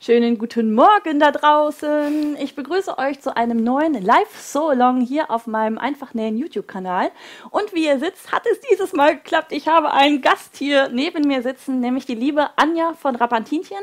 Schönen guten Morgen da draußen. Ich begrüße euch zu einem neuen Live-So-Along hier auf meinem Einfachnähen YouTube-Kanal. Und wie ihr sitzt, hat es dieses Mal geklappt. Ich habe einen Gast hier neben mir sitzen, nämlich die liebe Anja von Rapantinchen,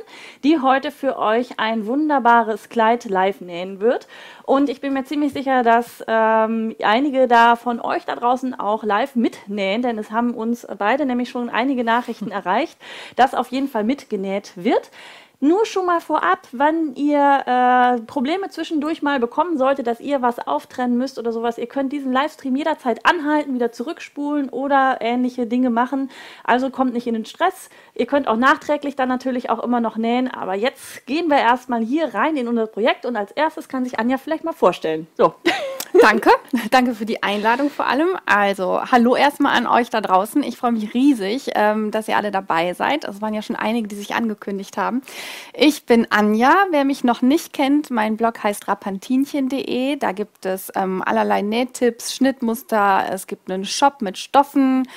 die heute für euch ein wunderbares Kleid live nähen wird. Und ich bin mir ziemlich sicher, dass ähm, einige da von euch da draußen auch live mitnähen, denn es haben uns beide nämlich schon einige Nachrichten erreicht, dass auf jeden Fall mitgenäht wird. Nur schon mal vorab, wann ihr äh, Probleme zwischendurch mal bekommen solltet, dass ihr was auftrennen müsst oder sowas, ihr könnt diesen Livestream jederzeit anhalten, wieder zurückspulen oder ähnliche Dinge machen. Also kommt nicht in den Stress. Ihr könnt auch nachträglich dann natürlich auch immer noch nähen. Aber jetzt gehen wir erstmal hier rein in unser Projekt und als erstes kann sich Anja vielleicht mal vorstellen. So. Danke, danke für die Einladung vor allem. Also, hallo erstmal an euch da draußen. Ich freue mich riesig, ähm, dass ihr alle dabei seid. Es waren ja schon einige, die sich angekündigt haben. Ich bin Anja. Wer mich noch nicht kennt, mein Blog heißt rapantinchen.de. Da gibt es ähm, allerlei Nähtipps, Schnittmuster. Es gibt einen Shop mit Stoffen.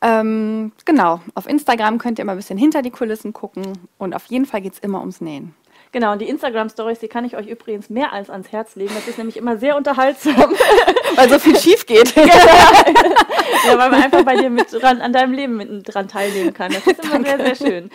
Ähm, genau, auf Instagram könnt ihr immer ein bisschen hinter die Kulissen gucken und auf jeden Fall geht es immer ums Nähen. Genau, und die Instagram-Stories, die kann ich euch übrigens mehr als ans Herz legen. Das ist nämlich immer sehr unterhaltsam. weil so viel schief geht. ja, weil man einfach bei dir mit dran, an deinem Leben mit dran teilnehmen kann. Das ist immer Danke. sehr, sehr schön.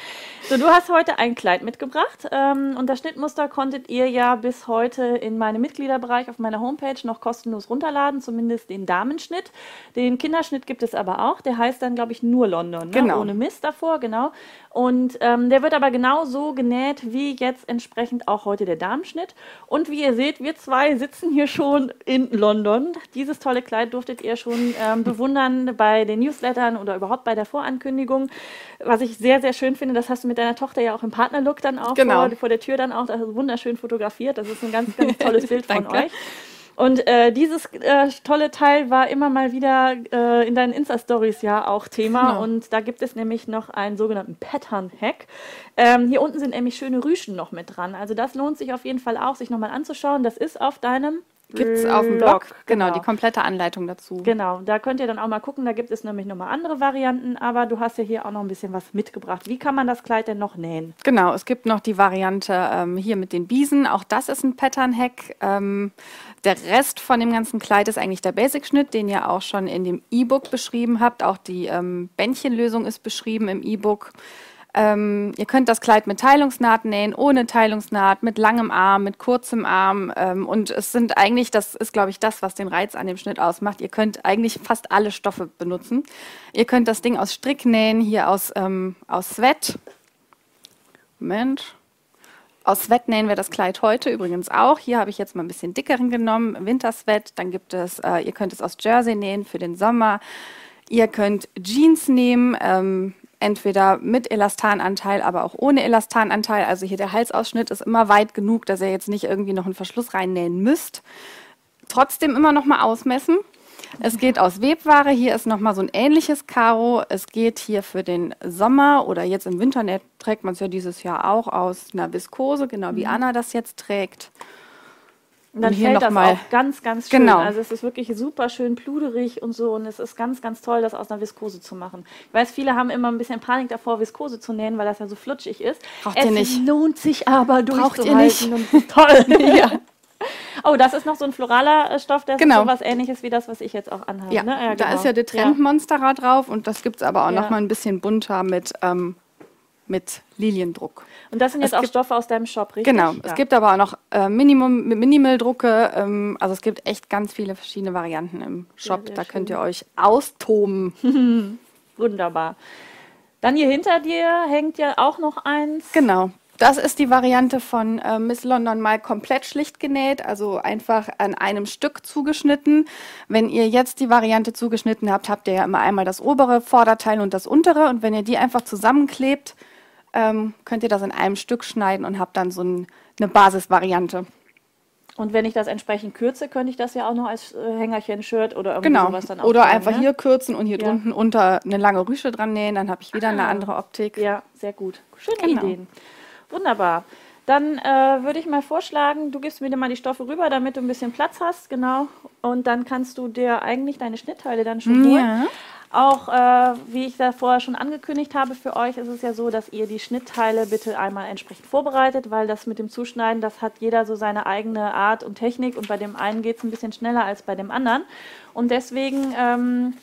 So, du hast heute ein Kleid mitgebracht ähm, und das Schnittmuster konntet ihr ja bis heute in meinem Mitgliederbereich auf meiner Homepage noch kostenlos runterladen, zumindest den Damenschnitt. Den Kinderschnitt gibt es aber auch. Der heißt dann, glaube ich, nur London, ne? genau. ohne Mist davor, genau. Und ähm, der wird aber genau so genäht, wie jetzt entsprechend auch heute der Damenschnitt. Und wie ihr seht, wir zwei sitzen hier schon in London. Dieses tolle Kleid durftet ihr schon ähm, bewundern bei den Newslettern oder überhaupt bei der Vorankündigung. Was ich sehr, sehr schön finde, das hast du mit deiner Tochter ja auch im Partnerlook dann auch genau. vor, vor, der Tür dann auch. Das ist wunderschön fotografiert. Das ist ein ganz, ganz tolles Bild von euch. Und äh, dieses äh, tolle Teil war immer mal wieder äh, in deinen Insta-Stories ja auch Thema. Genau. Und da gibt es nämlich noch einen sogenannten Pattern-Hack. Ähm, hier unten sind nämlich schöne Rüschen noch mit dran. Also das lohnt sich auf jeden Fall auch, sich nochmal anzuschauen. Das ist auf deinem Gibt es auf dem Blog, genau, genau, die komplette Anleitung dazu. Genau, da könnt ihr dann auch mal gucken, da gibt es nämlich nochmal andere Varianten, aber du hast ja hier auch noch ein bisschen was mitgebracht. Wie kann man das Kleid denn noch nähen? Genau, es gibt noch die Variante ähm, hier mit den Biesen, auch das ist ein Pattern-Hack. Ähm, der Rest von dem ganzen Kleid ist eigentlich der Basic-Schnitt, den ihr auch schon in dem E-Book beschrieben habt. Auch die ähm, Bändchenlösung ist beschrieben im E-Book. Ähm, ihr könnt das Kleid mit Teilungsnaht nähen, ohne Teilungsnaht, mit langem Arm, mit kurzem Arm. Ähm, und es sind eigentlich, das ist, glaube ich, das, was den Reiz an dem Schnitt ausmacht. Ihr könnt eigentlich fast alle Stoffe benutzen. Ihr könnt das Ding aus Strick nähen, hier aus, ähm, aus Sweat. Moment. Aus Sweat nähen wir das Kleid heute übrigens auch. Hier habe ich jetzt mal ein bisschen dickeren genommen, Wintersweat. Dann gibt es, äh, ihr könnt es aus Jersey nähen für den Sommer. Ihr könnt Jeans nehmen. Ähm, entweder mit Elastananteil, aber auch ohne Elastananteil. Also hier der Halsausschnitt ist immer weit genug, dass ihr jetzt nicht irgendwie noch einen Verschluss reinnähen müsst. Trotzdem immer noch mal ausmessen. Es geht aus Webware. Hier ist noch mal so ein ähnliches Karo. Es geht hier für den Sommer oder jetzt im Winter trägt man es ja dieses Jahr auch aus einer Viskose, genau wie mhm. Anna das jetzt trägt. Und dann und hier fällt das mal. auch ganz, ganz schön. Genau. Also es ist wirklich super schön pluderig und so und es ist ganz, ganz toll, das aus einer Viskose zu machen. Ich weiß, viele haben immer ein bisschen Panik davor, Viskose zu nähen, weil das ja so flutschig ist. Braucht es ihr nicht. lohnt sich aber durchzuhalten. Braucht ihr nicht. Toll. ja. Oh, das ist noch so ein floraler äh, Stoff, der genau. ist so was ähnliches wie das, was ich jetzt auch anhabe. Ja, ne? ja da genau. ist ja der Trendmonsterer ja. drauf und das gibt es aber auch ja. noch mal ein bisschen bunter mit, ähm, mit Liliendruck. Und das sind jetzt es auch Stoffe aus deinem Shop, richtig? Genau. Ja. Es gibt aber auch noch äh, Minimum, Minimal-Drucke. Ähm, also es gibt echt ganz viele verschiedene Varianten im Shop. Sehr, sehr da schön. könnt ihr euch austoben. Wunderbar. Dann hier hinter dir hängt ja auch noch eins. Genau. Das ist die Variante von äh, Miss London mal komplett schlicht genäht, also einfach an einem Stück zugeschnitten. Wenn ihr jetzt die Variante zugeschnitten habt, habt ihr ja immer einmal das obere Vorderteil und das untere. Und wenn ihr die einfach zusammenklebt, ähm, könnt ihr das in einem Stück schneiden und habt dann so ein, eine Basisvariante. Und wenn ich das entsprechend kürze, könnte ich das ja auch noch als äh, Hängerchen-Shirt oder irgendwie genau. sowas dann auch Oder einfach ne? hier kürzen und hier ja. drunten unter eine lange Rüsche dran nähen, dann habe ich wieder ah. eine andere Optik. Ja, sehr gut. Schöne genau. Ideen. Wunderbar. Dann äh, würde ich mal vorschlagen, du gibst mir mal die Stoffe rüber, damit du ein bisschen Platz hast, genau. Und dann kannst du dir eigentlich deine Schnittteile dann schon holen. Auch äh, wie ich da vorher schon angekündigt habe für euch, ist es ja so, dass ihr die Schnittteile bitte einmal entsprechend vorbereitet, weil das mit dem Zuschneiden, das hat jeder so seine eigene Art und Technik und bei dem einen geht es ein bisschen schneller als bei dem anderen. Und deswegen ähm,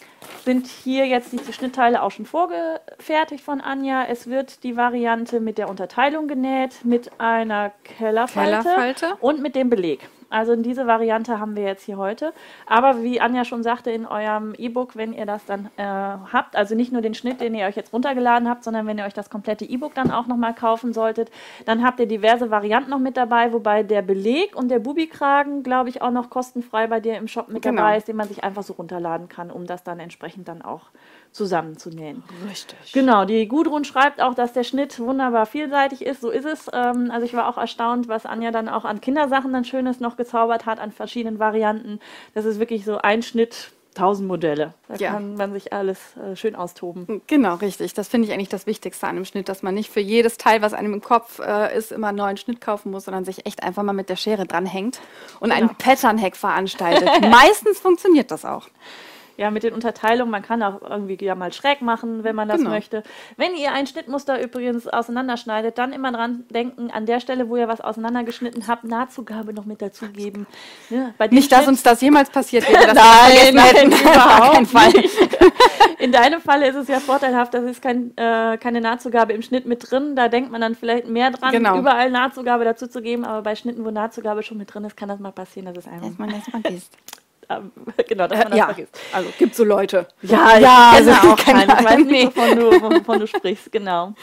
sind hier jetzt die Schnittteile auch schon vorgefertigt von Anja. Es wird die Variante mit der Unterteilung genäht, mit einer Kellerfalte, Kellerfalte. und mit dem Beleg. Also diese Variante haben wir jetzt hier heute. Aber wie Anja schon sagte in eurem E-Book, wenn ihr das dann äh, habt, also nicht nur den Schnitt, den ihr euch jetzt runtergeladen habt, sondern wenn ihr euch das komplette E-Book dann auch nochmal kaufen solltet, dann habt ihr diverse Varianten noch mit dabei, wobei der Beleg und der Bubikragen, glaube ich, auch noch kostenfrei bei dir im Shop mit genau. dabei ist, den man sich einfach so runterladen kann, um das dann entsprechend dann auch zusammenzunähen. Richtig. Genau, die Gudrun schreibt auch, dass der Schnitt wunderbar vielseitig ist. So ist es. Ähm, also ich war auch erstaunt, was Anja dann auch an Kindersachen dann Schönes noch gezaubert hat, an verschiedenen Varianten. Das ist wirklich so ein Schnitt, tausend Modelle. Da ja. kann man sich alles äh, schön austoben. Genau, richtig. Das finde ich eigentlich das Wichtigste an einem Schnitt, dass man nicht für jedes Teil, was einem im Kopf äh, ist, immer einen neuen Schnitt kaufen muss, sondern sich echt einfach mal mit der Schere dranhängt und genau. einen Pattern-Hack veranstaltet. Meistens funktioniert das auch ja, mit den Unterteilungen, man kann auch irgendwie ja mal schräg machen, wenn man das genau. möchte. Wenn ihr ein Schnittmuster übrigens auseinanderschneidet, dann immer dran denken, an der Stelle, wo ihr was auseinandergeschnitten habt, Nahtzugabe noch mit dazugeben. Ja, Nicht, Schnitt dass uns das jemals passiert wäre, nein, nein, überhaupt Fall. nicht. In deinem Falle ist es ja vorteilhaft, dass es kein, äh, keine Nahtzugabe im Schnitt mit drin. Da denkt man dann vielleicht mehr dran, genau. überall Nahtzugabe dazu zu geben, aber bei Schnitten, wo Nahtzugabe schon mit drin ist, kann das mal passieren, dass es einfach... Dass man das vergisst. genau, dass man das ja. vergisst. Also gibt so Leute. Ja, ja, also auch keinen. Ich weiß nicht, wovon du, wovon du sprichst, genau.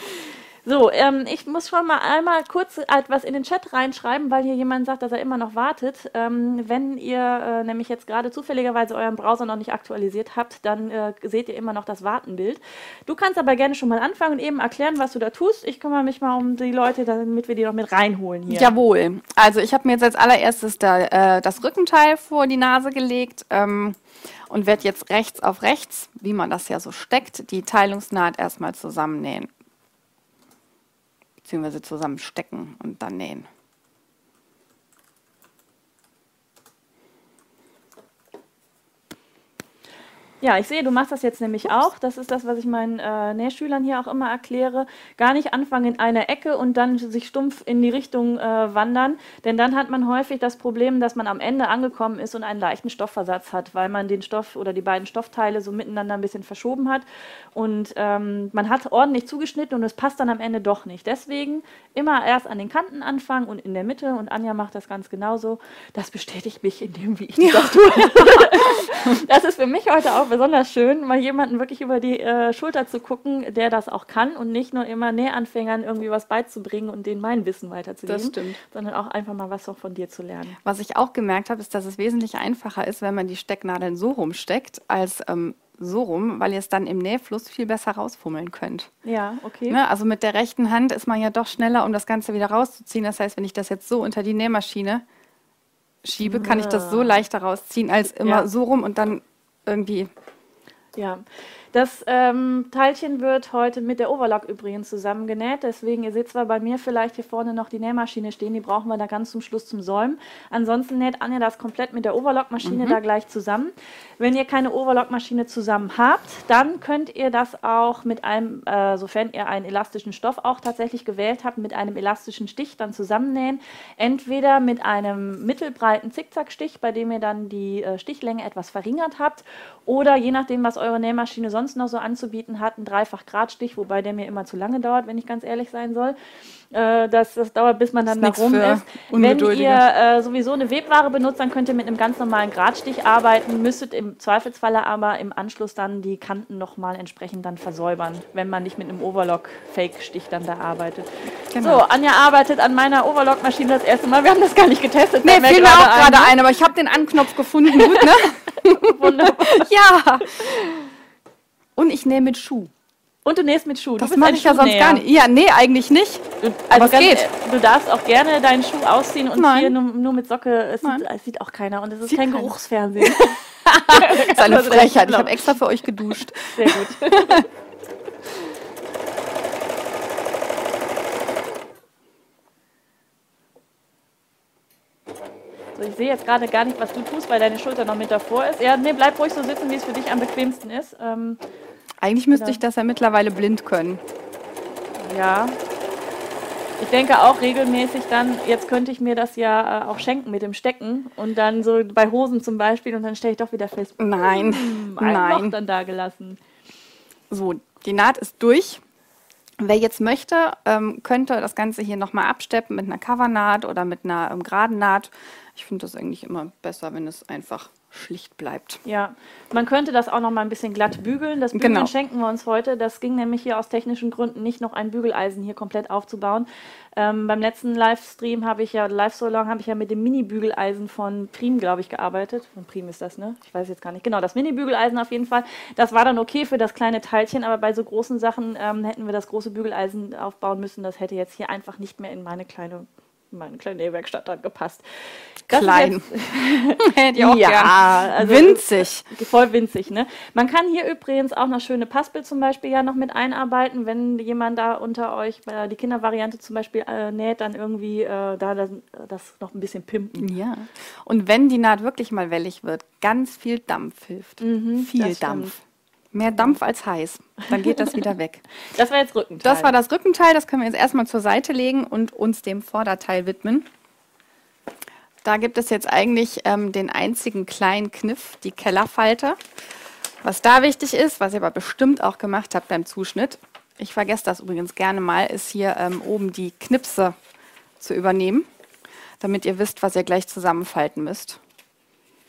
So, ähm, ich muss schon mal einmal kurz etwas in den Chat reinschreiben, weil hier jemand sagt, dass er immer noch wartet. Ähm, wenn ihr äh, nämlich jetzt gerade zufälligerweise euren Browser noch nicht aktualisiert habt, dann äh, seht ihr immer noch das Wartenbild. Du kannst aber gerne schon mal anfangen und eben erklären, was du da tust. Ich kümmere mich mal um die Leute, damit wir die noch mit reinholen hier. Jawohl. Also ich habe mir jetzt als allererstes da, äh, das Rückenteil vor die Nase gelegt. Ähm, und werde jetzt rechts auf rechts, wie man das ja so steckt, die Teilungsnaht erstmal zusammennähen beziehungsweise zusammenstecken und dann nähen. Ja, ich sehe, du machst das jetzt nämlich auch. Das ist das, was ich meinen äh, Nähschülern hier auch immer erkläre. Gar nicht anfangen in einer Ecke und dann sich stumpf in die Richtung äh, wandern. Denn dann hat man häufig das Problem, dass man am Ende angekommen ist und einen leichten Stoffversatz hat, weil man den Stoff oder die beiden Stoffteile so miteinander ein bisschen verschoben hat. Und ähm, man hat ordentlich zugeschnitten und es passt dann am Ende doch nicht. Deswegen immer erst an den Kanten anfangen und in der Mitte. Und Anja macht das ganz genauso. Das bestätigt mich in dem, wie ich ja. das tue. das ist für mich heute auch besonders schön, mal jemanden wirklich über die äh, Schulter zu gucken, der das auch kann und nicht nur immer Nähanfängern irgendwie was beizubringen und denen mein Wissen weiterzugeben, das stimmt. sondern auch einfach mal was auch von dir zu lernen. Was ich auch gemerkt habe, ist, dass es wesentlich einfacher ist, wenn man die Stecknadeln so rumsteckt, als ähm, so rum, weil ihr es dann im Nähfluss viel besser rausfummeln könnt. Ja, okay. Ne? Also mit der rechten Hand ist man ja doch schneller, um das Ganze wieder rauszuziehen. Das heißt, wenn ich das jetzt so unter die Nähmaschine schiebe, kann ich das so ah. leichter rausziehen, als immer ja. so rum und dann irgendwie. Ja, das ähm, Teilchen wird heute mit der Overlock übrigens zusammengenäht. Deswegen, ihr seht zwar bei mir vielleicht hier vorne noch die Nähmaschine stehen, die brauchen wir da ganz zum Schluss zum Säumen. Ansonsten näht Anja das komplett mit der Overlock-Maschine mhm. da gleich zusammen. Wenn ihr keine Overlock-Maschine zusammen habt, dann könnt ihr das auch mit einem, äh, sofern ihr einen elastischen Stoff auch tatsächlich gewählt habt, mit einem elastischen Stich dann zusammennähen. Entweder mit einem mittelbreiten Zickzackstich, bei dem ihr dann die äh, Stichlänge etwas verringert habt, oder je nachdem, was eure Nähmaschine sonst noch so anzubieten hat, ein Dreifach-Gradstich, wobei der mir immer zu lange dauert, wenn ich ganz ehrlich sein soll. Äh, das, das dauert, bis man dann da rum ist. Wenn ihr äh, sowieso eine Webware benutzt, dann könnt ihr mit einem ganz normalen Gradstich arbeiten, müsstet im Zweifelsfalle aber im Anschluss dann die Kanten nochmal entsprechend dann versäubern, wenn man nicht mit einem Overlock-Fake-Stich dann da arbeitet. Genau. So, Anja arbeitet an meiner Overlock-Maschine das erste Mal. Wir haben das gar nicht getestet. Nee, fiel mir auch gerade ein, aber ich habe den Anknopf gefunden. Gut, ne? Wunderbar. ja. Und ich nehme mit Schuh. Und du nähst mit Schuh. Das mache ich ja sonst gar nicht. Ja, nee, eigentlich nicht. Du, also es geht. Du darfst auch gerne deinen Schuh ausziehen und Nein. hier nur, nur, mit Socke. Es sieht, es sieht, auch keiner und es ist sieht kein keiner. Geruchsfernsehen. das ist eine Frechheit. Ich habe extra für euch geduscht. Sehr gut. So, ich sehe jetzt gerade gar nicht, was du tust, weil deine Schulter noch mit davor ist. Ja, nee, bleib ruhig so sitzen, wie es für dich am bequemsten ist. Ähm, Eigentlich müsste Genau. ich das ja mittlerweile blind können. Ja. Ich denke auch regelmäßig dann, jetzt könnte ich mir das ja äh, auch schenken mit dem Stecken und dann so bei Hosen zum Beispiel und dann stelle ich doch wieder fest, Nein, hm, ein nein. Loch dann da gelassen. So, die Naht ist durch. Wer jetzt möchte, ähm, könnte das Ganze hier nochmal absteppen mit einer Covernaht oder mit einer ähm, geraden Naht. Ich finde das eigentlich immer besser, wenn es einfach schlicht bleibt. Ja, man könnte das auch noch mal ein bisschen glatt bügeln. Das Bügeln Genau. schenken wir uns heute. Das ging nämlich hier aus technischen Gründen nicht, noch ein Bügeleisen hier komplett aufzubauen. Ähm, beim letzten Livestream habe ich ja, live so long habe ich ja mit dem Mini-Bügeleisen von Prim, glaube ich, gearbeitet. Von Prim ist das, ne? Ich weiß jetzt gar nicht. Genau, das Mini-Bügeleisen auf jeden Fall. Das war dann okay für das kleine Teilchen, aber bei so großen Sachen ähm, hätten wir das große Bügeleisen aufbauen müssen. Das hätte jetzt hier einfach nicht mehr in meine kleine, in meine kleine Nähwerkstatt dann gepasst. Das Klein. Hätte ich auch Ja, gern. also- Winzig. Voll winzig, ne? Man kann hier übrigens auch noch schöne Paspel zum Beispiel ja noch mit einarbeiten, wenn jemand da unter euch äh, die Kindervariante zum Beispiel äh, näht, dann irgendwie äh, da das, das noch ein bisschen pimpen. Ja. Und wenn die Naht wirklich mal wellig wird, ganz viel Dampf hilft. viel Mhm, das Dampf. Mehr Dampf als heiß. Dann geht das wieder weg. Das war jetzt Rückenteil. Das war das Rückenteil, das können wir jetzt erstmal zur Seite legen und uns dem Vorderteil widmen. Da gibt es jetzt eigentlich ähm, den einzigen kleinen Kniff, die Kellerfalte. Was da wichtig ist, was ihr aber bestimmt auch gemacht habt beim Zuschnitt, ich vergesse das übrigens gerne mal, ist hier ähm, oben die Knipse zu übernehmen, damit ihr wisst, was ihr gleich zusammenfalten müsst.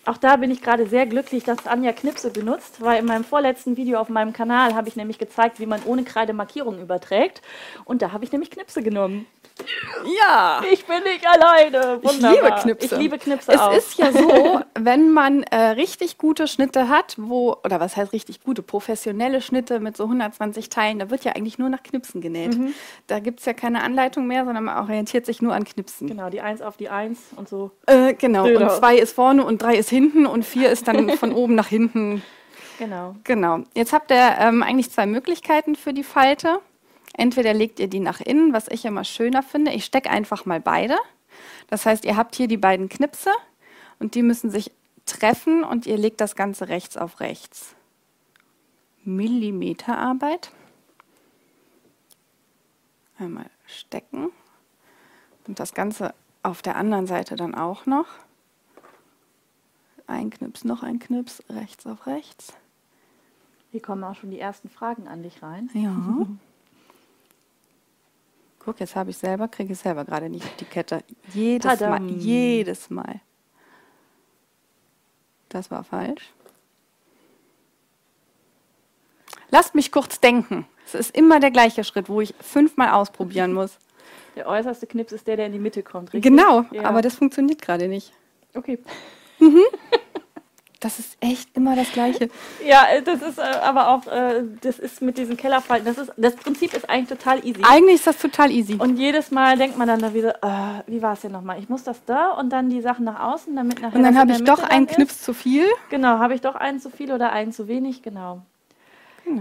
Auch da bin ich gerade sehr glücklich, dass Anja Knipse benutzt, weil in meinem vorletzten Video auf meinem Kanal habe ich nämlich gezeigt, wie man ohne Kreide Markierungen überträgt. Und da habe ich nämlich Knipse genommen. Ja! Ich bin nicht alleine. Ich Wunderbar. liebe Knipse. Ich liebe Knipse Es auch. ist ja so, wenn man äh, richtig gute Schnitte hat, wo, oder was heißt richtig gute, professionelle Schnitte mit so 120 Teilen, da wird ja eigentlich nur nach Knipsen genäht. Mhm. Da gibt es ja keine Anleitung mehr, sondern man orientiert sich nur an Knipsen. Genau, die Eins auf die Eins und so. Äh, genau. Genau. Und zwei ist vorne und drei ist hinten und vier ist dann von oben nach hinten. Genau. Genau. Jetzt habt ihr ähm, eigentlich zwei Möglichkeiten für die Falte. Entweder legt ihr die nach innen, was ich immer schöner finde. Ich stecke einfach mal beide. Das heißt, ihr habt hier die beiden Knipse und die müssen sich treffen und ihr legt das Ganze rechts auf rechts. Millimeterarbeit. Einmal stecken und das Ganze auf der anderen Seite dann auch noch. Ein Knips, noch ein Knips, rechts auf rechts. Hier kommen auch schon die ersten Fragen an dich rein. Ja. Guck, jetzt habe ich selber, kriege ich selber gerade nicht die Kette. Jedes Mal, Tadam. jedes Mal. Das war falsch. Lasst mich kurz denken. Es ist immer der gleiche Schritt, wo ich fünfmal ausprobieren muss. Der äußerste Knips ist der, der in die Mitte kommt, richtig? Genau, Ja. aber das funktioniert gerade nicht. Okay. Das ist echt immer das Gleiche. Ja, äh, das ist äh, aber auch, äh, das ist mit diesen Kellerfalten, das ist, das Prinzip ist eigentlich total easy. Eigentlich ist das total easy. Und jedes Mal denkt man dann da wieder, äh, wie war es denn nochmal? Ich muss das da und dann die Sachen nach außen, damit nachher Und dann habe ich doch einen Knips zu viel. Genau, habe ich doch einen zu viel oder einen zu wenig, genau.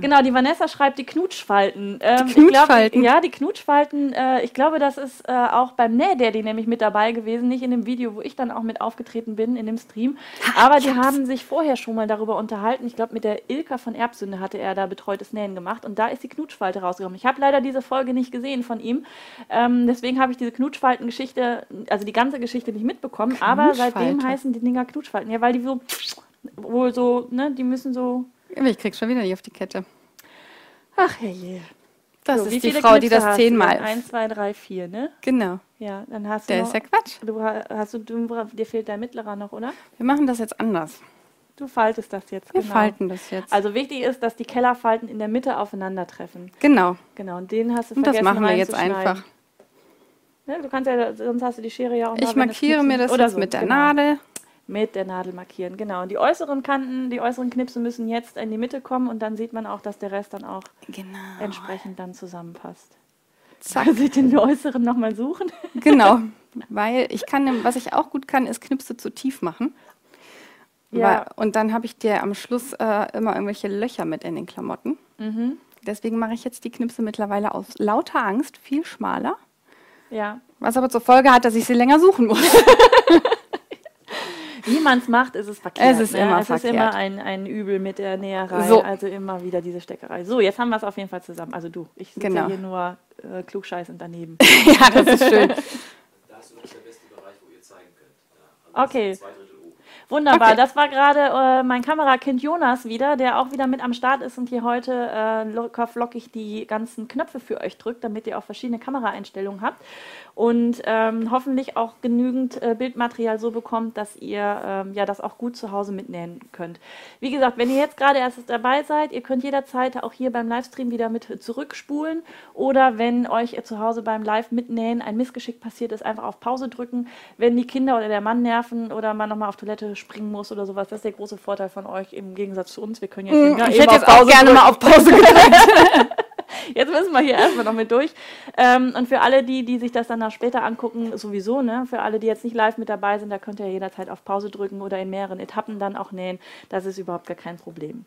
Genau, die Vanessa schreibt die Knutschfalten. Ähm, ich Knutschfalten? Glaub, ja, die Knutschfalten. Äh, ich glaube, das ist äh, auch beim Nähdaddy nämlich mit dabei gewesen. Nicht in dem Video, wo ich dann auch mit aufgetreten bin, in dem Stream. Aber die haben sich vorher schon mal darüber unterhalten. Ich glaube, mit der Ilka von Erbsünde hatte er da betreutes Nähen gemacht. Und da ist die Knutschfalte rausgekommen. Ich habe leider diese Folge nicht gesehen von ihm. Ähm, deswegen habe ich diese Knutschfalten-Geschichte, also die ganze Geschichte nicht mitbekommen. Aber seitdem heißen die Dinger Knutschfalten. Ja, weil die so, wohl so, ne, die müssen so Ich krieg's schon wieder nicht auf die Kette. Ach herrje. Das So, ist die Frau, die Knipse das hast du zehnmal. Eins, zwei, drei, vier, ne? Genau. Ja, dann hast du. Der noch, ist ja Quatsch. Du ha- hast du, du, dir fehlt dein mittlerer noch, oder? Wir machen das jetzt anders. Du faltest das jetzt. Wir genau. falten das jetzt. Also wichtig ist, dass die Kellerfalten in der Mitte aufeinandertreffen. genau. Genau, und den hast du Und das vergessen machen wir jetzt einfach. Ne, du kannst ja, sonst hast du die Schere ja auch noch, Ich du markiere mir das oder jetzt so, mit der genau. Nadel. Mit der Nadel markieren, genau. Und die äußeren Kanten, die äußeren Knipse müssen jetzt in die Mitte kommen und dann sieht man auch, dass der Rest dann auch Genau. entsprechend dann zusammenpasst. Zack. Ich den äußeren nochmal suchen? Genau. Weil ich kann, was ich auch gut kann, ist Knipse zu tief machen. Ja. Weil, und dann habe ich dir am Schluss äh, immer irgendwelche Löcher mit in den Klamotten. Mhm. Deswegen mache ich jetzt die Knipse mittlerweile aus lauter Angst viel schmaler. Ja. Was aber zur Folge hat, dass ich sie länger suchen muss. Wie man es macht, ist es verkehrt. Es ist ne? immer es verkehrt. ist immer ein, ein Übel mit der Näherei. So. Also immer wieder diese Steckerei. So, jetzt haben wir es auf jeden Fall zusammen. Also du, ich sitze Genau. ja hier nur äh, klugscheißend daneben. ja, das ist schön. Da ist übrigens der beste Bereich, wo ihr zeigen könnt. Da, also Okay. Wunderbar, Okay. das war gerade äh, mein Kamerakind Jonas wieder, der auch wieder mit am Start ist und hier heute äh, locker flockig die ganzen Knöpfe für euch drückt, damit ihr auch verschiedene Kameraeinstellungen habt und ähm, hoffentlich auch genügend äh, Bildmaterial so bekommt, dass ihr ähm, ja das auch gut zu Hause mitnähen könnt. Wie gesagt, wenn ihr jetzt gerade erst dabei seid, ihr könnt jederzeit auch hier beim Livestream wieder mit zurückspulen oder wenn euch zu Hause beim Live mitnähen ein Missgeschick passiert ist, einfach auf Pause drücken. Wenn die Kinder oder der Mann nerven oder man nochmal auf Toilette springen muss oder sowas, das ist der große Vorteil von euch im Gegensatz zu uns. Wir können jetzt ja, Ich hätte auf jetzt auch Pause gerne mal auf Pause gedrückt. Jetzt müssen wir hier erstmal noch mit durch. Ähm, und für alle, die, die sich das dann später angucken, sowieso, ne? Für alle, die jetzt nicht live mit dabei sind, da könnt ihr jederzeit auf Pause drücken oder in mehreren Etappen dann auch nähen. Das ist überhaupt gar kein Problem.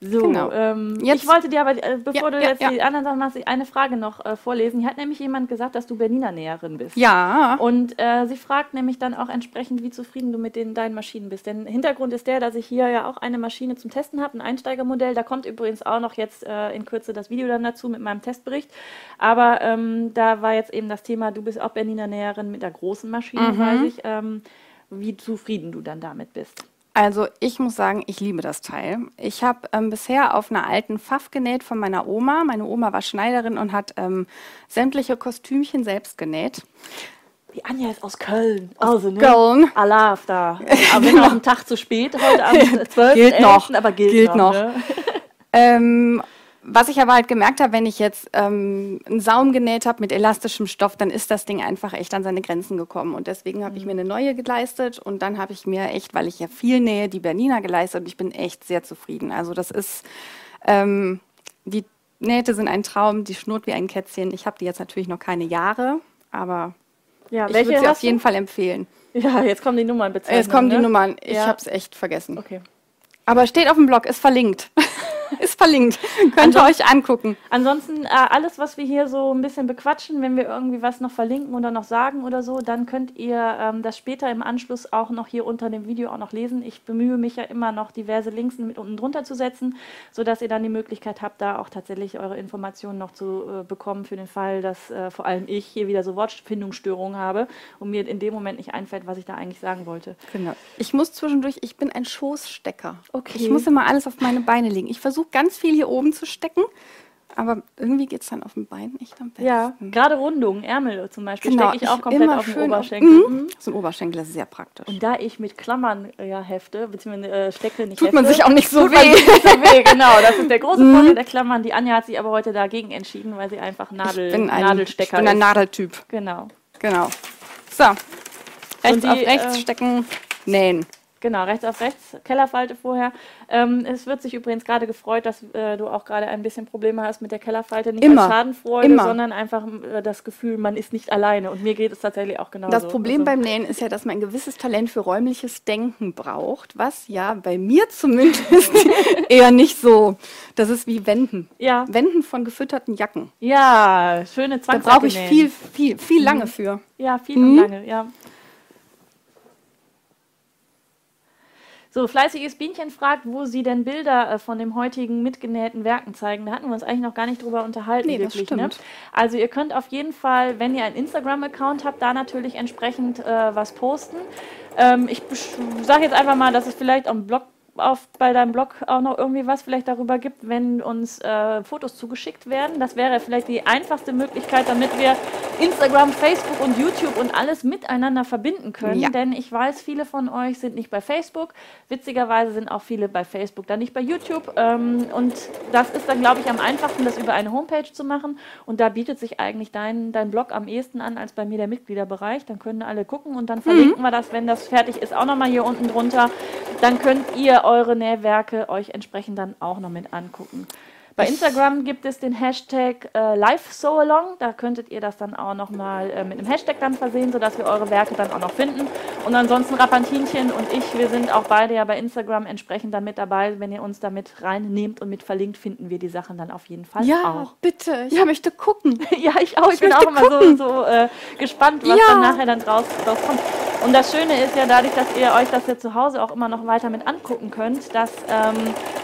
So, Genau. ähm, Jetzt- ich wollte dir aber, äh, bevor Ja, du ja, jetzt ja. die anderen Sachen machst, eine Frage noch äh, vorlesen. Hier hat nämlich jemand gesagt, dass du Berliner Näherin bist. Ja. Und äh, sie fragt nämlich dann auch entsprechend, wie zufrieden du mit den deinen Maschinen bist. Denn Hintergrund ist der, dass ich hier ja auch eine Maschine zum Testen habe, ein Einsteigermodell. Da kommt übrigens auch noch jetzt äh, in Kürze das Video dann dazu mit meinem Testbericht. Aber ähm, da war jetzt eben das Thema, du bist auch Berliner Näherin mit der großen Maschine, weiß ich, ähm, wie zufrieden du dann damit bist. Also ich muss sagen, ich liebe das Teil. Ich habe ähm, bisher auf einer alten Pfaff genäht von meiner Oma. Meine Oma war Schneiderin und hat ähm, sämtliche Kostümchen selbst genäht. Die Anja ist aus Köln. Also, ne? Köln. Alarv da. Aber wenn noch ein Tag zu spät, heute am 12. Gilt noch. aber gilt, Gilt noch. noch. Ne? Ähm, was ich aber halt gemerkt habe, wenn ich jetzt ähm, einen Saum genäht habe mit elastischem Stoff, dann ist das Ding einfach echt an seine Grenzen gekommen. Und deswegen habe ich mir eine neue geleistet und dann habe ich mir echt, weil ich ja viel nähe, die Berliner geleistet und ich bin echt sehr zufrieden. Also das ist, ähm, die Nähte sind ein Traum, die schnurrt wie ein Kätzchen. Ich habe die jetzt natürlich noch keine Jahre, aber Ja, ich würde sie auf jeden du? Fall empfehlen. Ja, jetzt kommen die Nummern bitte. Jetzt kommen die ne? Nummern. Ich Ja. habe es echt vergessen. Okay. Aber steht auf dem Blog, ist verlinkt. ist verlinkt. Könnt ihr euch angucken. Ansonsten äh, alles, was wir hier so ein bisschen bequatschen, wenn wir irgendwie was noch verlinken oder noch sagen oder so, dann könnt ihr ähm, das später im Anschluss auch noch hier unter dem Video auch noch lesen. Ich bemühe mich ja immer noch, diverse Links mit unten drunter zu setzen, sodass ihr dann die Möglichkeit habt, da auch tatsächlich eure Informationen noch zu äh, bekommen für den Fall, dass äh, vor allem ich hier wieder so Wortfindungsstörungen habe und mir in dem Moment nicht einfällt, was ich da eigentlich sagen wollte. Genau. Ich muss zwischendurch, ich bin ein Schoßstecker. Okay. Ich muss immer alles auf meine Beine legen. Ich versuche ganz viel hier oben zu stecken, aber irgendwie geht es dann auf den Beinen nicht am besten. Ja, gerade Rundungen, Ärmel zum Beispiel, genau. stecke ich auch komplett auf den Oberschenkel. Mhm. Mhm. So ein Oberschenkel ist sehr praktisch. Und da ich mit Klammern äh, ja hefte, beziehungsweise äh, stecke nicht Tut hefte, man sich auch nicht so tut man weh. sich nicht so weh. Genau, das ist der große Vorteil der Klammern. Die Anja hat sich aber heute dagegen entschieden, weil sie einfach Nadel, ich bin ein, Nadelstecker ich bin ein ist. Nadeltyp. Genau, Genau. So. Rechts die, auf rechts äh, stecken, nähen. Genau, rechts auf rechts, Kellerfalte vorher. Ähm, es wird sich übrigens gerade gefreut, dass äh, du auch gerade ein bisschen Probleme hast mit der Kellerfalte. Nicht Immer. als Schadenfreude, Immer. sondern einfach äh, das Gefühl, man ist nicht alleine. Und mir geht es tatsächlich auch genauso. Das Problem Also- beim Nähen ist ja, dass man ein gewisses Talent für räumliches Denken braucht, was ja bei mir zumindest eher nicht so. Das ist wie Wenden. Ja. Wenden von gefütterten Jacken. Ja, schöne Da Zwangsjacke brauche ich viel, viel, viel lange für. Ja, viel Mhm. und lange, ja. So, fleißiges Bienchen fragt, wo sie denn Bilder äh, von dem heutigen mitgenähten Werken zeigen. Da hatten wir uns eigentlich noch gar nicht drüber unterhalten, Nee, das wirklich. Ne? stimmt. Also ihr könnt auf jeden Fall, wenn ihr einen Instagram-Account habt, da natürlich entsprechend äh, was posten. Ähm, ich sage jetzt einfach mal, dass es vielleicht am Blog auf, bei deinem Blog auch noch irgendwie was vielleicht darüber gibt, wenn uns äh, Fotos zugeschickt werden. Das wäre vielleicht die einfachste Möglichkeit, damit wir Instagram, Facebook und YouTube und alles miteinander verbinden können. Ja. Denn ich weiß, viele von euch sind nicht bei Facebook. Witzigerweise sind auch viele bei Facebook dann nicht bei YouTube. Ähm, und das ist dann, glaube ich, am einfachsten, das über eine Homepage zu machen. Und da bietet sich eigentlich dein, dein Blog am ehesten an als bei mir der Mitgliederbereich. Dann können alle gucken und dann verlinken wir das, wenn das fertig ist, auch nochmal hier unten drunter. Dann könnt ihr eure Nähwerke euch entsprechend dann auch noch mit angucken. Bei Instagram gibt es den Hashtag äh, LiveSoalong. Da könntet ihr das dann auch nochmal äh, mit einem Hashtag dann versehen, sodass wir eure Werke dann auch noch finden. Und ansonsten Rapantinchen und ich, wir sind auch beide ja bei Instagram entsprechend dann mit dabei. Wenn ihr uns da mit reinnehmt und mit verlinkt, finden wir die Sachen dann auf jeden Fall Ja, auch. bitte. Ich möchte gucken. Ja, ich auch. Ich, Ich bin auch immer so, so äh, gespannt, was Ja. dann nachher dann draus, draus kommt. Und das Schöne ist ja dadurch, dass ihr euch das ja zu Hause auch immer noch weiter mit angucken könnt, dass ähm,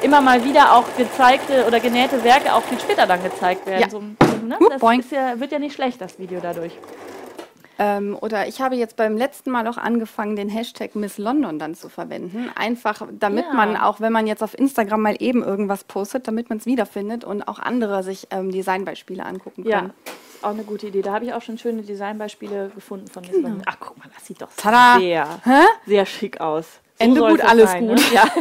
immer mal wieder auch gezeigte oder genähte Werke auch viel später dann gezeigt werden. Ja. So, ne? Das ja, wird ja nicht schlecht, das Video dadurch. Ähm, oder ich habe jetzt beim letzten Mal auch angefangen, den Hashtag Miss London dann zu verwenden. Einfach, damit Ja. man auch, wenn man jetzt auf Instagram mal eben irgendwas postet, damit man es wiederfindet und auch andere sich ähm, Designbeispiele angucken Ja, können. ist auch eine gute Idee. Da habe ich auch schon schöne Designbeispiele gefunden von Miss London. Ach, guck mal, das sieht doch Genau. Tada. sehr, Hä? sehr schick aus. Ende soll's gut, es alles sein, gut. Ne? Ja.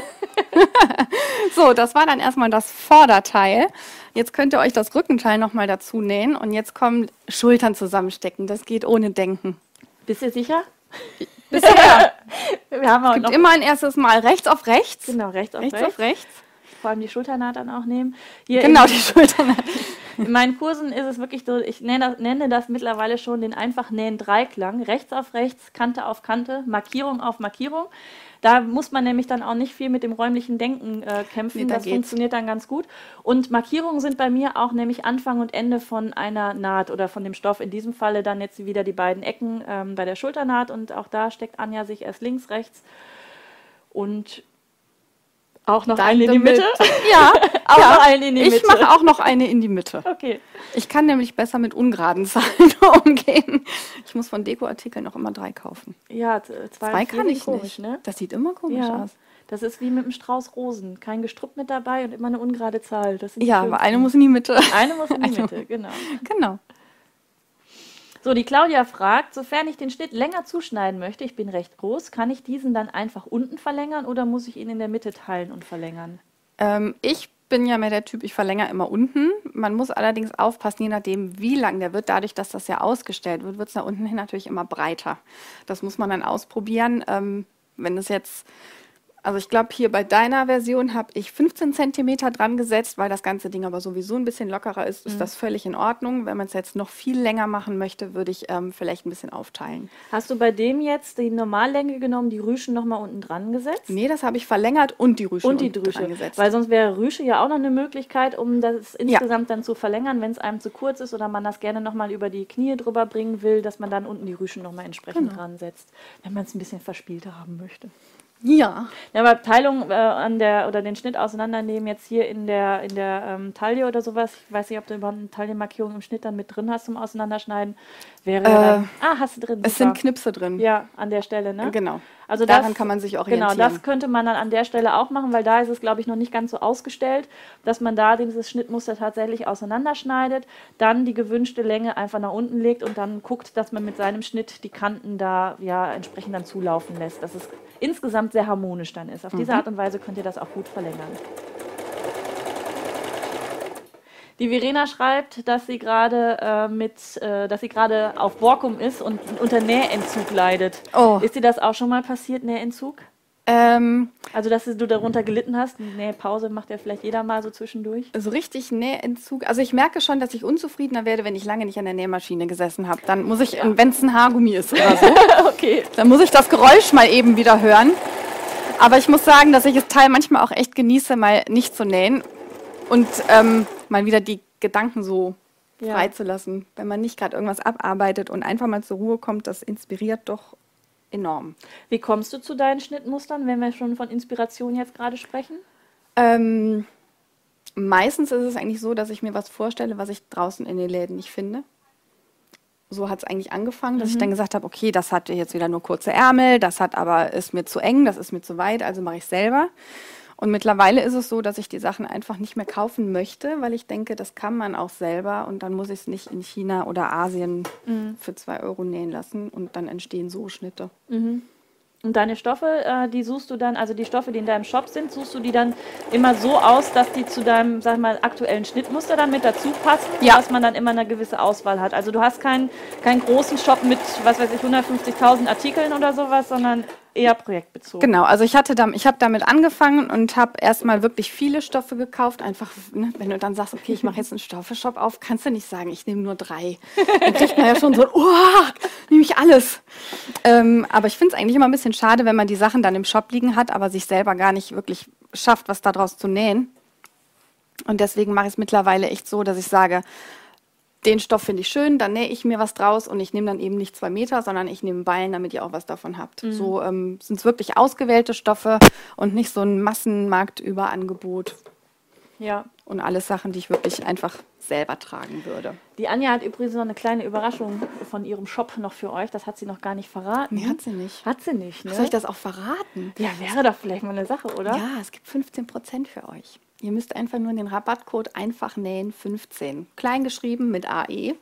So, das war dann erstmal das Vorderteil. Jetzt könnt ihr euch das Rückenteil nochmal dazu nähen und jetzt kommen Schultern zusammenstecken. Das geht ohne Denken. Bist du sicher? Bisher Wir haben auch gibt noch immer ein erstes Mal rechts auf rechts. genau rechts auf rechts, rechts. auf rechts. Vor allem die Schulternaht dann auch nehmen. Hier Genau, die Schultern. In meinen Kursen ist es wirklich so, ich nenne das, nenne das mittlerweile schon den einfach nähen Dreiklang. Rechts auf rechts, Kante auf Kante, Markierung auf Markierung. Da muss man nämlich dann auch nicht viel mit dem räumlichen Denken äh, kämpfen. Nee, da das geht's. funktioniert dann ganz gut. Und Markierungen sind bei mir auch nämlich Anfang und Ende von einer Naht oder von dem Stoff. In diesem Falle dann jetzt wieder die beiden Ecken ähm, bei der Schulternaht und auch da steckt Anja sich erst links, rechts und auch noch eine in die Mitte. Ja, Auch ja. noch eine in die ich Mitte. mache auch noch eine in die Mitte. Okay. Ich kann nämlich besser mit ungeraden Zahlen umgehen. Ich muss von Dekoartikeln noch immer drei kaufen. Ja, zwei, Zwei kann ich komisch, nicht. ne? Das sieht immer komisch Ja. aus. Das ist wie mit einem Strauß Rosen. Kein Gestrüpp mit dabei und immer eine ungerade Zahl. Ja, aber eine muss in die Mitte. eine muss in die eine- Mitte, genau. Genau. So, die Claudia fragt, sofern ich den Schnitt länger zuschneiden möchte, ich bin recht groß, kann ich diesen dann einfach unten verlängern oder muss ich ihn in der Mitte teilen und verlängern? Ähm, ich bin ja mehr der Typ, ich verlängere immer unten. Man muss allerdings aufpassen, je nachdem, wie lang der wird. Dadurch, dass das ja ausgestellt wird, wird es nach unten hin natürlich immer breiter. Das muss man dann ausprobieren. Ähm, wenn es jetzt, also ich glaube, hier bei deiner Version habe ich 15 Zentimeter dran gesetzt, weil das ganze Ding aber sowieso ein bisschen lockerer ist, ist das völlig in Ordnung. Wenn man es jetzt noch viel länger machen möchte, würde ich ähm, vielleicht ein bisschen aufteilen. Hast du bei dem jetzt die Normallänge genommen, die Rüschen nochmal unten dran gesetzt? Nee, das habe ich verlängert und die Rüschen Und die dran gesetzt. Weil sonst wäre Rüsche ja auch noch eine Möglichkeit, um das insgesamt dann zu verlängern, wenn es einem zu kurz ist oder man das gerne nochmal über die Knie drüber bringen will, dass man dann unten die Rüschen nochmal entsprechend Genau. dran setzt, wenn man es ein bisschen verspielter haben möchte. Ja. Ja, aber Teilung äh, an der oder den Schnitt auseinandernehmen jetzt hier in der in der ähm, Taille oder sowas. Ich weiß nicht, ob du überhaupt eine Taillenmarkierung im Schnitt dann mit drin hast zum Auseinanderschneiden. Wäre ja dann, ah, hast du drin. Äh, Es super. sind Knipse drin. ja an der Stelle, ne? Genau. Also Daran das- kann man sich Genau, orientieren. das könnte man dann an der Stelle auch machen, weil da ist es, glaube ich, noch nicht ganz so ausgestellt, dass man da dieses Schnittmuster tatsächlich auseinanderschneidet, dann die gewünschte Länge einfach nach unten legt und dann guckt, dass man mit seinem Schnitt die Kanten da ja entsprechend dann zulaufen lässt, dass es insgesamt sehr harmonisch dann ist. Auf Mhm. diese Art und Weise könnt ihr das auch gut verlängern. Die Verena schreibt, dass sie gerade äh, mit, äh, dass sie gerade auf Borkum ist und unter Nähentzug leidet. Oh. Ist dir das auch schon mal passiert, Nähentzug? Ähm, Also, dass du darunter gelitten hast. Nee, Pause macht ja vielleicht jeder mal so zwischendurch. so richtig Nähentzug. Also ich merke schon, dass ich unzufriedener werde, wenn ich lange nicht an der Nähmaschine gesessen habe. Dann muss ich, und wenn es ein Haargummi ist oder so, okay. dann muss ich das Geräusch mal eben wieder hören. Aber ich muss sagen, dass ich das Teil manchmal auch echt genieße, mal nicht zu nähen und ähm, mal wieder die Gedanken so Ja. freizulassen. Wenn man nicht gerade irgendwas abarbeitet und einfach mal zur Ruhe kommt, das inspiriert doch enorm. Wie kommst du zu deinen Schnittmustern, wenn wir schon von Inspiration jetzt gerade sprechen? Ähm, meistens ist es eigentlich so, dass ich mir was vorstelle, was ich draußen in den Läden nicht finde. So hat es eigentlich angefangen, dass ich dann gesagt habe, okay, das hat jetzt wieder nur kurze Ärmel, das hat aber ist mir zu eng, das ist mir zu weit, also mache ich selber. Und mittlerweile ist es so, dass ich die Sachen einfach nicht mehr kaufen möchte, weil ich denke, das kann man auch selber und dann muss ich es nicht in China oder Asien für zwei Euro nähen lassen und dann entstehen so Schnitte. Und deine Stoffe, äh, die suchst du dann, also die Stoffe, die in deinem Shop sind, suchst du die dann immer so aus, dass die zu deinem, sag mal, aktuellen Schnittmuster dann mit dazu passen, Ja. dass man dann immer eine gewisse Auswahl hat. Also du hast keinen keinen großen Shop mit, was weiß ich, 150.000 Artikeln oder sowas, sondern eher projektbezogen. Genau, also ich ich habe damit angefangen und habe erstmal wirklich viele Stoffe gekauft. Einfach, ne, wenn du dann sagst, okay, ich mache jetzt einen Stoffeshop auf, kannst du nicht sagen, ich nehme nur drei. Dann kriegt man ja schon so, oh, nehme ich alles. Ähm, aber ich finde es eigentlich immer ein bisschen schade, wenn man die Sachen dann im Shop liegen hat, aber sich selber gar nicht wirklich schafft, was daraus zu nähen. Und deswegen mache ich es mittlerweile echt so, dass ich sage, den Stoff finde ich schön, dann nähe ich mir was draus und ich nehme dann eben nicht zwei Meter, sondern ich nehme Ballen, damit ihr auch was davon habt. So ähm, sind es wirklich ausgewählte Stoffe und nicht so ein Massenmarktüberangebot Ja. und alles Sachen, die ich wirklich einfach selber tragen würde. Die Anja hat übrigens noch eine kleine Überraschung von ihrem Shop noch für euch. Das hat sie noch gar nicht verraten. Nee, hat sie nicht. Hat sie nicht, ne? Soll ich das auch verraten? Ja, wäre doch vielleicht mal eine Sache, oder? Ja, es gibt 15% für euch. Ihr müsst einfach nur den Rabattcode einfach nähen 15. Klein geschrieben mit AE.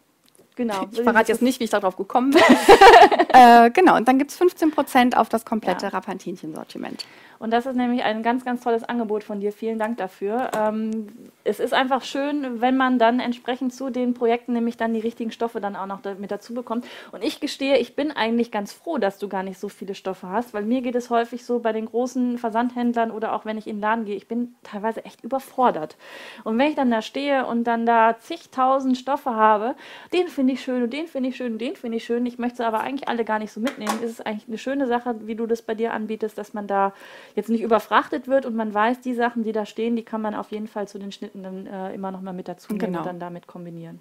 Genau. Ich verrate jetzt nicht, wie ich darauf gekommen bin. äh, genau, und dann gibt es 15% auf das komplette Ja. Rapantinchen-Sortiment. Und das ist nämlich ein ganz, ganz tolles Angebot von dir. Vielen Dank dafür. Ähm, es ist einfach schön, wenn man dann entsprechend zu den Projekten nämlich dann die richtigen Stoffe dann auch noch da, mit dazu bekommt. Und ich gestehe, ich bin eigentlich ganz froh, dass du gar nicht so viele Stoffe hast, weil mir geht es häufig so bei den großen Versandhändlern oder auch wenn ich in den Laden gehe, ich bin teilweise echt überfordert. Und wenn ich dann da stehe und dann da zigtausend Stoffe habe, den finde ich schön und den finde ich schön und den finde ich schön, ich möchte sie aber eigentlich alle gar nicht so mitnehmen, ist es eigentlich eine schöne Sache, wie du das bei dir anbietest, dass man da jetzt nicht überfrachtet wird und man weiß, die Sachen, die da stehen, die kann man auf jeden Fall zu den Schnitten dann äh, immer noch mal mit dazu nehmen Genau. und dann damit kombinieren.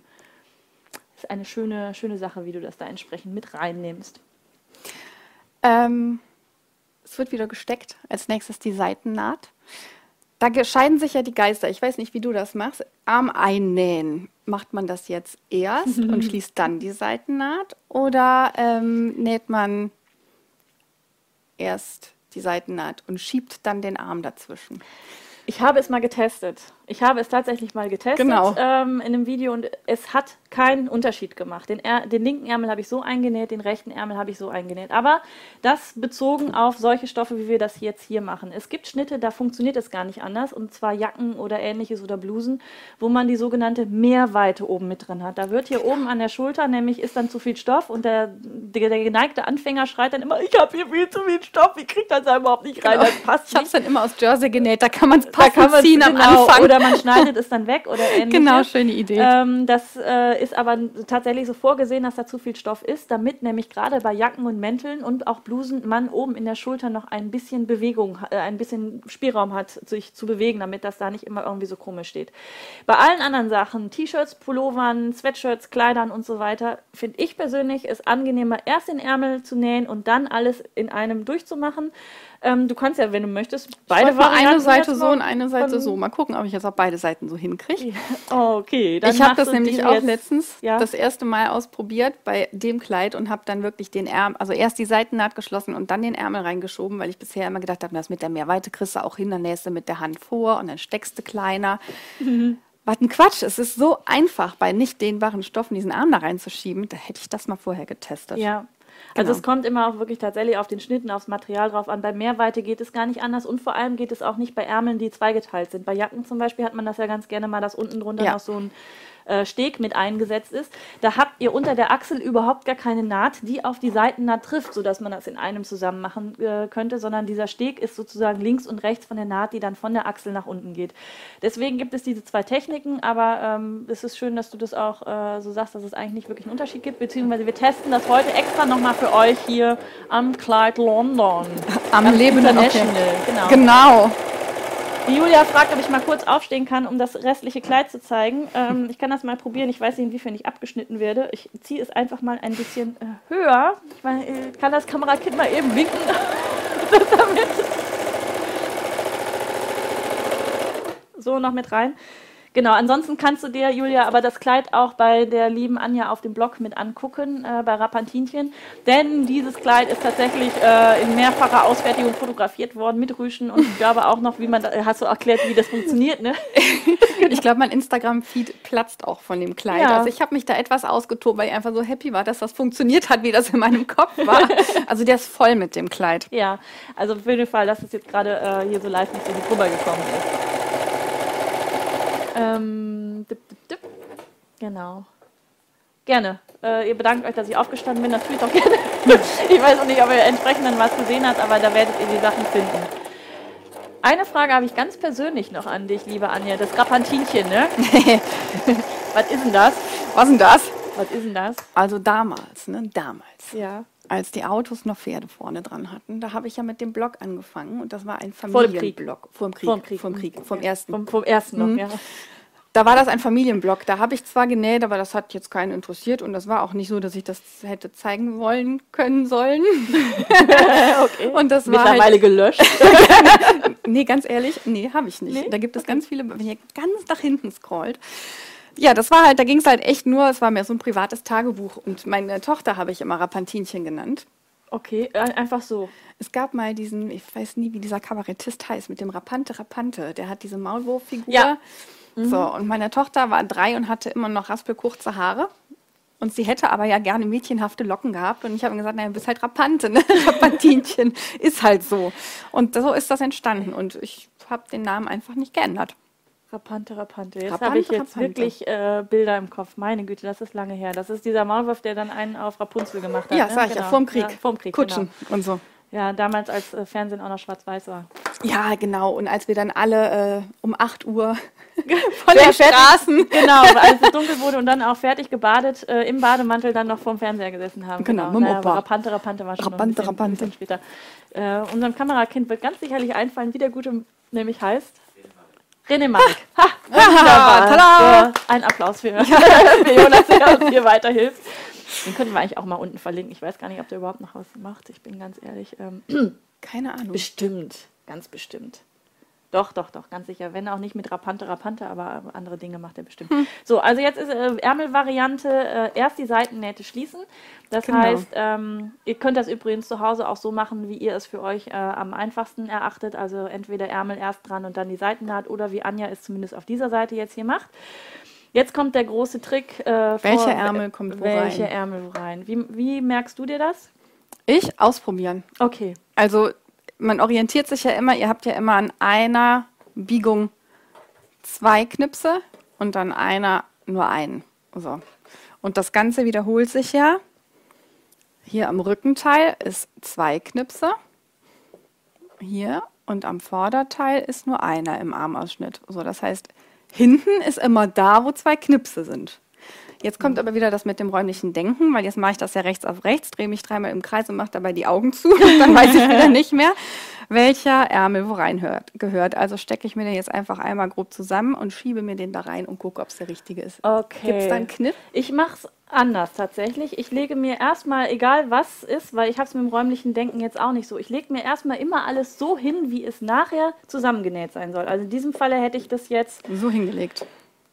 Ist eine schöne, schöne Sache, wie du das da entsprechend mit reinnimmst. Ähm, es wird wieder gesteckt. Als nächstes die Seitennaht. Da scheiden sich ja die Geister. Ich weiß nicht, wie du das machst. Arm einnähen. Macht man das jetzt erst und schließt dann die Seitennaht? Oder ähm, näht man erst die Seitennaht und schiebt dann den Arm dazwischen? Ich habe es mal getestet. Ich habe es tatsächlich mal getestet Genau. ähm, in einem Video und es hat keinen Unterschied gemacht. Den, den linken Ärmel habe ich so eingenäht, den rechten Ärmel habe ich so eingenäht. Aber das bezogen auf solche Stoffe, wie wir das jetzt hier machen. Es gibt Schnitte, da funktioniert es gar nicht anders und zwar Jacken oder ähnliches oder Blusen, wo man die sogenannte Mehrweite oben mit drin hat. Da wird hier oben an der Schulter nämlich ist dann zu viel Stoff und der, der, der geneigte Anfänger schreit dann immer, ich habe hier viel zu viel Stoff, ich kriege das da überhaupt nicht rein, das passt Ich habe es dann immer aus Jersey genäht. Da kann man es man ziehen am genau, Anfang. Oder man schneidet es dann weg oder ähnliches. Genau, schöne Idee. Ähm, das äh, ist aber tatsächlich so vorgesehen, dass da zu viel Stoff ist, damit nämlich gerade bei Jacken und Mänteln und auch Blusen man oben in der Schulter noch ein bisschen Bewegung, äh, ein bisschen Spielraum hat, sich zu bewegen, damit das da nicht immer irgendwie so komisch steht. Bei allen anderen Sachen, T-Shirts, Pullovern, Sweatshirts, Kleidern und so weiter, finde ich persönlich es angenehmer, erst den Ärmel zu nähen und dann alles in einem durchzumachen. Ähm, du kannst ja, wenn du möchtest, beide mal eine Varianten Seite so und eine Seite so. Mal gucken, ob ich jetzt auch beide Seiten so hinkriege. Okay, dann Ich habe das nämlich auch letztens Ja. das erste Mal ausprobiert bei dem Kleid und habe dann wirklich den Ärmel, also erst die Seitennaht geschlossen und dann den Ärmel reingeschoben, weil ich bisher immer gedacht habe, das mit der Mehrweite kriegst du auch hin, dann nähst du mit der Hand vor und dann steckst du kleiner. Was ein Quatsch, es ist so einfach, bei nicht dehnbaren Stoffen diesen Arm da reinzuschieben. Da hätte ich das mal vorher getestet. Ja. Also Genau. es kommt immer auch wirklich tatsächlich auf den Schnitten, aufs Material drauf an. Bei Mehrweite geht es gar nicht anders und vor allem geht es auch nicht bei Ärmeln, die zweigeteilt sind. Bei Jacken zum Beispiel hat man das ja ganz gerne mal, dass unten drunter Ja. noch so ein äh, Steg mit eingesetzt ist. Da habt ihr unter der Achsel überhaupt gar keine Naht, die auf die Seitennaht trifft, sodass man das in einem zusammen machen äh, könnte, sondern dieser Steg ist sozusagen links und rechts von der Naht, die dann von der Achsel nach unten geht. Deswegen gibt es diese zwei Techniken, aber ähm, es ist schön, dass du das auch äh, so sagst, dass es eigentlich nicht wirklich einen Unterschied gibt, beziehungsweise wir testen das heute extra nochmal für euch hier am Kleid London. Am Ganz Leben International, genau. Genau. Julia fragt, ob ich mal kurz aufstehen kann, um das restliche Kleid zu zeigen. Ähm, ich kann das mal probieren. Ich weiß nicht, inwiefern ich abgeschnitten werde. Ich ziehe es einfach mal ein bisschen äh, höher. Ich meine, äh, kann das Kamerakind mal eben winken? Damit. So, noch mit rein. Genau, ansonsten kannst du dir, Julia, aber das Kleid auch bei der lieben Anja auf dem Blog mit angucken, äh, bei Rapantinchen. Denn dieses Kleid ist tatsächlich äh, in mehrfacher Ausfertigung fotografiert worden mit Rüschen und ich glaube auch noch, wie man, da, hast du erklärt, wie das funktioniert, ne? Ich glaube, mein Instagram-Feed platzt auch von dem Kleid. Ja. Also ich habe mich da etwas ausgetobt, weil ich einfach so happy war, dass das funktioniert hat, wie das in meinem Kopf war. Also der ist voll mit dem Kleid. Ja, also auf jeden Fall, dass es jetzt gerade äh, hier so live nicht so gut rübergekommen ist. Ähm, dip, dip, dip. Genau. Gerne. Äh, ihr bedankt euch, dass ich aufgestanden bin. Das ich doch gerne. ich weiß auch nicht, ob ihr entsprechend dann was gesehen habt, aber da werdet ihr die Sachen finden. Eine Frage habe ich ganz persönlich noch an dich, liebe Anja. Das Grapantinchen, ne? was ist denn das? Was denn das? Was ist denn das? Also damals, ne? Damals. Ja. Als die Autos noch Pferde vorne dran hatten, da habe ich ja mit dem Blog angefangen und das war ein Vor dem Krieg. Familienblog. Vor dem Krieg. Vor dem Krieg. Vor dem Krieg. Vom Ja, ersten. Vom, vom ersten noch, Mhm. ja. Da war das ein Familienblock. Da habe ich zwar genäht, aber das hat jetzt keinen interessiert und das war auch nicht so, dass ich das hätte zeigen wollen können sollen. okay. Und das war Mittlerweile halt, gelöscht. nee, ganz ehrlich, nee, habe ich nicht. Nee? Da gibt es ganz viele, wenn ihr ganz nach hinten scrollt. Ja, das war halt, da ging es halt echt nur, es war mehr so ein privates Tagebuch und meine Tochter habe ich immer Rapantinchen genannt. Okay, ein- einfach so. Es gab mal diesen, ich weiß nie, wie dieser Kabarettist heißt, mit dem Rapante Rapante. Der hat diese Maulwurffigur. Ja. So, und meine Tochter war drei und hatte immer noch raspelkurze Haare. Und sie hätte aber ja gerne mädchenhafte Locken gehabt. Und ich habe gesagt, naja, du bist halt Rapante, ne? Rapantinchen. ist halt so. Und so ist das entstanden. Und ich habe den Namen einfach nicht geändert. Rapante, Rapante. Jetzt Rapante, habe ich jetzt Rapante. wirklich äh, Bilder im Kopf. Meine Güte, das ist lange her. Das ist dieser Maulwurf, der dann einen auf Rapunzel gemacht hat. Ja, ne? sag ich ja, Genau. vorm Krieg. Ja, vorm Krieg, Kutschen Genau. und so. Ja, damals, als äh, Fernsehen auch noch schwarz-weiß war. Ja, genau. Und als wir dann alle äh, um 8 Uhr von den Straßen Genau, als es dunkel wurde und dann auch fertig gebadet, äh, im Bademantel dann noch vorm Fernseher gesessen haben. Genau, mit dem Naja, Opa. Rapante, Rapante war schon noch ein Rapante, bisschen, Rapante. bisschen später. Äh, unserem Kamerakind wird ganz sicherlich einfallen, wie der Gute nämlich heißt. René Mark. Ha, wunderbar. ein Applaus für, für Jonas, der uns hier weiterhilft. Den könnten wir eigentlich auch mal unten verlinken. Ich weiß gar nicht, ob der überhaupt noch was macht. Ich bin ganz ehrlich. Ähm, Keine Ahnung. Bestimmt, ganz bestimmt. Doch, doch, doch, ganz sicher. Wenn auch nicht mit Rapante, Rapante, aber andere Dinge macht er bestimmt. So, also jetzt ist äh, Ärmelvariante, äh, erst die Seitennähte schließen. Das Genau. heißt, ähm, ihr könnt das übrigens zu Hause auch so machen, wie ihr es für euch äh, am einfachsten erachtet. Also entweder Ärmel erst dran und dann die Seitennaht oder wie Anja es zumindest auf dieser Seite jetzt hier macht. Jetzt kommt der große Trick. Äh, Welcher vor- Ärmel kommt wo Welche rein? Ärmel wo rein? Wie, wie merkst du dir das? Ich ausprobieren. Okay. Also man orientiert sich ja immer, ihr habt ja immer an einer Biegung zwei Knipse und an einer nur einen. So. Und das Ganze wiederholt sich ja. Hier am Rückenteil ist zwei Knipse. Hier und am Vorderteil ist nur einer im Armausschnitt. So, das heißt, hinten ist immer da, wo zwei Knipse sind. Jetzt kommt aber wieder das mit dem räumlichen Denken, weil jetzt mache ich das ja rechts auf rechts, drehe mich dreimal im Kreis und mache dabei die Augen zu. Dann weiß ich wieder nicht mehr, welcher Ärmel wo rein hört, gehört. Also stecke ich mir den jetzt einfach einmal grob zusammen und schiebe mir den da rein und gucke, ob es der richtige ist. Okay. Gibt es da einen Kniff? Ich mache es anders tatsächlich. Ich lege mir erstmal, egal was ist, weil ich habe es mit dem räumlichen Denken jetzt auch nicht so, ich lege mir erstmal immer alles so hin, wie es nachher zusammengenäht sein soll. Also in diesem Falle hätte ich das jetzt, So hingelegt.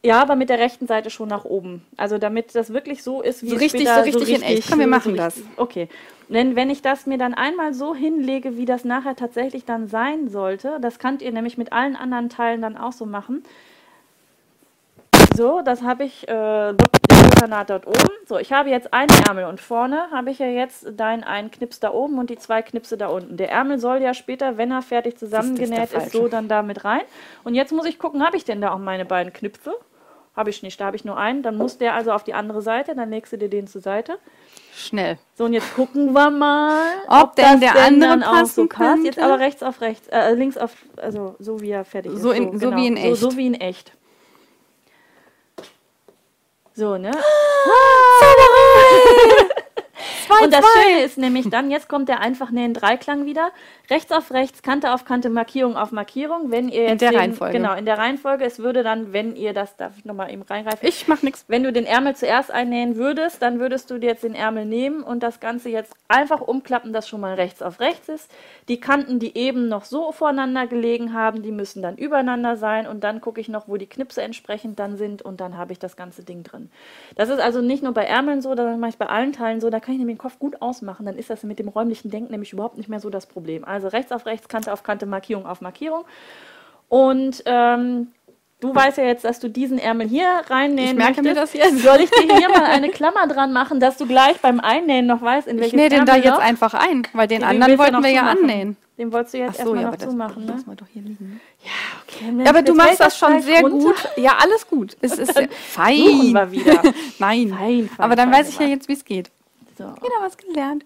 Ja, aber mit der rechten Seite schon nach oben. Also damit das wirklich so ist, wie So es richtig, später so richtig in echt. Komm, wir machen das. richtig- Okay. Denn wenn ich das mir dann einmal so hinlege, wie das nachher tatsächlich dann sein sollte, das könnt ihr nämlich mit allen anderen Teilen dann auch so machen. So, das habe ich, äh, der Kanat dort oben. So, ich habe jetzt einen Ärmel und vorne habe ich ja jetzt deinen einen Knips da oben und die zwei Knipse da unten. Der Ärmel soll ja später, wenn er fertig zusammengenäht der ist, so dann da mit rein. Und jetzt muss ich gucken, habe ich denn da auch meine beiden Knipse? Habe ich nicht, da habe ich nur einen. Dann muss der also auf die andere Seite, dann legst du dir den zur Seite. Schnell. So, und jetzt gucken wir mal, Ob denn der andere dann auch so passt. Jetzt aber rechts auf rechts, äh, links auf, also so wie er fertig ist. So in- so wie in so, echt. So wie in echt. So, ne? Und das Schöne ist nämlich dann, jetzt kommt der einfach nähen Dreiklang wieder. Rechts auf rechts, Kante auf Kante, Markierung auf Markierung. Wenn ihr jetzt der den, Reihenfolge. Genau, in der Reihenfolge. Es würde dann, wenn ihr das, darf ich nochmal eben reingreifen? Ich mach nichts. Wenn du den Ärmel zuerst einnähen würdest, dann würdest du dir jetzt den Ärmel nehmen und das Ganze jetzt einfach umklappen, dass schon mal rechts auf rechts ist. Die Kanten, die eben noch so voreinander gelegen haben, die müssen dann übereinander sein und dann gucke ich noch, wo die Knipse entsprechend dann sind und dann habe ich das ganze Ding drin. Das ist also nicht nur bei Ärmeln so, das mache ich bei allen Teilen so, da kann ich nämlich den Kopf gut ausmachen, dann ist das mit dem räumlichen Denken nämlich überhaupt nicht mehr so das Problem. Also rechts auf rechts, Kante auf Kante, Markierung auf Markierung. Und ähm, du weißt ja jetzt, dass du diesen Ärmel hier reinnähen Ich merke mir möchtest. das jetzt. Soll ich dir hier mal eine Klammer dran machen, dass du gleich beim Einnähen noch weißt, in Ich welches nähe den da jetzt noch? einfach ein, weil den Den anderen wollten wir ja zumachen. annähen. Den wolltest du jetzt so, erstmal ja, noch aber das zumachen. Ne? wir doch hier liegen. Okay, Ja, aber du machst das schon sehr runter. gut. Ja, alles gut. Es ist fein. Suchen wir wieder. Nein. Fein, fein, aber dann fein weiß ich ja jetzt, wie es geht. So. Wieder was gelernt.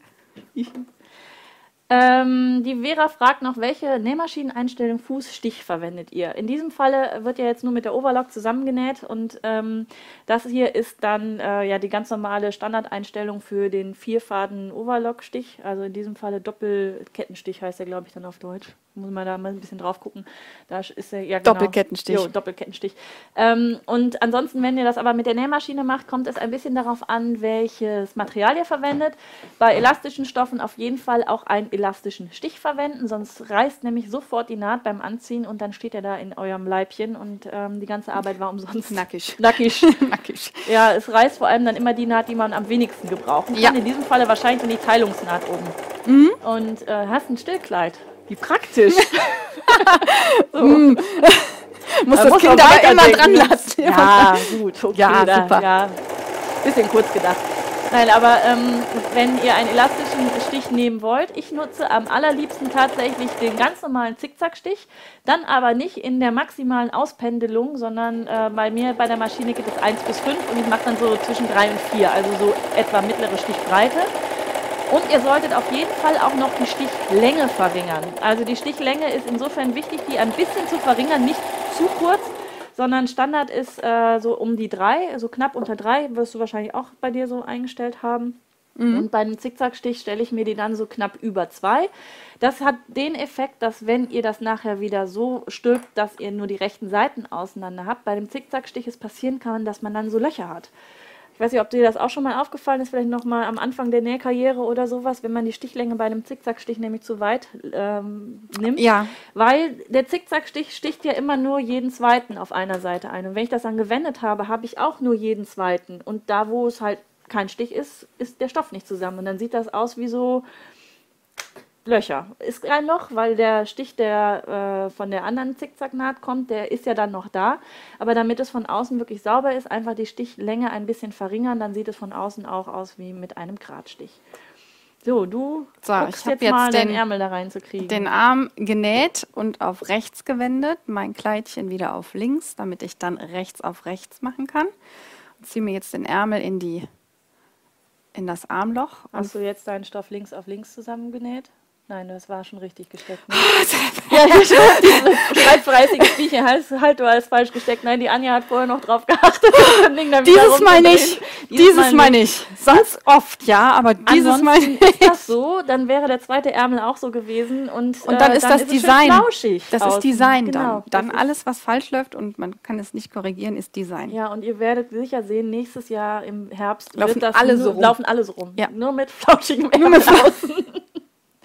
Ähm, die Vera fragt noch, welche Nähmaschineneinstellung Fußstich verwendet ihr? In diesem Falle wird ja jetzt nur mit der Overlock zusammengenäht und ähm, das hier ist dann äh, ja die ganz normale Standardeinstellung für den vierfaden Overlock-Stich. Also in diesem Falle Doppelkettenstich heißt der, glaube ich, dann auf Deutsch. Muss man da mal ein bisschen drauf gucken. Da ist er ja genau. Doppelkettenstich. Jo, Doppelkettenstich. Ähm, und ansonsten, wenn ihr das aber mit der Nähmaschine macht, kommt es ein bisschen darauf an, welches Material ihr verwendet. Bei elastischen Stoffen auf jeden Fall auch einen elastischen Stich verwenden, sonst reißt nämlich sofort die Naht beim Anziehen und dann steht er da in eurem Leibchen und ähm, die ganze Arbeit war umsonst. Nackig. Nackig. Nackig. Ja, es reißt vor allem dann immer die Naht, die man am wenigsten gebrauchen kann. Ja. In diesem Falle wahrscheinlich die Teilungsnaht oben. Mhm. Und äh, hast ein Stillkleid. Wie praktisch. Muss Da das muss Kind man aber immer dran lassen. Ja, gut, okay. Ja, super. Ja, bisschen kurz gedacht. Nein, aber ähm, wenn ihr einen elastischen Stich nehmen wollt, ich nutze am allerliebsten tatsächlich den ganz normalen Zickzackstich, dann aber nicht in der maximalen Auspendelung, sondern äh, bei mir bei der Maschine gibt es 1 bis 5 und ich mache dann so zwischen 3 und 4, also so etwa mittlere Stichbreite. Und ihr solltet auf jeden Fall auch noch die Stichlänge verringern. Also die Stichlänge ist insofern wichtig, die ein bisschen zu verringern, nicht zu kurz, sondern Standard ist äh, so um die drei, so knapp unter drei, wirst du wahrscheinlich auch bei dir so eingestellt haben. Und bei einem Zickzackstich stelle ich mir die dann so knapp über zwei. Das hat den Effekt, dass wenn ihr das nachher wieder so stülpt, dass ihr nur die rechten Seiten auseinander habt, bei dem Zickzackstich es passieren kann, dass man dann so Löcher hat. Ich weiß nicht, ob dir das auch schon mal aufgefallen ist, vielleicht noch mal am Anfang der Nähkarriere oder sowas, wenn man die Stichlänge bei einem Zickzackstich nämlich zu weit ähm, nimmt. Ja. Weil der Zickzackstich sticht ja immer nur jeden zweiten auf einer Seite ein. Und wenn ich das dann gewendet habe, habe ich auch nur jeden zweiten. Und da, wo es halt kein Stich ist, ist der Stoff nicht zusammen. Und dann sieht das aus wie so Löcher. Ist ein Loch, weil der Stich, der äh, von der anderen Zickzacknaht kommt, der ist ja dann noch da. Aber damit es von außen wirklich sauber ist, einfach die Stichlänge ein bisschen verringern, dann sieht es von außen auch aus wie mit einem Gradstich. So, du So, guckst ich hab jetzt, mal jetzt den den- Ärmel da reinzukriegen. Den Arm genäht und auf rechts gewendet, mein Kleidchen wieder auf links, damit ich dann rechts auf rechts machen kann. Ziehe mir jetzt den Ärmel in die in das Armloch. Und Hast du jetzt deinen Stoff links auf links zusammengenäht? Nein, das war schon richtig gesteckt. Ne? ja, ja, streitfleißige Viecher, halt, halt, du hast falsch gesteckt. Nein, die Anja hat vorher noch drauf geachtet. das dann dieses Mal nicht. Dieses Mal nicht. Sonst oft, ja, aber dieses Mal nicht. ist das so, dann wäre der zweite Ärmel auch so gewesen. Und, Und dann äh, ist das es schön Design. flauschig Das außen. ist Design genau, dann. Dann das ist- alles, was falsch läuft und man kann es nicht korrigieren, ist Design. Ja, und ihr werdet sicher sehen, nächstes Jahr im Herbst Laufen wird das alle nur, so rum. laufen alle so rum. Ja. Nur mit flauschigem Ärmel außen.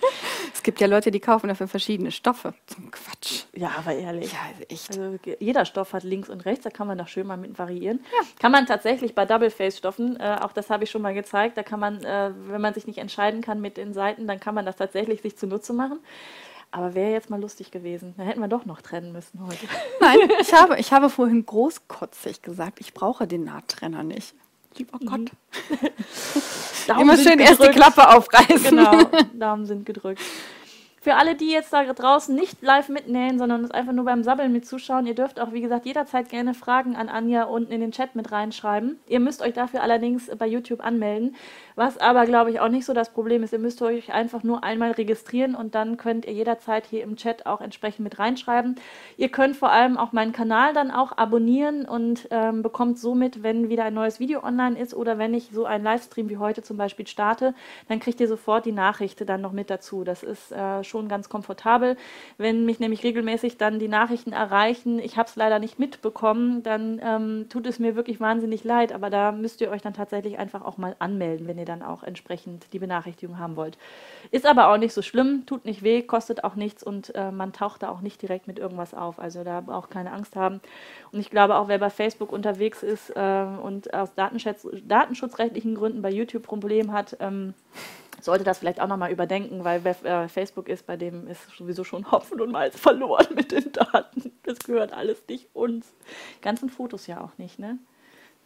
Es gibt ja Leute, die kaufen dafür verschiedene Stoffe. Zum Quatsch. Ja, aber ehrlich. Ja, echt. Also jeder Stoff hat links und rechts, da kann man doch schön mal mit variieren. Kann man tatsächlich bei Double-Face-Stoffen, äh, auch das habe ich schon mal gezeigt, da kann man, äh, wenn man sich nicht entscheiden kann mit den Seiten, dann kann man das tatsächlich sich zunutze machen. Aber wäre jetzt mal lustig gewesen. Da hätten wir doch noch trennen müssen heute. Nein, ich habe, ich habe vorhin großkotzig gesagt, ich brauche den Nahttrenner nicht. Lieber Gott. Daumen Immer schön erst die. Klappe aufreißen. Genau, Daumen sind gedrückt. Für alle, die jetzt da draußen nicht live mitnähen, sondern uns einfach nur beim Sabbeln mit zuschauen, ihr dürft auch, wie gesagt, jederzeit gerne Fragen an Anja unten in den Chat mit reinschreiben. Ihr müsst euch dafür allerdings bei YouTube anmelden, was aber, glaube ich, auch nicht so das Problem ist. Ihr müsst euch einfach nur einmal registrieren und dann könnt ihr jederzeit hier im Chat auch entsprechend mit reinschreiben. Ihr könnt vor allem auch meinen Kanal dann auch abonnieren und ähm, bekommt somit, wenn wieder ein neues Video online ist oder wenn ich so einen Livestream wie heute zum Beispiel starte, dann kriegt ihr sofort die Nachricht dann noch mit dazu. Das ist äh, schon ganz komfortabel. Wenn mich nämlich regelmäßig dann die Nachrichten erreichen, ich habe es leider nicht mitbekommen, dann ähm, tut es mir wirklich wahnsinnig leid, aber da müsst ihr euch dann tatsächlich einfach auch mal anmelden, wenn ihr dann auch entsprechend die Benachrichtigung haben wollt. Ist aber auch nicht so schlimm, tut nicht weh, kostet auch nichts und äh, man taucht da auch nicht direkt mit irgendwas auf. Also da auch keine Angst haben. Und ich glaube auch, wer bei Facebook unterwegs ist äh, und aus Datenschutz, datenschutzrechtlichen Gründen bei YouTube Problem hat, ähm, sollte das vielleicht auch nochmal überdenken, weil wer äh, Facebook ist, bei dem ist sowieso schon Hopfen und Malz verloren mit den Daten. Das gehört alles nicht uns. Die ganzen Fotos ja auch nicht, ne?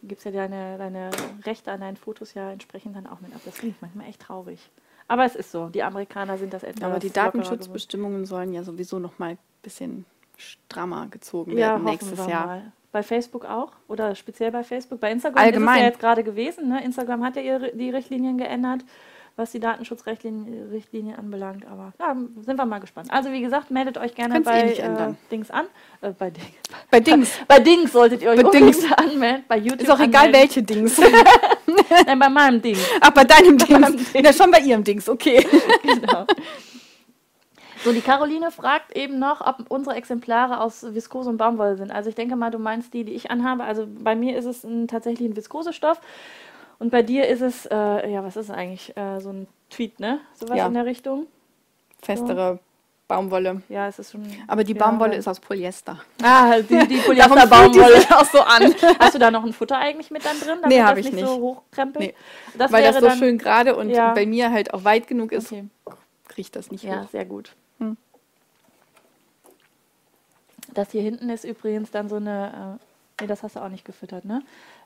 Du gibst ja deine, deine Rechte an deinen Fotos ja entsprechend dann auch mit ab. Das ich manchmal echt traurig. Aber es ist so. Die Amerikaner sind das etwas Aber die Datenschutzbestimmungen sollen ja sowieso noch mal ein bisschen strammer gezogen. Ja, werden hoffen nächstes wir Jahr. mal. Bei Facebook auch? Oder speziell bei Facebook? Bei Instagram ist es Allgemein. ja jetzt gerade gewesen. Ne? Instagram hat ja ihre, die Richtlinien geändert. Was die Datenschutzrichtlinien Richtlinien anbelangt. Aber ja, sind wir mal gespannt. Also wie gesagt, meldet euch gerne Könnt's eh bei nicht äh. Dings an. Äh, bei, Dings. Bei Dings. bei Dings solltet ihr euch Bei Dings. anmelden. Bei YouTube Ist auch egal, anmelden. welche Dings. Nein, bei meinem Ding. Ach, bei deinem Dings. Dings. Ja, schon bei ihrem Dings, okay. genau. So, die Caroline fragt eben noch, ob unsere Exemplare aus Viskose und Baumwolle sind. Also ich denke mal, du meinst die, die ich anhabe. Also bei mir ist es ein, tatsächlich ein Viskosestoff. Und bei dir ist es, äh, ja, was ist eigentlich? Äh, so ein Tweet, ne? Sowas Ja. in der Richtung. Festere Baumwolle. Ja, es ist schon. Aber die Baumwolle ist aus Polyester. Ah, die, die Polyester-Baumwolle. auch so an. Hast du da noch ein Futter eigentlich mit dann drin? damit Nee, das hab ich nicht. nicht. so hochkrempelt? Nee. Das Weil das so dann, schön gerade und Ja. bei mir halt auch weit genug ist, Okay. kriege ich das nicht Ja, hoch. sehr gut. Hm. Das hier hinten ist übrigens dann so eine. Äh, nee, das hast du auch nicht gefüttert, ne?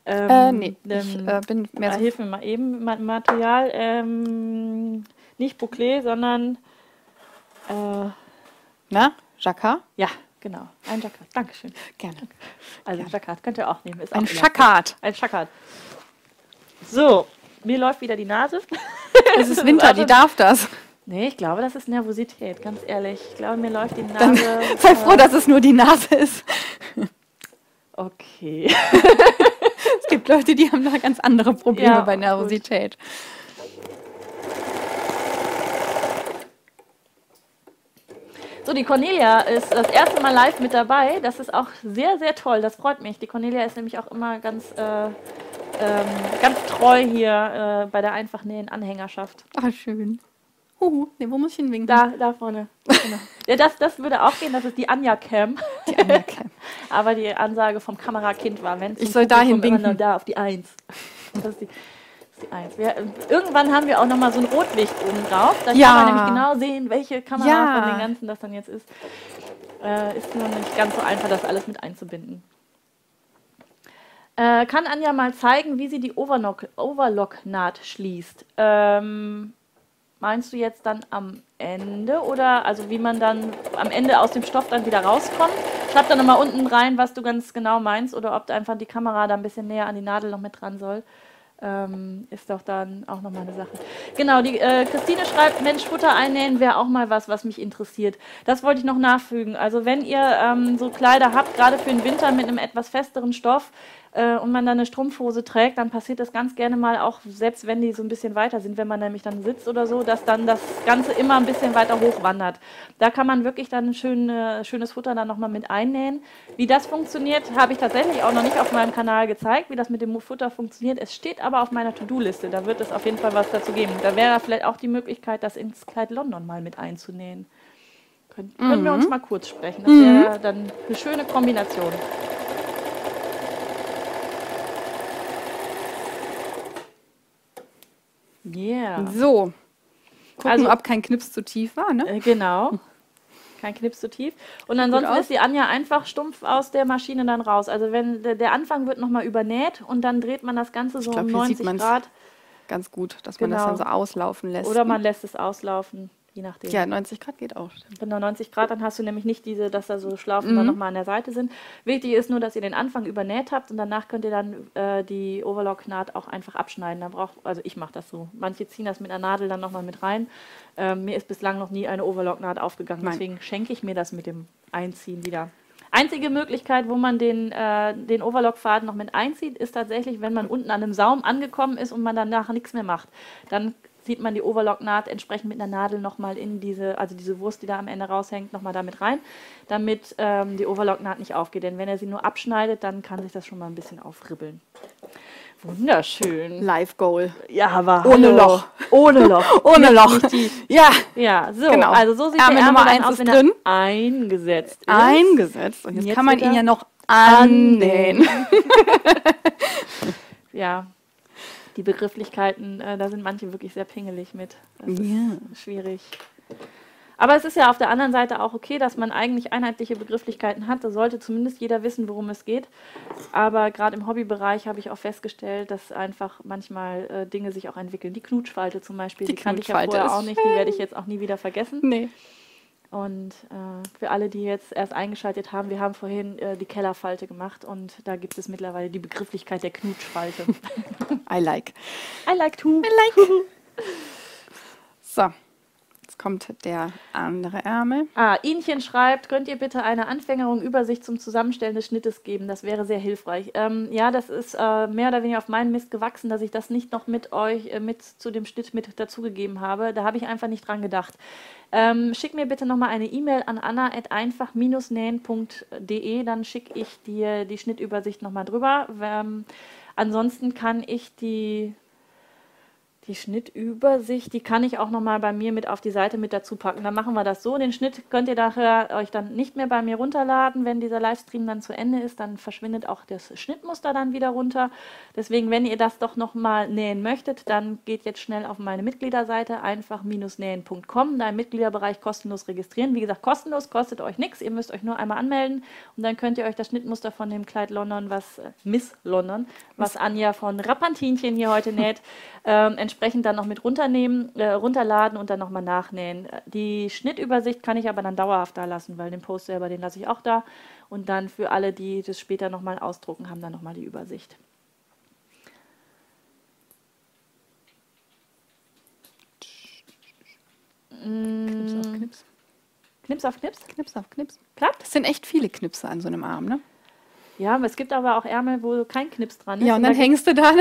Ähm, Äh, nee, ich ähm, äh, bin mehr ah, so hilf mir mal eben. Ma Material, ähm, nicht Bouclé, sondern. Äh, Na, Jacquard? ja, genau. Ein Jacquard. Dankeschön. Gerne. Also, Jacquard könnt ihr auch nehmen. Ist Ein Jacquard. Ein Jacquard. So, mir läuft wieder die Nase. Es ist Winter, die darf das. Nee, ich glaube, das ist Nervosität, ganz ehrlich. Ich glaube, mir läuft die Dann Nase. sei äh, froh, dass es nur die Nase ist. Okay. Es gibt Leute, die haben da ganz andere Probleme Ja, bei gut. Nervosität. So, die Cornelia ist das erste Mal live mit dabei. Das ist auch sehr, sehr toll. Das freut mich. Die Cornelia ist nämlich auch immer ganz, äh, ähm, ganz treu hier äh, bei der einfach nähen Anhängerschaft. Ach, schön. Huhu, nee, wo muss ich hinwinken? Da, da vorne. Genau. Ja, das, das würde auch gehen. Das ist die Anja Cam. Die Anja Cam. Aber die Ansage vom Kamerakind war, wenn Ich soll dahin immer nur winken. da auf die Eins. Das ist die, das ist die Eins. Wir, irgendwann haben wir auch noch mal so ein Rotlicht oben drauf. Da Ja. kann man nämlich genau sehen, welche Kamera Ja. von den ganzen das dann jetzt ist. Äh, ist nur nicht ganz so einfach, das alles mit einzubinden. Äh, kann Anja mal zeigen, wie sie die Overlock- Overlock-Naht schließt? Ähm, meinst du jetzt dann am Ende oder also wie man dann am Ende aus dem Stoff dann wieder rauskommt? Schreib dann nochmal unten rein, was du ganz genau meinst oder ob einfach die Kamera da ein bisschen näher an die Nadel noch mit dran soll. Ähm, ist doch dann auch nochmal eine Sache. Genau, die äh, Christine schreibt, Mensch, Futter einnähen wäre auch mal was, was mich interessiert. Das wollte ich noch nachfügen. Also wenn ihr ähm, so Kleider habt, gerade für den Winter mit einem etwas festeren Stoff äh, und man dann eine Strumpfhose trägt, dann passiert das ganz gerne mal auch, selbst wenn die so ein bisschen weiter sind, wenn man nämlich dann sitzt oder so, dass dann das Ganze immer ein bisschen weiter hoch wandert. Da kann man wirklich dann ein schön, äh, schönes Futter dann nochmal mit einnähen. Wie das funktioniert, habe ich tatsächlich auch noch nicht auf meinem Kanal gezeigt, wie das mit dem Futter funktioniert. Es steht aber auf meiner To-Do-Liste, da wird es auf jeden Fall was dazu geben. Da wäre vielleicht auch die Möglichkeit, das ins Kleid London mal mit einzunähen. Können, können wir uns mal kurz sprechen. Das wäre dann eine schöne Kombination. Yeah. So. Gucken, Also- ob kein Knips zu tief war, ne? Äh, genau. Kein Knips zu tief. Und ansonsten ist die Anja einfach stumpf aus der Maschine dann raus. Also wenn der, Anfang wird nochmal übernäht und dann dreht man das Ganze so glaub, um hier sieht 90 man's. Grad. Ganz gut, dass man das Genau. dann so auslaufen lässt. Oder man lässt es auslaufen, je nachdem. ja, 90 Grad geht auch. stimmt. Genau, 90 Grad, dann hast du nämlich nicht diese, dass da so Schlaufen dann nochmal an der Seite sind. Wichtig ist nur, dass ihr den Anfang übernäht habt und danach könnt ihr dann äh, die Overlock-Naht auch einfach abschneiden. Da braucht, also ich mache das so. Manche ziehen das mit einer Nadel dann nochmal mit rein. Ähm, mir ist bislang noch nie eine Overlock-Naht aufgegangen, Nein. deswegen schenke ich mir das mit dem Einziehen wieder. Einzige Möglichkeit, wo man den, äh, den Overlock-Faden noch mit einzieht, ist tatsächlich, wenn man unten an einem Saum angekommen ist und man danach nichts mehr macht. Dann zieht man die Overlock-Naht entsprechend mit einer Nadel nochmal in diese, also diese Wurst, die da am Ende raushängt, nochmal damit rein, damit ähm, die Overlock-Naht nicht aufgeht. Denn wenn er sie nur abschneidet, dann kann sich das schon mal ein bisschen aufribbeln. Wunderschön. Live Goal. Ja, aber Ohne hallo. Loch. Ohne Loch. Ohne Loch. Ja, Ja, so, Genau. also so sieht Ärmel der Ärmel Nummer eins aus, ist drin. eingesetzt ist. eingesetzt. Und jetzt, Jetzt kann man ihn ja noch annähen. Ja, die Begrifflichkeiten, äh, da sind manche wirklich sehr pingelig mit. Das ist Ja. schwierig. Aber es ist ja auf der anderen Seite auch okay, dass man eigentlich einheitliche Begrifflichkeiten hat. Da sollte zumindest jeder wissen, worum es geht. Aber gerade im Hobbybereich habe ich auch festgestellt, dass einfach manchmal äh, Dinge sich auch entwickeln. Die Knutschfalte zum Beispiel, Die die, kannte ich ja vorher ist auch nicht. Die werde ich jetzt auch nie wieder vergessen. Nee. Und äh, für alle, die jetzt erst eingeschaltet haben, wir haben vorhin äh, die Kellerfalte gemacht und da gibt es mittlerweile die Begrifflichkeit der Knutschfalte. I like. I like to. I like. So, jetzt kommt der andere Ärmel. Ah, Inchen schreibt, könnt ihr bitte eine Anfängerung Übersicht zum Zusammenstellen des Schnittes geben? Das wäre sehr hilfreich. Ähm, ja, das ist äh, mehr oder weniger auf meinen Mist gewachsen, dass ich das nicht noch mit euch, äh, mit zu dem Schnitt mit dazugegeben habe. Da habe ich einfach nicht dran gedacht. Ähm, schick mir bitte nochmal eine E-Mail an anna.einfach-nähen.de, dann schicke ich dir die Schnittübersicht nochmal drüber. Ähm, ansonsten kann ich die die Schnittübersicht, die kann ich auch nochmal bei mir mit auf die Seite mit dazu packen. Dann machen wir das so. Den Schnitt könnt ihr nachher euch dann nicht mehr bei mir runterladen. Wenn dieser Livestream dann zu Ende ist, dann verschwindet auch das Schnittmuster dann wieder runter. Deswegen, wenn ihr das doch nochmal nähen möchtet, dann geht jetzt schnell auf meine Mitgliederseite, einfach-nähen.com, da im Mitgliederbereich kostenlos registrieren. Wie gesagt, kostenlos, kostet euch nichts. Ihr müsst euch nur einmal anmelden und dann könnt ihr euch das Schnittmuster von dem Kleid London, was äh, Miss London, was Anja von Rappantinchen hier heute näht, ähm, entsprechend dann noch mit runternehmen, äh, runterladen und dann nochmal nachnähen. Die Schnittübersicht kann ich aber dann dauerhaft da lassen, weil den Post selber, den lasse ich auch da. Und dann für alle, die das später nochmal ausdrucken, haben dann nochmal die Übersicht. Knips auf Mm, Knips. Knips auf Knips? Knips auf Knips. Klappt? Das sind echt viele Knipse an so einem Arm, ne? Ja, aber es gibt aber auch Ärmel, wo kein Knips dran ist. Ja, und dann da hängst du da.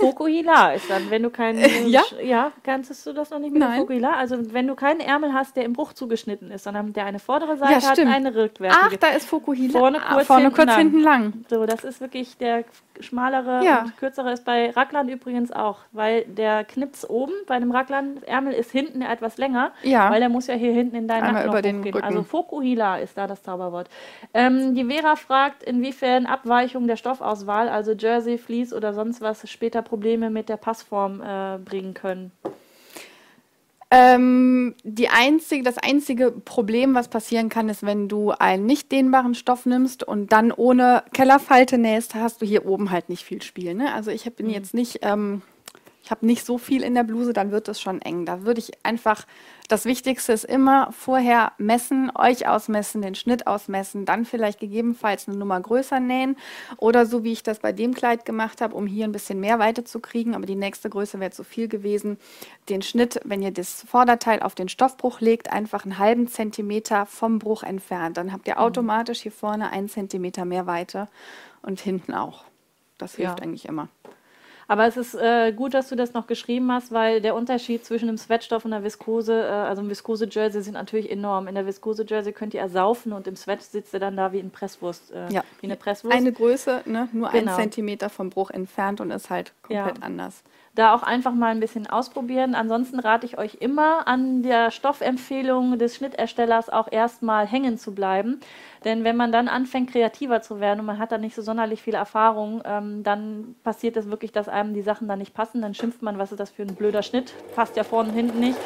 Fokuhila ist dann, wenn du keinen. Ja? Ja, kannst du das noch nicht mit Nein. Fokuhila? Also, wenn du keinen Ärmel hast, der im Bruch zugeschnitten ist, sondern der eine vordere Seite Ja, hat, eine rückwärtige. Ach, da ist Fokuhila. Vorne Ah, kurz, vorne hinten kurz lang. hinten lang. So, das ist wirklich der schmalere Ja. und kürzere ist bei Raglan übrigens auch, weil der Knips oben bei dem Raglan-Ärmel ist hinten etwas länger, Ja. weil der muss ja hier hinten in deinen Nacken über den. Rücken. Also Fokuhila ist da das Zauberwort. Ähm, die Vera fragt, inwiefern Abweichung der Stoffauswahl, also Jersey, Vlies oder sonst was, später Probleme mit der Passform äh, bringen können. Ähm, die einzige, das einzige Problem, was passieren kann, ist, wenn du einen nicht dehnbaren Stoff nimmst und dann ohne Kellerfalte nähst, hast du hier oben halt nicht viel Spiel. Ne? Also ich bin jetzt nicht, ähm, ich habe nicht so viel in der Bluse, dann wird es schon eng. Da würde ich einfach, das Wichtigste ist immer vorher messen, euch ausmessen, den Schnitt ausmessen, dann vielleicht gegebenenfalls eine Nummer größer nähen oder so wie ich das bei dem Kleid gemacht habe, um hier ein bisschen mehr Weite zu kriegen, aber die nächste Größe wäre zu viel gewesen. Den Schnitt, wenn ihr das Vorderteil auf den Stoffbruch legt, einfach einen halben Zentimeter vom Bruch entfernt. Dann habt ihr automatisch hier vorne einen Zentimeter mehr Weite und hinten auch. Das hilft Ja. eigentlich immer. Aber es ist äh, gut, dass du das noch geschrieben hast, weil der Unterschied zwischen dem Sweatstoff und der Viskose, äh, also im Viskose-Jersey sind natürlich enorm. In der Viskose-Jersey könnt ihr ersaufen und im Sweat sitzt ihr dann da wie ein Presswurst, äh, Ja. wie eine Presswurst. Eine Größe, ne, nur Genau. ein Zentimeter vom Bruch entfernt und ist halt komplett Ja. anders. da auch einfach mal ein bisschen ausprobieren. Ansonsten rate ich euch immer an der Stoffempfehlung des Schnitterstellers auch erstmal hängen zu bleiben. Denn wenn man dann anfängt, kreativer zu werden und man hat da nicht so sonderlich viel Erfahrung, ähm, dann passiert es wirklich, dass einem die Sachen dann nicht passen. Dann schimpft man, was ist das für ein blöder Schnitt, passt ja vorne und hinten nicht.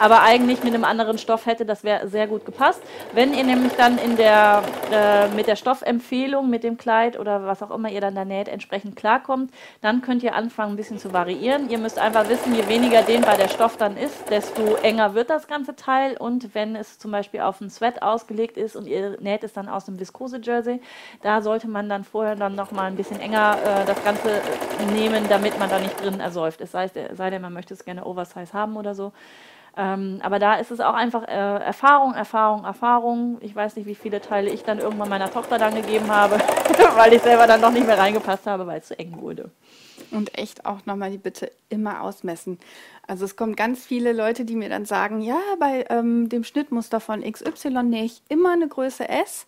Aber eigentlich mit einem anderen Stoff hätte das sehr gut gepasst. Wenn ihr nämlich dann in der, äh, mit der Stoffempfehlung, mit dem Kleid oder was auch immer ihr dann da näht, entsprechend klarkommt, dann könnt ihr anfangen, ein bisschen zu variieren. Ihr müsst einfach wissen, je weniger dehnbar der Stoff dann ist, desto enger wird das ganze Teil. Und wenn es zum Beispiel auf einen Sweat ausgelegt ist und ihr näht es dann aus einem Viskose-Jersey, da sollte man dann vorher dann nochmal ein bisschen enger äh, das Ganze äh, nehmen, damit man da nicht drin ersäuft. Es sei, sei denn, man möchte es gerne Oversize haben oder so. Ähm, aber da ist es auch einfach äh, Erfahrung, Erfahrung, Erfahrung. Ich weiß nicht, wie viele Teile ich dann irgendwann meiner Tochter dann gegeben habe, weil ich selber dann noch nicht mehr reingepasst habe, weil es zu eng wurde. Und echt auch nochmal die Bitte immer ausmessen. Also es kommen ganz viele Leute, die mir dann sagen, ja, bei ähm, dem Schnittmuster von XY nähe ich immer eine Größe S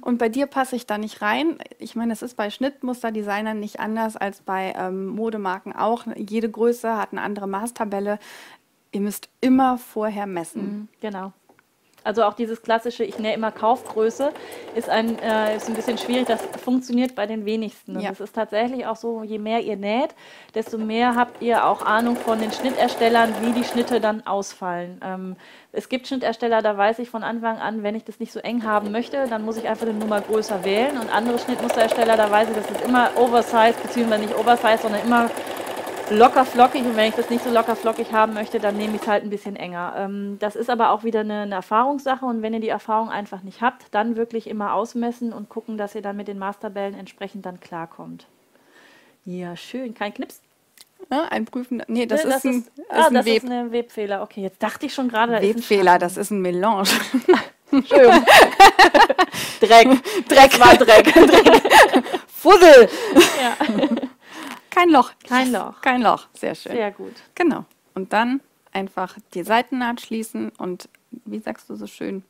und bei dir passe ich da nicht rein. Ich meine, es ist bei Schnittmusterdesignern nicht anders als bei ähm, Modemarken auch. Jede Größe hat eine andere Maßtabelle. Ihr müsst immer vorher messen. Genau. Also auch dieses klassische, ich nähe immer Kaufgröße, ist ein, äh, ist ein bisschen schwierig. Das funktioniert bei den wenigsten. Und Ja. es ist tatsächlich auch so, je mehr ihr näht, desto mehr habt ihr auch Ahnung von den Schnitterstellern, wie die Schnitte dann ausfallen. Ähm, es gibt Schnittersteller, da weiß ich von Anfang an, wenn ich das nicht so eng haben möchte, dann muss ich einfach eine Nummer größer wählen. Und andere Schnittmusterhersteller, da weiß ich, das ist immer Oversize, beziehungsweise nicht Oversize, sondern immer locker flockig und wenn ich das nicht so locker flockig haben möchte, dann nehme ich es halt ein bisschen enger. Ähm, das ist aber auch wieder eine, eine Erfahrungssache und wenn ihr die Erfahrung einfach nicht habt, dann wirklich immer ausmessen und gucken, dass ihr dann mit den Maßtabellen entsprechend dann klarkommt. Ja, schön. Kein Knips. Ja, ein prüfender. Nee, das, Ne, ist ein, ist ah, ein das Web ist ein Webfehler. Okay, jetzt dachte ich schon gerade, da ist Webfehler, das ist ein Melange. Entschuldigung. Dreck. Dreck war Dreck. Fussel! ja. Kein Loch. Kein Loch. Kein Loch. Sehr schön. Sehr gut. Genau. Und dann einfach die Seitennaht schließen und wie sagst du so schön?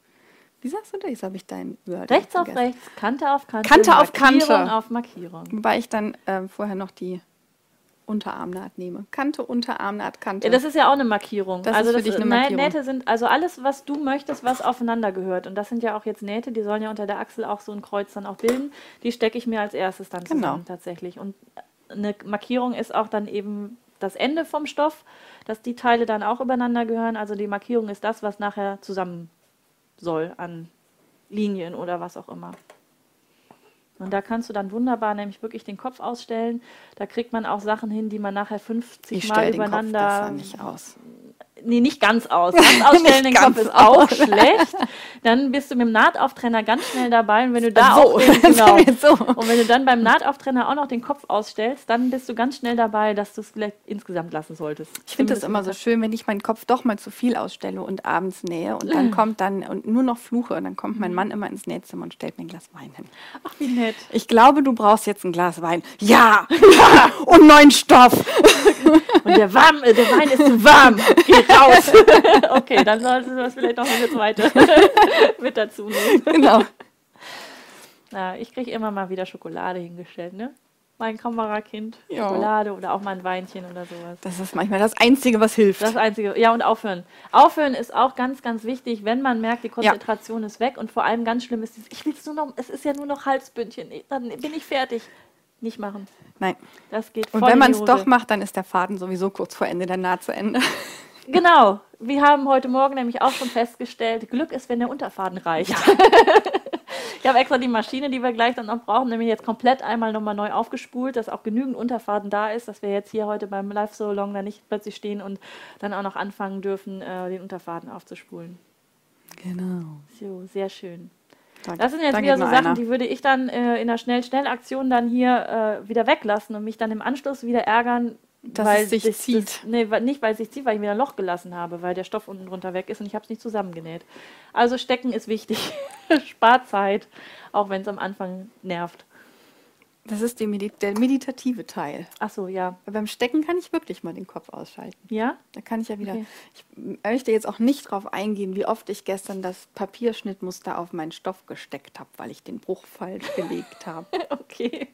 Wie sagst du das? Jetzt habe ich deinen Überall Rechts auf vergessen. rechts, Kante auf Kante. Kante auf Markierung Kante. auf Markierung. Wobei ich dann ähm, vorher noch die Unterarmnaht nehme. Kante, Unterarmnaht, Kante. Ja, das ist ja auch eine Markierung. Das ist also für dich eine Markierung. Nähte sind also alles, was du möchtest, was aufeinander gehört. Und das sind ja auch jetzt Nähte, die sollen ja unter der Achsel auch so ein Kreuz dann auch bilden. Die stecke ich mir als erstes dann zusammen Genau. tatsächlich. Und eine Markierung ist auch dann eben das Ende vom Stoff, dass die Teile dann auch übereinander gehören. Also die Markierung ist das, was nachher zusammen soll an Linien oder was auch immer. Und da kannst du dann wunderbar nämlich wirklich den Kopf ausstellen. Da kriegt man auch Sachen hin, die man nachher 50 ich Mal stelle den Kopf übereinander besser nicht aus. Nee, nicht ganz aus. Ganz ausstellen den Nicht Kopf ganz ist auch schlecht. Dann bist du mit dem Nahtauftrenner ganz schnell dabei. Und wenn du da So, auch den, genau. so. Und wenn du dann beim Nahtauftrenner auch noch den Kopf ausstellst, dann bist du ganz schnell dabei, dass du es vielleicht insgesamt lassen solltest. Ich finde das immer so schön, wenn ich meinen Kopf doch mal zu viel ausstelle und abends nähe und dann kommt dann und nur noch fluche und dann kommt mein Mann immer ins Nähzimmer und stellt mir ein Glas Wein hin. Ach, wie nett. Ich glaube, du brauchst jetzt ein Glas Wein. Ja, ja und neuen Stoff. Und der, warm, äh, der Wein ist zu warm. Geh raus. okay, dann solltest du das vielleicht noch eine zweite mit dazu nehmen. Genau. Ja, ich kriege immer mal wieder Schokolade hingestellt, ne? Mein Kamerakind. Ja. Schokolade oder auch mal ein Weinchen oder sowas. Das ist manchmal das Einzige, was hilft. Das Einzige. Ja, und aufhören. Aufhören ist auch ganz, ganz wichtig, wenn man merkt, die Konzentration ist weg. Und vor allem ganz schlimm ist, dieses, ich will es nur noch, es ist ja nur noch Halsbündchen. Dann bin ich fertig. Nicht machen. Nein. Das geht Und wenn man es doch macht, dann ist der Faden sowieso kurz vor Ende der Naht zu Ende. Genau. Wir haben heute Morgen nämlich auch schon festgestellt, Glück ist, wenn der Unterfaden reicht. ich habe extra die Maschine, die wir gleich dann noch brauchen, nämlich jetzt komplett einmal nochmal neu aufgespult, dass auch genügend Unterfaden da ist, dass wir jetzt hier heute beim Live So Long da nicht plötzlich stehen und dann auch noch anfangen dürfen, äh, den Unterfaden aufzuspulen. Genau. So, sehr schön. Da, Das sind jetzt da wieder so Sachen, einer. die würde ich dann äh, in einer Schnell-Schnell-Aktion dann hier äh, wieder weglassen und mich dann im Anschluss wieder ärgern, Dass weil es sich das- zieht. Das, nee, nicht weil es sich zieht, weil ich wieder ein Loch gelassen habe, weil der Stoff unten drunter weg ist und ich habe es nicht zusammengenäht. Also stecken ist wichtig. Spart Zeit, auch wenn es am Anfang nervt. Das ist die Medi der meditative Teil. Ach so, ja. Beim Stecken kann ich wirklich mal den Kopf ausschalten. Ja? Da kann ich ja wieder. Okay. Ich möchte jetzt auch nicht darauf eingehen, wie oft ich gestern das Papierschnittmuster auf meinen Stoff gesteckt habe, weil ich den Bruch falsch gelegt habe. Okay.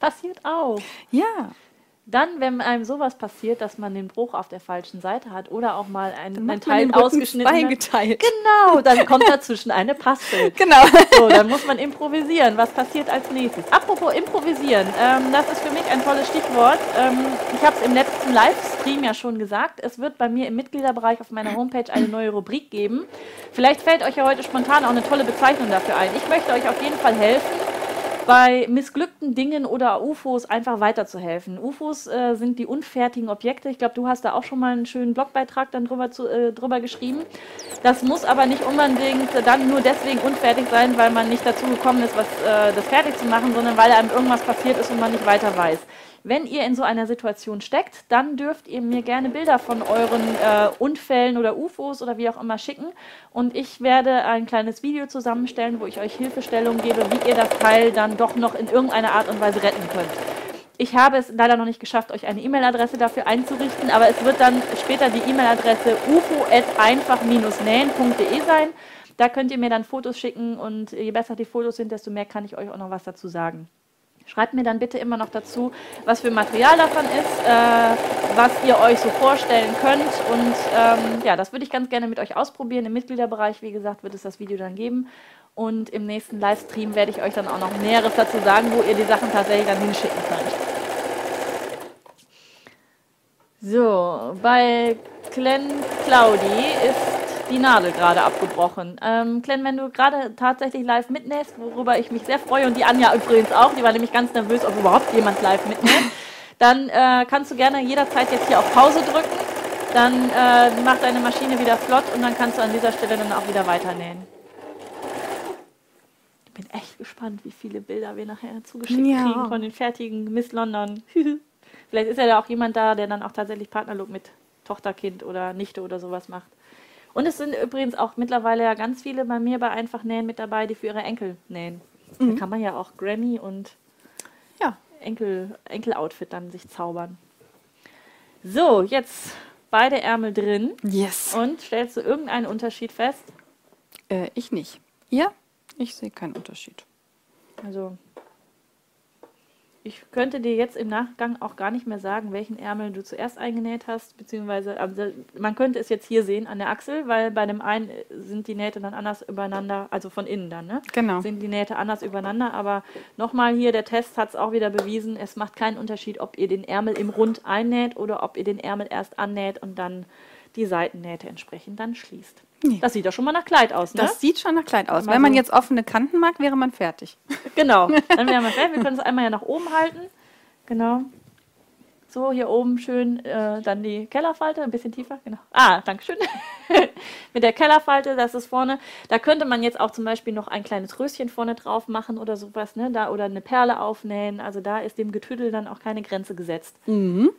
Passiert auch. Ja, Dann, wenn einem sowas passiert, dass man den Bruch auf der falschen Seite hat oder auch mal ein, dann ein macht man Teil ausgeschnitten hat. zweigeteilt. Genau, dann kommt dazwischen eine Paspel. Genau. So, dann muss man improvisieren. Was passiert als nächstes? Apropos improvisieren, ähm, das ist für mich ein tolles Stichwort. Ähm, ich habe es im letzten Livestream ja schon gesagt. Es wird bei mir im Mitgliederbereich auf meiner Homepage eine neue Rubrik geben. Vielleicht fällt euch ja heute spontan auch eine tolle Bezeichnung dafür ein. Ich möchte euch auf jeden Fall helfen bei missglückten Dingen oder UFOs einfach weiterzuhelfen. UFOs äh, sind die unfertigen Objekte. Ich glaube, du hast da auch schon mal einen schönen Blogbeitrag dann drüber, zu, äh, drüber geschrieben. Das muss aber nicht unbedingt dann nur deswegen unfertig sein, weil man nicht dazu gekommen ist, was, äh, das fertig zu machen, sondern weil einem irgendwas passiert ist und man nicht weiter weiß. Wenn ihr in so einer Situation steckt, dann dürft ihr mir gerne Bilder von euren äh, Unfällen oder UFOs oder wie auch immer schicken. Und ich werde ein kleines Video zusammenstellen, wo ich euch Hilfestellung gebe, wie ihr das Teil dann doch noch in irgendeiner Art und Weise retten könnt. Ich habe es leider noch nicht geschafft, euch eine E-Mail-Adresse dafür einzurichten, aber es wird dann später die E-Mail-Adresse ufo.einfach-nähen.de sein. Da könnt ihr mir dann Fotos schicken und je besser die Fotos sind, desto mehr kann ich euch auch noch was dazu sagen. Schreibt mir dann bitte immer noch dazu, was für Material davon ist, äh, was ihr euch so vorstellen könnt. Und ähm, ja, das würde ich ganz gerne mit euch ausprobieren. Im Mitgliederbereich, wie gesagt, wird es das Video dann geben. Und im nächsten Livestream werde ich euch dann auch noch Näheres dazu sagen, wo ihr die Sachen tatsächlich dann hinschicken könnt. So, bei Glenn Claudi die Nadel gerade abgebrochen. Ähm, Glenn, wenn du gerade tatsächlich live mitnähst, worüber ich mich sehr freue und die Anja übrigens auch, die war nämlich ganz nervös, ob überhaupt jemand live mitnäht, dann äh, kannst du gerne jederzeit jetzt hier auf Pause drücken. Dann äh, macht deine Maschine wieder flott und dann kannst du an dieser Stelle dann auch wieder weiternähen. Ich bin echt gespannt, wie viele Bilder wir nachher zugeschickt Ja. kriegen von den fertigen Miss London. Vielleicht ist ja da auch jemand da, der dann auch tatsächlich Partnerlook mit Tochterkind oder Nichte oder sowas macht. Und es sind übrigens auch mittlerweile ja ganz viele bei mir bei Einfach Nähen mit dabei, die für ihre Enkel nähen. Da kann man ja auch Granny und Ja. Enkel, Enkel-Outfit dann sich zaubern. So, jetzt beide Ärmel drin. Yes. Und stellst du irgendeinen Unterschied fest? Äh, ich nicht. Ihr? Ich sehe keinen Unterschied. Also, ich könnte dir jetzt im Nachgang auch gar nicht mehr sagen, welchen Ärmel du zuerst eingenäht hast, beziehungsweise also man könnte es jetzt hier sehen an der Achsel, weil bei dem einen sind die Nähte dann anders übereinander, also von innen dann, ne? Genau. Sind die Nähte anders übereinander, aber nochmal hier, der Test hat es auch wieder bewiesen, es macht keinen Unterschied, ob ihr den Ärmel im Rund einnäht oder ob ihr den Ärmel erst annäht und dann die Seitennähte entsprechend dann schließt. Nee. Das sieht doch schon mal nach Kleid aus, ne? Das sieht schon nach Kleid aus. Mal Wenn man so- jetzt offene Kanten mag, wäre man fertig. Genau. Dann wären wir fertig. Wir können es einmal ja nach oben halten. Genau. So, hier oben schön äh, dann die Kellerfalte, ein bisschen tiefer. Genau. Ah, Dankeschön. Mit der Kellerfalte, das ist vorne. Da könnte man jetzt auch zum Beispiel noch ein kleines Röschen vorne drauf machen oder sowas, ne? Da, oder eine Perle aufnähen. Also da ist dem Getüdel dann auch keine Grenze gesetzt. Um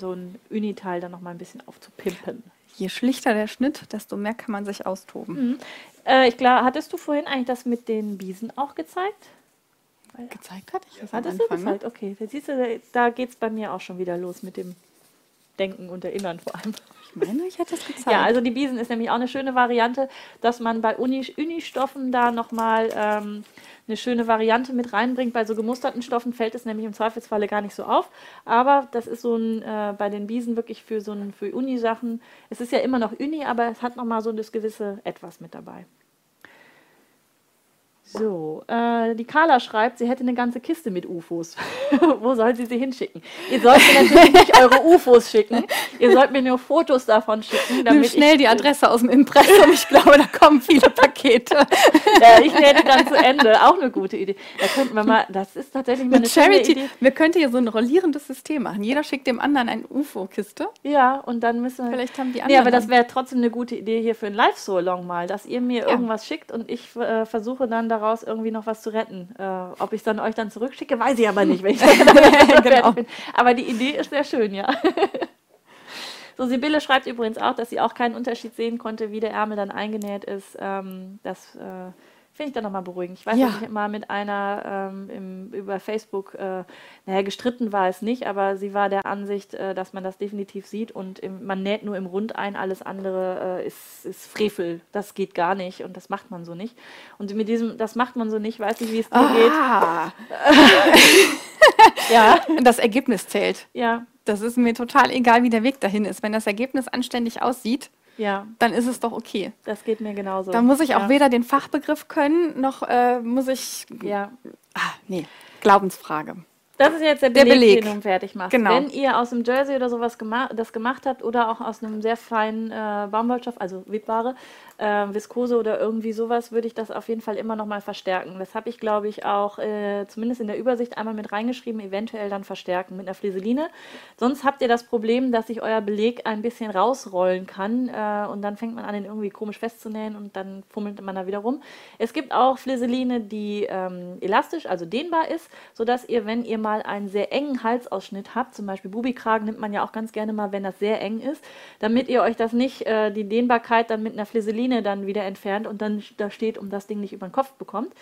so ein Uniteil dann nochmal ein bisschen aufzupimpen. Je schlichter der Schnitt, desto mehr kann man sich austoben. Äh, ich glaube, hattest du vorhin eigentlich das mit den Biesen auch gezeigt? Gezeigt hatte ich das am Hattest du Anfang. Ne? gezeigt? Okay, da siehst du, da- da geht es bei mir auch schon wieder los mit dem Denken und Erinnern vor allem. Ich meine, ich hätte es gezeigt. Ja, also die Biesen ist nämlich auch eine schöne Variante, dass man bei Uni Unistoffen da nochmal ähm, eine schöne Variante mit reinbringt. Bei so gemusterten Stoffen fällt es nämlich im Zweifelsfalle gar nicht so auf. Aber das ist so ein, äh, bei den Biesen wirklich für so ein, für Uni-Sachen. Es ist ja immer noch Uni, aber es hat nochmal so das gewisse Etwas mit dabei. So, äh, die Carla schreibt, sie hätte eine ganze Kiste mit UFOs. Wo soll sie sie hinschicken? Ihr sollt mir natürlich nicht eure UFOs schicken. Ihr sollt mir nur Fotos davon schicken, Nimm damit schnell ich, die Adresse aus dem Impressum. Ich glaube, da kommen viele Pakete. Ja, ich nähe dann zu Ende. Auch eine gute Idee. Da könnten wir mal, das ist tatsächlich mal eine Charity, Idee. wir könnten hier so ein rollierendes System machen. Jeder schickt dem anderen eine UFO-Kiste. Ja, und dann müssen wir. Vielleicht haben die Nee, anderen. aber das wäre trotzdem eine gute Idee hier für ein Live-So-Long mal, dass ihr mir Ja. irgendwas schickt und ich äh, versuche dann daraus irgendwie noch was zu retten. Äh, ob ich es dann euch dann zurückschicke, weiß ich aber nicht, wenn ich dann Genau. bin. Aber die Idee ist sehr schön, ja. So, Sibylle schreibt übrigens auch, dass sie auch keinen Unterschied sehen konnte, wie der Ärmel dann eingenäht ist. Ähm, das äh, finde ich dann nochmal beruhigend. Ich weiß, Ja. dass ich mal mit einer ähm, im, über Facebook, äh, naja, gestritten war es nicht, aber sie war der Ansicht, äh, dass man das definitiv sieht und im, man näht nur im Rund ein, alles andere äh, ist, ist Frevel. Das geht gar nicht und das macht man so nicht. Und mit diesem, das macht man so nicht, weiß nicht, wie es dir Ah, geht. Ja, das Ergebnis zählt. ja, Das ist mir total egal, wie der Weg dahin ist. Wenn das Ergebnis anständig aussieht, ja, dann ist es doch okay. das geht mir genauso. Da muss ich auch ja. weder den Fachbegriff können, noch äh, muss ich. Ja, Ah, nee, Glaubensfrage. Das ist jetzt der Der Beleg, Beleg. den du fertig machst. Genau. Wenn ihr aus dem Jersey oder sowas gema das gemacht habt oder auch aus einem sehr feinen äh, Baumwollstoff, also Webware, äh, Viskose oder irgendwie sowas, würde ich das auf jeden Fall immer noch mal verstärken. Das habe ich, glaube ich, auch äh, zumindest in der Übersicht einmal mit reingeschrieben, eventuell dann verstärken mit einer Fliseline. Sonst habt ihr das Problem, dass sich euer Beleg ein bisschen rausrollen kann äh, und dann fängt man an, ihn irgendwie komisch festzunähen und dann fummelt man da wieder rum. Es gibt auch Fliseline, die ähm, elastisch, also dehnbar ist, sodass ihr, wenn ihr mal einen sehr engen Halsausschnitt habt, zum Beispiel Bubikragen nimmt man ja auch ganz gerne mal, wenn das sehr eng ist, damit ihr euch das nicht, äh, die Dehnbarkeit dann mit einer Fliseline dann wieder entfernt und dann da steht und das Ding nicht über den Kopf bekommt.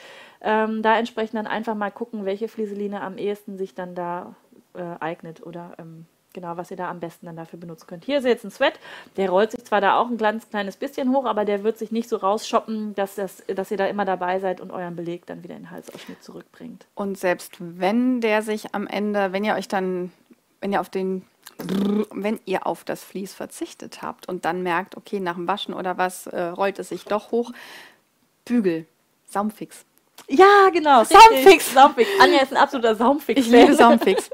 Ähm, da entsprechend dann einfach mal gucken, welche Fliseline am ehesten sich dann da äh, eignet oder ähm, genau, was ihr da am besten dann dafür benutzen könnt. Hier ist jetzt ein Sweat, der rollt sich zwar da auch ein ganz kleines bisschen hoch, aber der wird sich nicht so rausschoppen, dass, das, dass ihr da immer dabei seid und euren Beleg dann wieder in den Halsausschnitt zurückbringt. Und selbst wenn der sich am Ende, wenn ihr euch dann, wenn ihr auf den, wenn ihr auf das Vlies verzichtet habt und dann merkt, okay, nach dem Waschen oder was, äh, rollt es sich doch hoch, Bügel, Saumfix. Ja, genau. Saumfix. Saumfix. Anja ist ein absoluter Saumfix. Ich liebe Saumfix.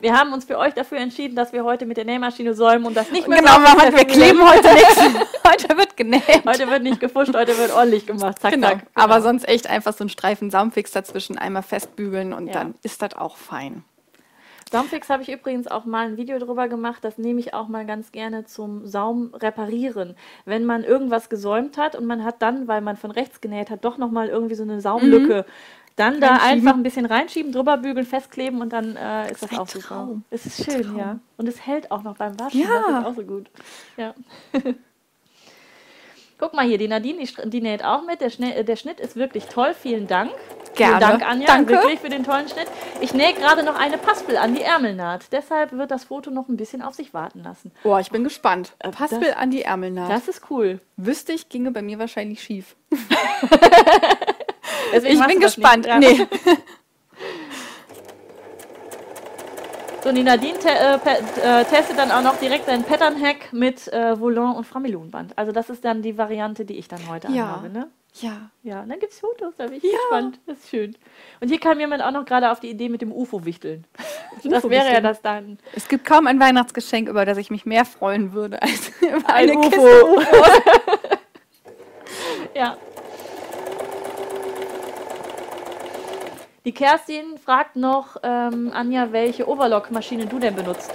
Wir haben uns für euch dafür entschieden, dass wir heute mit der Nähmaschine säumen und das nicht mehr genau, Mann, wir kleben heute nichts. Heute wird genäht. Heute wird nicht gefuscht, heute wird ordentlich gemacht. Zack, Genau. zack. Aber sonst echt einfach so ein Streifen Saumfix dazwischen einmal festbügeln und Ja. dann ist das auch fein. Saumfix habe ich übrigens auch mal ein Video drüber gemacht. Das nehme ich auch mal ganz gerne zum Saum reparieren. Wenn man irgendwas gesäumt hat und man hat dann, weil man von rechts genäht hat, doch nochmal irgendwie so eine Saumlücke. Dann da einfach ein bisschen reinschieben, drüber bügeln, festkleben und dann äh, ist das, ein auch super. Traum. Es ist schön, Traum. ja. Und es hält auch noch beim Waschen. Ja. Das ist auch so gut. Ja. Guck mal hier, die Nadine, die, die näht auch mit. Der, Schne äh, der Schnitt ist wirklich toll. Vielen Dank. Gerne. Vielen Dank, Anja, Danke. wirklich für den tollen Schnitt. Ich nähe gerade noch eine Paspel an die Ärmelnaht. Deshalb wird das Foto noch ein bisschen auf sich warten lassen. Boah, ich bin gespannt. Äh, Paspel das- an die Ärmelnaht. Das ist cool. Wüsste ich, ginge bei mir wahrscheinlich schief. Deswegen Ich bin gespannt. nicht. Nee. So, die Nadine te äh, äh, testet dann auch noch direkt ein Pattern-Hack mit äh, Volant und Framilonband. Also das ist dann die Variante, die ich dann heute Ja. anhabe, ne? Ja. Ja, und dann gibt's Fotos, da bin ich Ja. gespannt. Das ist schön. Und hier kam jemand auch noch gerade auf die Idee mit dem UFO-Wichteln. Das wäre ja das dann. Es gibt kaum ein Weihnachtsgeschenk, über das ich mich mehr freuen würde als über eine Ein Kiste UFO. Ja. Die Kerstin fragt noch, ähm, Anja, welche Overlock-Maschine du denn benutzt.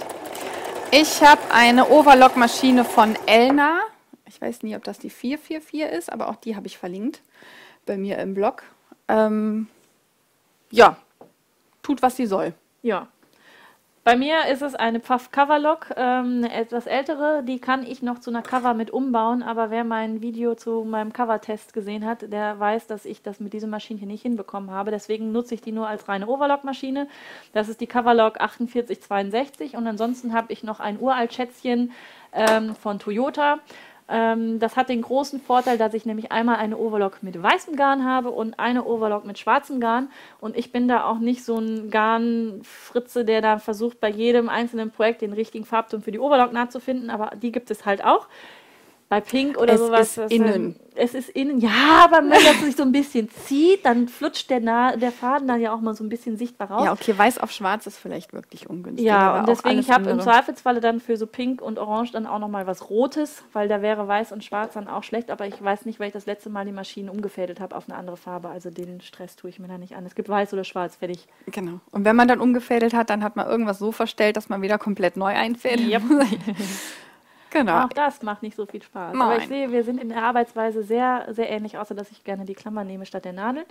Ich habe eine Overlock-Maschine von Elna. Ich weiß nie, ob das die 444 ist, aber auch die habe ich verlinkt bei mir im Blog. Ähm, ja, tut, was sie soll. Ja. Bei mir ist es eine Puff Coverlock, ähm, eine etwas ältere. Die kann ich noch zu einer Cover mit umbauen. Aber wer mein Video zu meinem Cover-Test gesehen hat, der weiß, dass ich das mit diesem Maschinchen nicht hinbekommen habe. Deswegen nutze ich die nur als reine Overlock-Maschine. Das ist die Coverlock 4862. Und ansonsten habe ich noch ein uralt Schätzchen ähm, von Toyota. Ähm, das hat den großen Vorteil, dass ich nämlich einmal eine Overlock mit weißem Garn habe und eine Overlock mit schwarzem Garn. Und ich bin da auch nicht so ein Garnfritze, der da versucht, bei jedem einzelnen Projekt den richtigen Farbton für die Overlock nachzufinden. Aber die gibt es halt auch. Bei Pink oder Es sowas. ist innen. Es ist innen, ja, aber wenn das sich so ein bisschen zieht, dann flutscht der, Na der Faden dann ja auch mal so ein bisschen sichtbar raus. Ja, okay, weiß auf schwarz ist vielleicht wirklich ungünstig. Ja, und deswegen, ich habe im. Zweifelsfalle dann für so Pink und Orange dann auch nochmal was Rotes, weil da wäre Weiß und Schwarz dann auch schlecht, aber ich weiß nicht, weil ich das letzte Mal die Maschinen umgefädelt habe auf eine andere Farbe. Also den Stress tue ich mir da nicht an. Es gibt Weiß oder Schwarz, fertig. Genau. Und wenn man dann umgefädelt hat, dann hat man irgendwas so verstellt, dass man wieder komplett neu einfädelt. Yep. genau. Auch das macht nicht so viel Spaß. Aber Nein. ich sehe, wir sind in der Arbeitsweise sehr, sehr ähnlich, außer dass ich gerne die Klammer nehme statt der Nadel.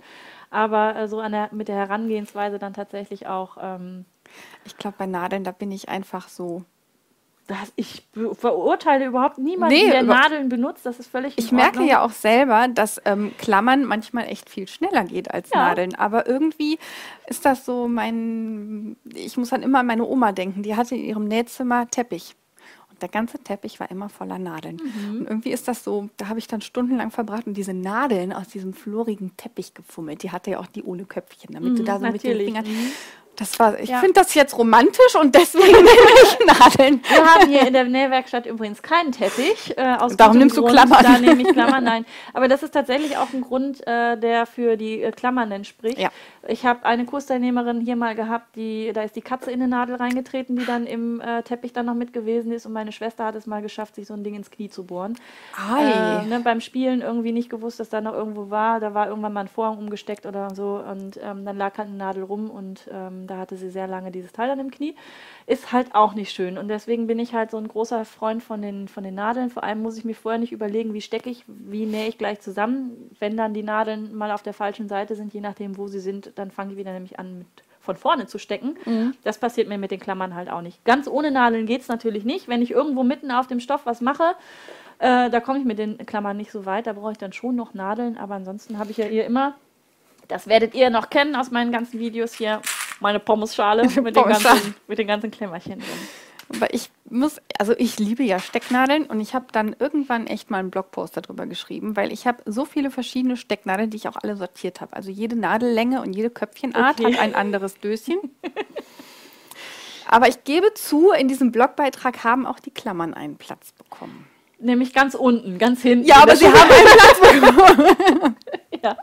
Aber äh, so der, mit der Herangehensweise dann tatsächlich auch, ähm, Ich glaube, bei Nadeln, da bin ich einfach so. dass ich verurteile überhaupt niemanden, Nee, der Nadeln benutzt. Das ist völlig Ich merke ja auch selber, dass ähm, Klammern manchmal echt viel schneller geht als Ja. Nadeln. Aber irgendwie ist das so mein. Ich muss dann immer an meine Oma denken. Die hatte in ihrem Nähzimmer Teppich. Der ganze Teppich war immer voller Nadeln. Mhm. Und irgendwie ist das so, da habe ich dann stundenlang verbracht und diese Nadeln aus diesem florigen Teppich gefummelt. Die hatte ja auch die ohne Köpfchen, damit du da so mit den Mhm, natürlich. Fingern. Das war, ich Ja. finde das jetzt romantisch und deswegen nehme ich Nadeln. Wir haben hier in der Nähwerkstatt übrigens keinen Teppich. Äh, aus Darum nimmst du Grund. Klammern. Da nehme ich Klammern, nein. Aber das ist tatsächlich auch ein Grund, äh, der für die äh, Klammern dann spricht. Ja. Ich habe eine Kursteilnehmerin hier mal gehabt, die, da ist die Katze in eine Nadel reingetreten, die dann im äh, Teppich dann noch mit gewesen ist. Und meine Schwester hat es mal geschafft, sich so ein Ding ins Knie zu bohren. Ei. Äh, ne, beim Spielen irgendwie nicht gewusst, dass da noch irgendwo war. Da war irgendwann mal ein Vorhang umgesteckt oder so. Und ähm, dann lag halt eine Nadel rum und ähm, da hatte sie sehr lange dieses Teil dann im Knie. Ist halt auch nicht schön. Und deswegen bin ich halt so ein großer Freund von den, von den Nadeln. Vor allem muss ich mir vorher nicht überlegen, wie stecke ich, wie nähe ich gleich zusammen. Wenn dann die Nadeln mal auf der falschen Seite sind, je nachdem, wo sie sind, dann fange ich wieder nämlich an mit von vorne zu stecken. Das passiert mir mit den Klammern halt auch nicht. Ganz ohne Nadeln geht es natürlich nicht. Wenn ich irgendwo mitten auf dem Stoff was mache, äh, da komme ich mit den Klammern nicht so weit. Da brauche ich dann schon noch Nadeln. Aber ansonsten habe ich ja hier immer, das werdet ihr noch kennen aus meinen ganzen Videos hier, meine Pommesschale mit, den ganzen, mit den ganzen Klemmerchen drin. Aber ich muss, also ich liebe ja Stecknadeln und ich habe dann irgendwann echt mal einen Blogpost darüber geschrieben, weil ich habe so viele verschiedene Stecknadeln, die ich auch alle sortiert habe. Also jede Nadellänge und jede Köpfchenart Okay. hat ein anderes Döschen. Aber ich gebe zu, in diesem Blogbeitrag haben auch die Klammern einen Platz bekommen. Nämlich ganz unten, ganz hinten. Ja, aber sie haben einen Platz bekommen. Ja.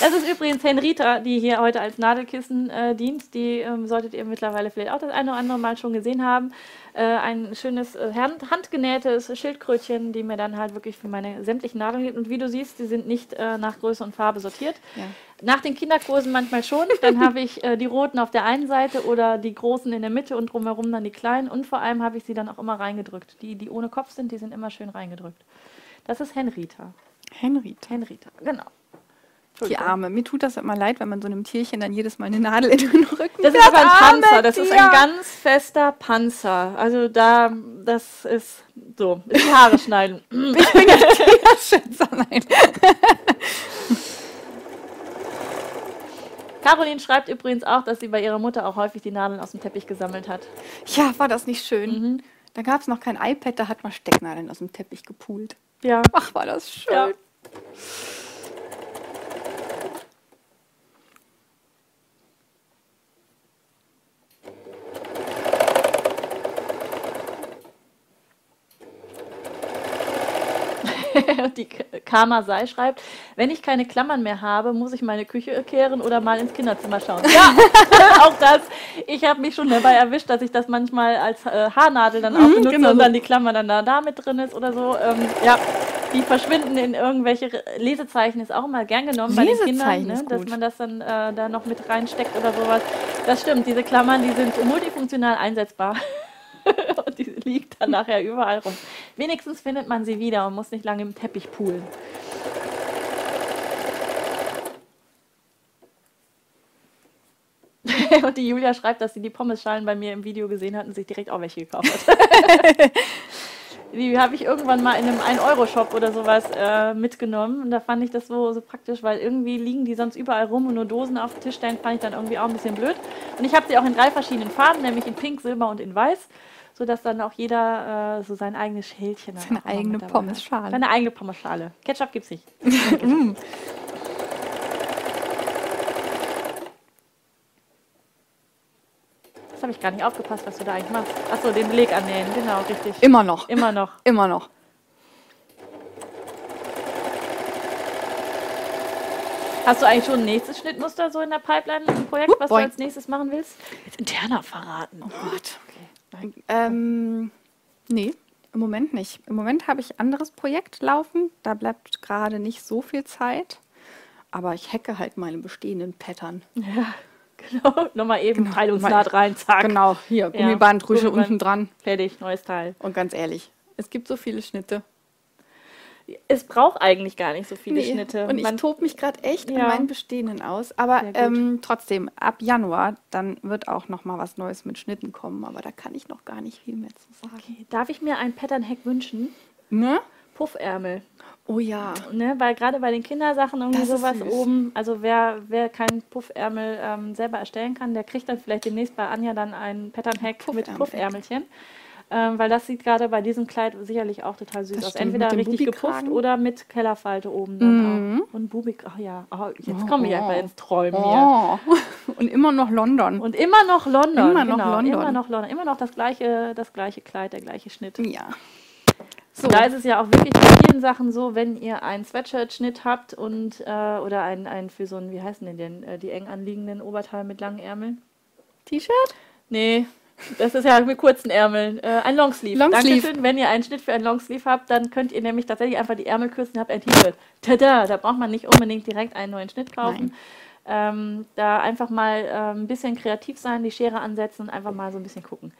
Das ist übrigens Henrita, die hier heute als Nadelkissen äh, dient. Die ähm, solltet ihr mittlerweile vielleicht auch das eine oder andere Mal schon gesehen haben. Äh, ein schönes äh, hand, handgenähtes Schildkrötchen, die mir dann halt wirklich für meine sämtlichen Nadeln gibt. Und wie du siehst, die sind nicht äh, nach Größe und Farbe sortiert. Ja. Nach den Kinderkursen manchmal schon. Dann habe ich äh, die roten auf der einen Seite oder die großen in der Mitte und drumherum dann die kleinen. Und vor allem habe ich sie dann auch immer reingedrückt. Die, die ohne Kopf sind, die sind immer schön reingedrückt. Das ist Henrita. Henriette. Henrita, genau. Die Arme. Mir tut das immer leid, wenn man so einem Tierchen dann jedes Mal eine Nadel in den Rücken Das ist aber ein Panzer, das ist ein ganz fester Panzer. Also da, das ist so, die Haare schneiden. Ich bin jetzt Tierschützer. Nein. Caroline schreibt übrigens auch, dass sie bei ihrer Mutter auch häufig die Nadeln aus dem Teppich gesammelt hat. Ja, war das nicht schön? Mhm. Da gab es noch kein iPad, da hat man Stecknadeln aus dem Teppich gepult. Ja. Ach, war das schön. Ja. Die Karma Sei schreibt, wenn ich keine Klammern mehr habe, muss ich meine Küche kehren oder mal ins Kinderzimmer schauen. Ja, auch das. Ich habe mich schon dabei erwischt, dass ich das manchmal als äh, Haarnadel dann auch benutze genau und dann die Klammer dann da, da mit drin ist oder so. Ähm, ja, die verschwinden in irgendwelche Lesezeichen ist auch immer gern genommen bei den Kindern, ne? dass man das dann äh, da noch mit reinsteckt oder sowas. Das stimmt, diese Klammern, die sind multifunktional einsetzbar. und die liegt dann nachher überall rum. Wenigstens findet man sie wieder und muss nicht lange im Teppich poolen. und die Julia schreibt, dass sie die Pommesschalen bei mir im Video gesehen hat und sich direkt auch welche gekauft hat. die habe ich irgendwann mal in einem 1-Euro-Shop oder sowas äh, mitgenommen. Und da fand ich das so, so praktisch, weil irgendwie liegen die sonst überall rum und nur Dosen auf den Tisch stellen, fand ich dann irgendwie auch ein bisschen blöd. Und ich habe sie auch in drei verschiedenen Farben, nämlich in Pink, Silber und in Weiß, sodass dann auch jeder äh, so sein eigenes Schälchen dann Seine eigene hat. Pommesschale. Seine eigene Pommesschale. Ketchup gibt's nicht. Das habe ich gar nicht aufgepasst, was du da eigentlich machst. Achso, den Beleg annähen, genau, richtig. Immer noch. Immer noch. Immer noch. Hast du eigentlich schon ein nächstes Schnittmuster so in der Pipeline, ein Projekt, was du boing. als nächstes machen willst? Jetzt interner verraten. Oh Gott. Ähm, nee, im Moment nicht. Im Moment habe ich anderes Projekt laufen. Da bleibt gerade nicht so viel Zeit. Aber ich hacke halt meine bestehenden Pattern. Ja, genau. Nochmal eben Genau. Teilungsnaht rein, zack. Genau, hier, Ja, Gummibandrüsche Gummiband. unten dran. Fertig, neues Teil. Und ganz ehrlich, es gibt so viele Schnitte. Es braucht eigentlich gar nicht so viele Nee. Schnitte. Und ich Man- tobe mich gerade echt Ja. an meinen bestehenden aus. Aber ähm, trotzdem, ab Januar, dann wird auch noch mal was Neues mit Schnitten kommen. Aber da kann ich noch gar nicht viel mehr zu sagen. Okay, Darf ich mir ein Pattern-Hack wünschen? Ne? Puffärmel. Oh ja. Ne, weil gerade bei den Kindersachen irgendwie sowas süß. oben, also wer, wer keinen Puffärmel ähm, selber erstellen kann, der kriegt dann vielleicht demnächst bei Anja dann einen Pattern-Hack mit Puffärmel. Puffärmelchen. Ähm, weil das sieht gerade bei diesem Kleid sicherlich auch total süß Das aus. stimmt, Entweder richtig gepufft oder mit Kellerfalte oben dann Mhm. auch. Und Bubik, ach ja, oh, jetzt komme ich Oh. einfach ins Träumen hier. Oh. Und immer noch London. Und immer noch London. Immer noch genau, London. Immer noch London. Immer noch das gleiche, das gleiche Kleid, der gleiche Schnitt. Ja. So. Da ist es ja auch wirklich bei vielen Sachen so, wenn ihr einen Sweatshirt-Schnitt habt und äh, oder einen, einen für so einen, wie heißen denn denn, äh, die eng anliegenden Oberteil mit langen Ärmeln? T-Shirt? Nee, das ist ja mit kurzen Ärmeln. Äh, ein Longsleeve. Longsleeve. Dankeschön. Wenn ihr einen Schnitt für einen Longsleeve habt, dann könnt ihr nämlich tatsächlich einfach die Ärmel kürzen und habt ein T-Shirt. Tada! Da braucht man nicht unbedingt direkt einen neuen Schnitt kaufen. Ähm, da einfach mal äh, ein bisschen kreativ sein, die Schere ansetzen und einfach mal so ein bisschen gucken.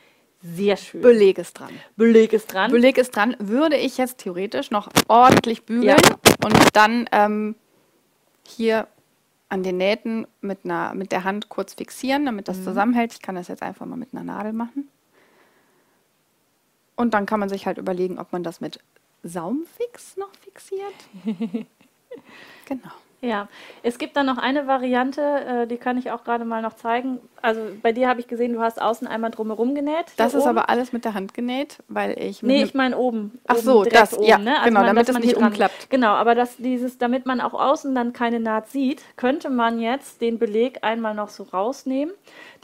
Sehr schön. Beleg ist dran. Beleg ist dran. Beleg ist dran. Würde ich jetzt theoretisch noch ordentlich bügeln Ja. und dann ähm, hier an den Nähten mit, einer, mit der Hand kurz fixieren, damit Mhm. das zusammenhält. Ich kann das jetzt einfach mal mit einer Nadel machen. Und dann kann man sich halt überlegen, ob man das mit Saumfix noch fixiert. genau. Ja, es gibt dann noch eine Variante, äh, die kann ich auch gerade mal noch zeigen. Also bei dir habe ich gesehen, du hast außen einmal drumherum genäht. Das ist oben. aber alles mit der Hand genäht, weil ich Nee, ich meine oben. Ach oben, so, das, ja, genau, man- damit es nicht dran- umklappt. Genau, aber das, dieses, damit man auch außen dann keine Naht sieht, könnte man jetzt den Beleg einmal noch so rausnehmen,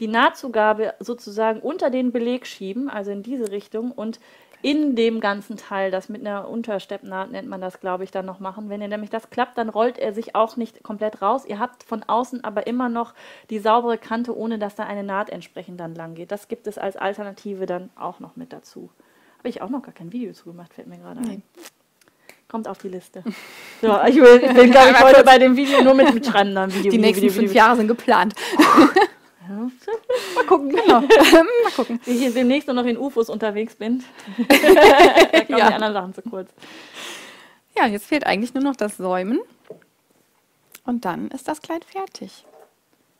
die Nahtzugabe sozusagen unter den Beleg schieben, also in diese Richtung und in dem ganzen Teil, das mit einer Untersteppnaht nennt man das, glaube ich, dann noch machen. Wenn ihr nämlich das klappt, dann rollt er sich auch nicht komplett raus. Ihr habt von außen aber immer noch die saubere Kante, ohne dass da eine Naht entsprechend dann lang geht. Das gibt es als Alternative dann auch noch mit dazu. Habe ich auch noch gar kein Video zu gemacht, fällt mir gerade ein. Kommt auf die Liste. So, ich will, ich bin, glaube ich, heute bei dem Video nur mit, mit Schreiben dann Video. Die Video, nächsten Video, fünf Video. Jahre sind geplant. Mal gucken, genau. Mal gucken. Wie ich hier demnächst nur noch in UFOs unterwegs bin. da kommen Ja. die anderen Sachen zu kurz. Ja, jetzt fehlt eigentlich nur noch das Säumen. Und dann ist das Kleid fertig.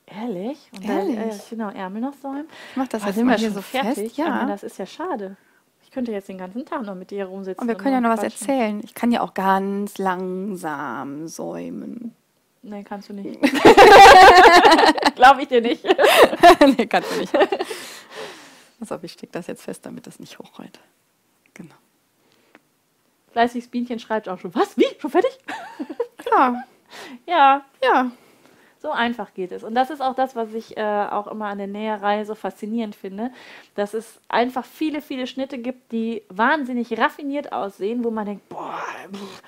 Ehrlich? Und Ehrlich? Dann, äh, genau, Ärmel noch säumen. Ich mach das Was, jetzt immer hier schon so fertig? fest. Ja. Aber das ist ja schade. Ich könnte jetzt den ganzen Tag noch mit dir rumsitzen. Und wir können ja noch was quatschen. erzählen. Ich kann ja auch ganz langsam säumen. Nee, kannst du nicht. Glaube ich dir nicht. nee, kannst du nicht. Auf, ich stecke das jetzt fest, damit das nicht hochrollt. Genau. Fleißiges Bienchen schreibt auch schon. Was? Wie? Schon fertig? Ja, Ja, ja. so einfach geht es. Und das ist auch das, was ich äh, auch immer an der Näherei so faszinierend finde, dass es einfach viele, viele Schnitte gibt, die wahnsinnig raffiniert aussehen, wo man denkt, boah, pff,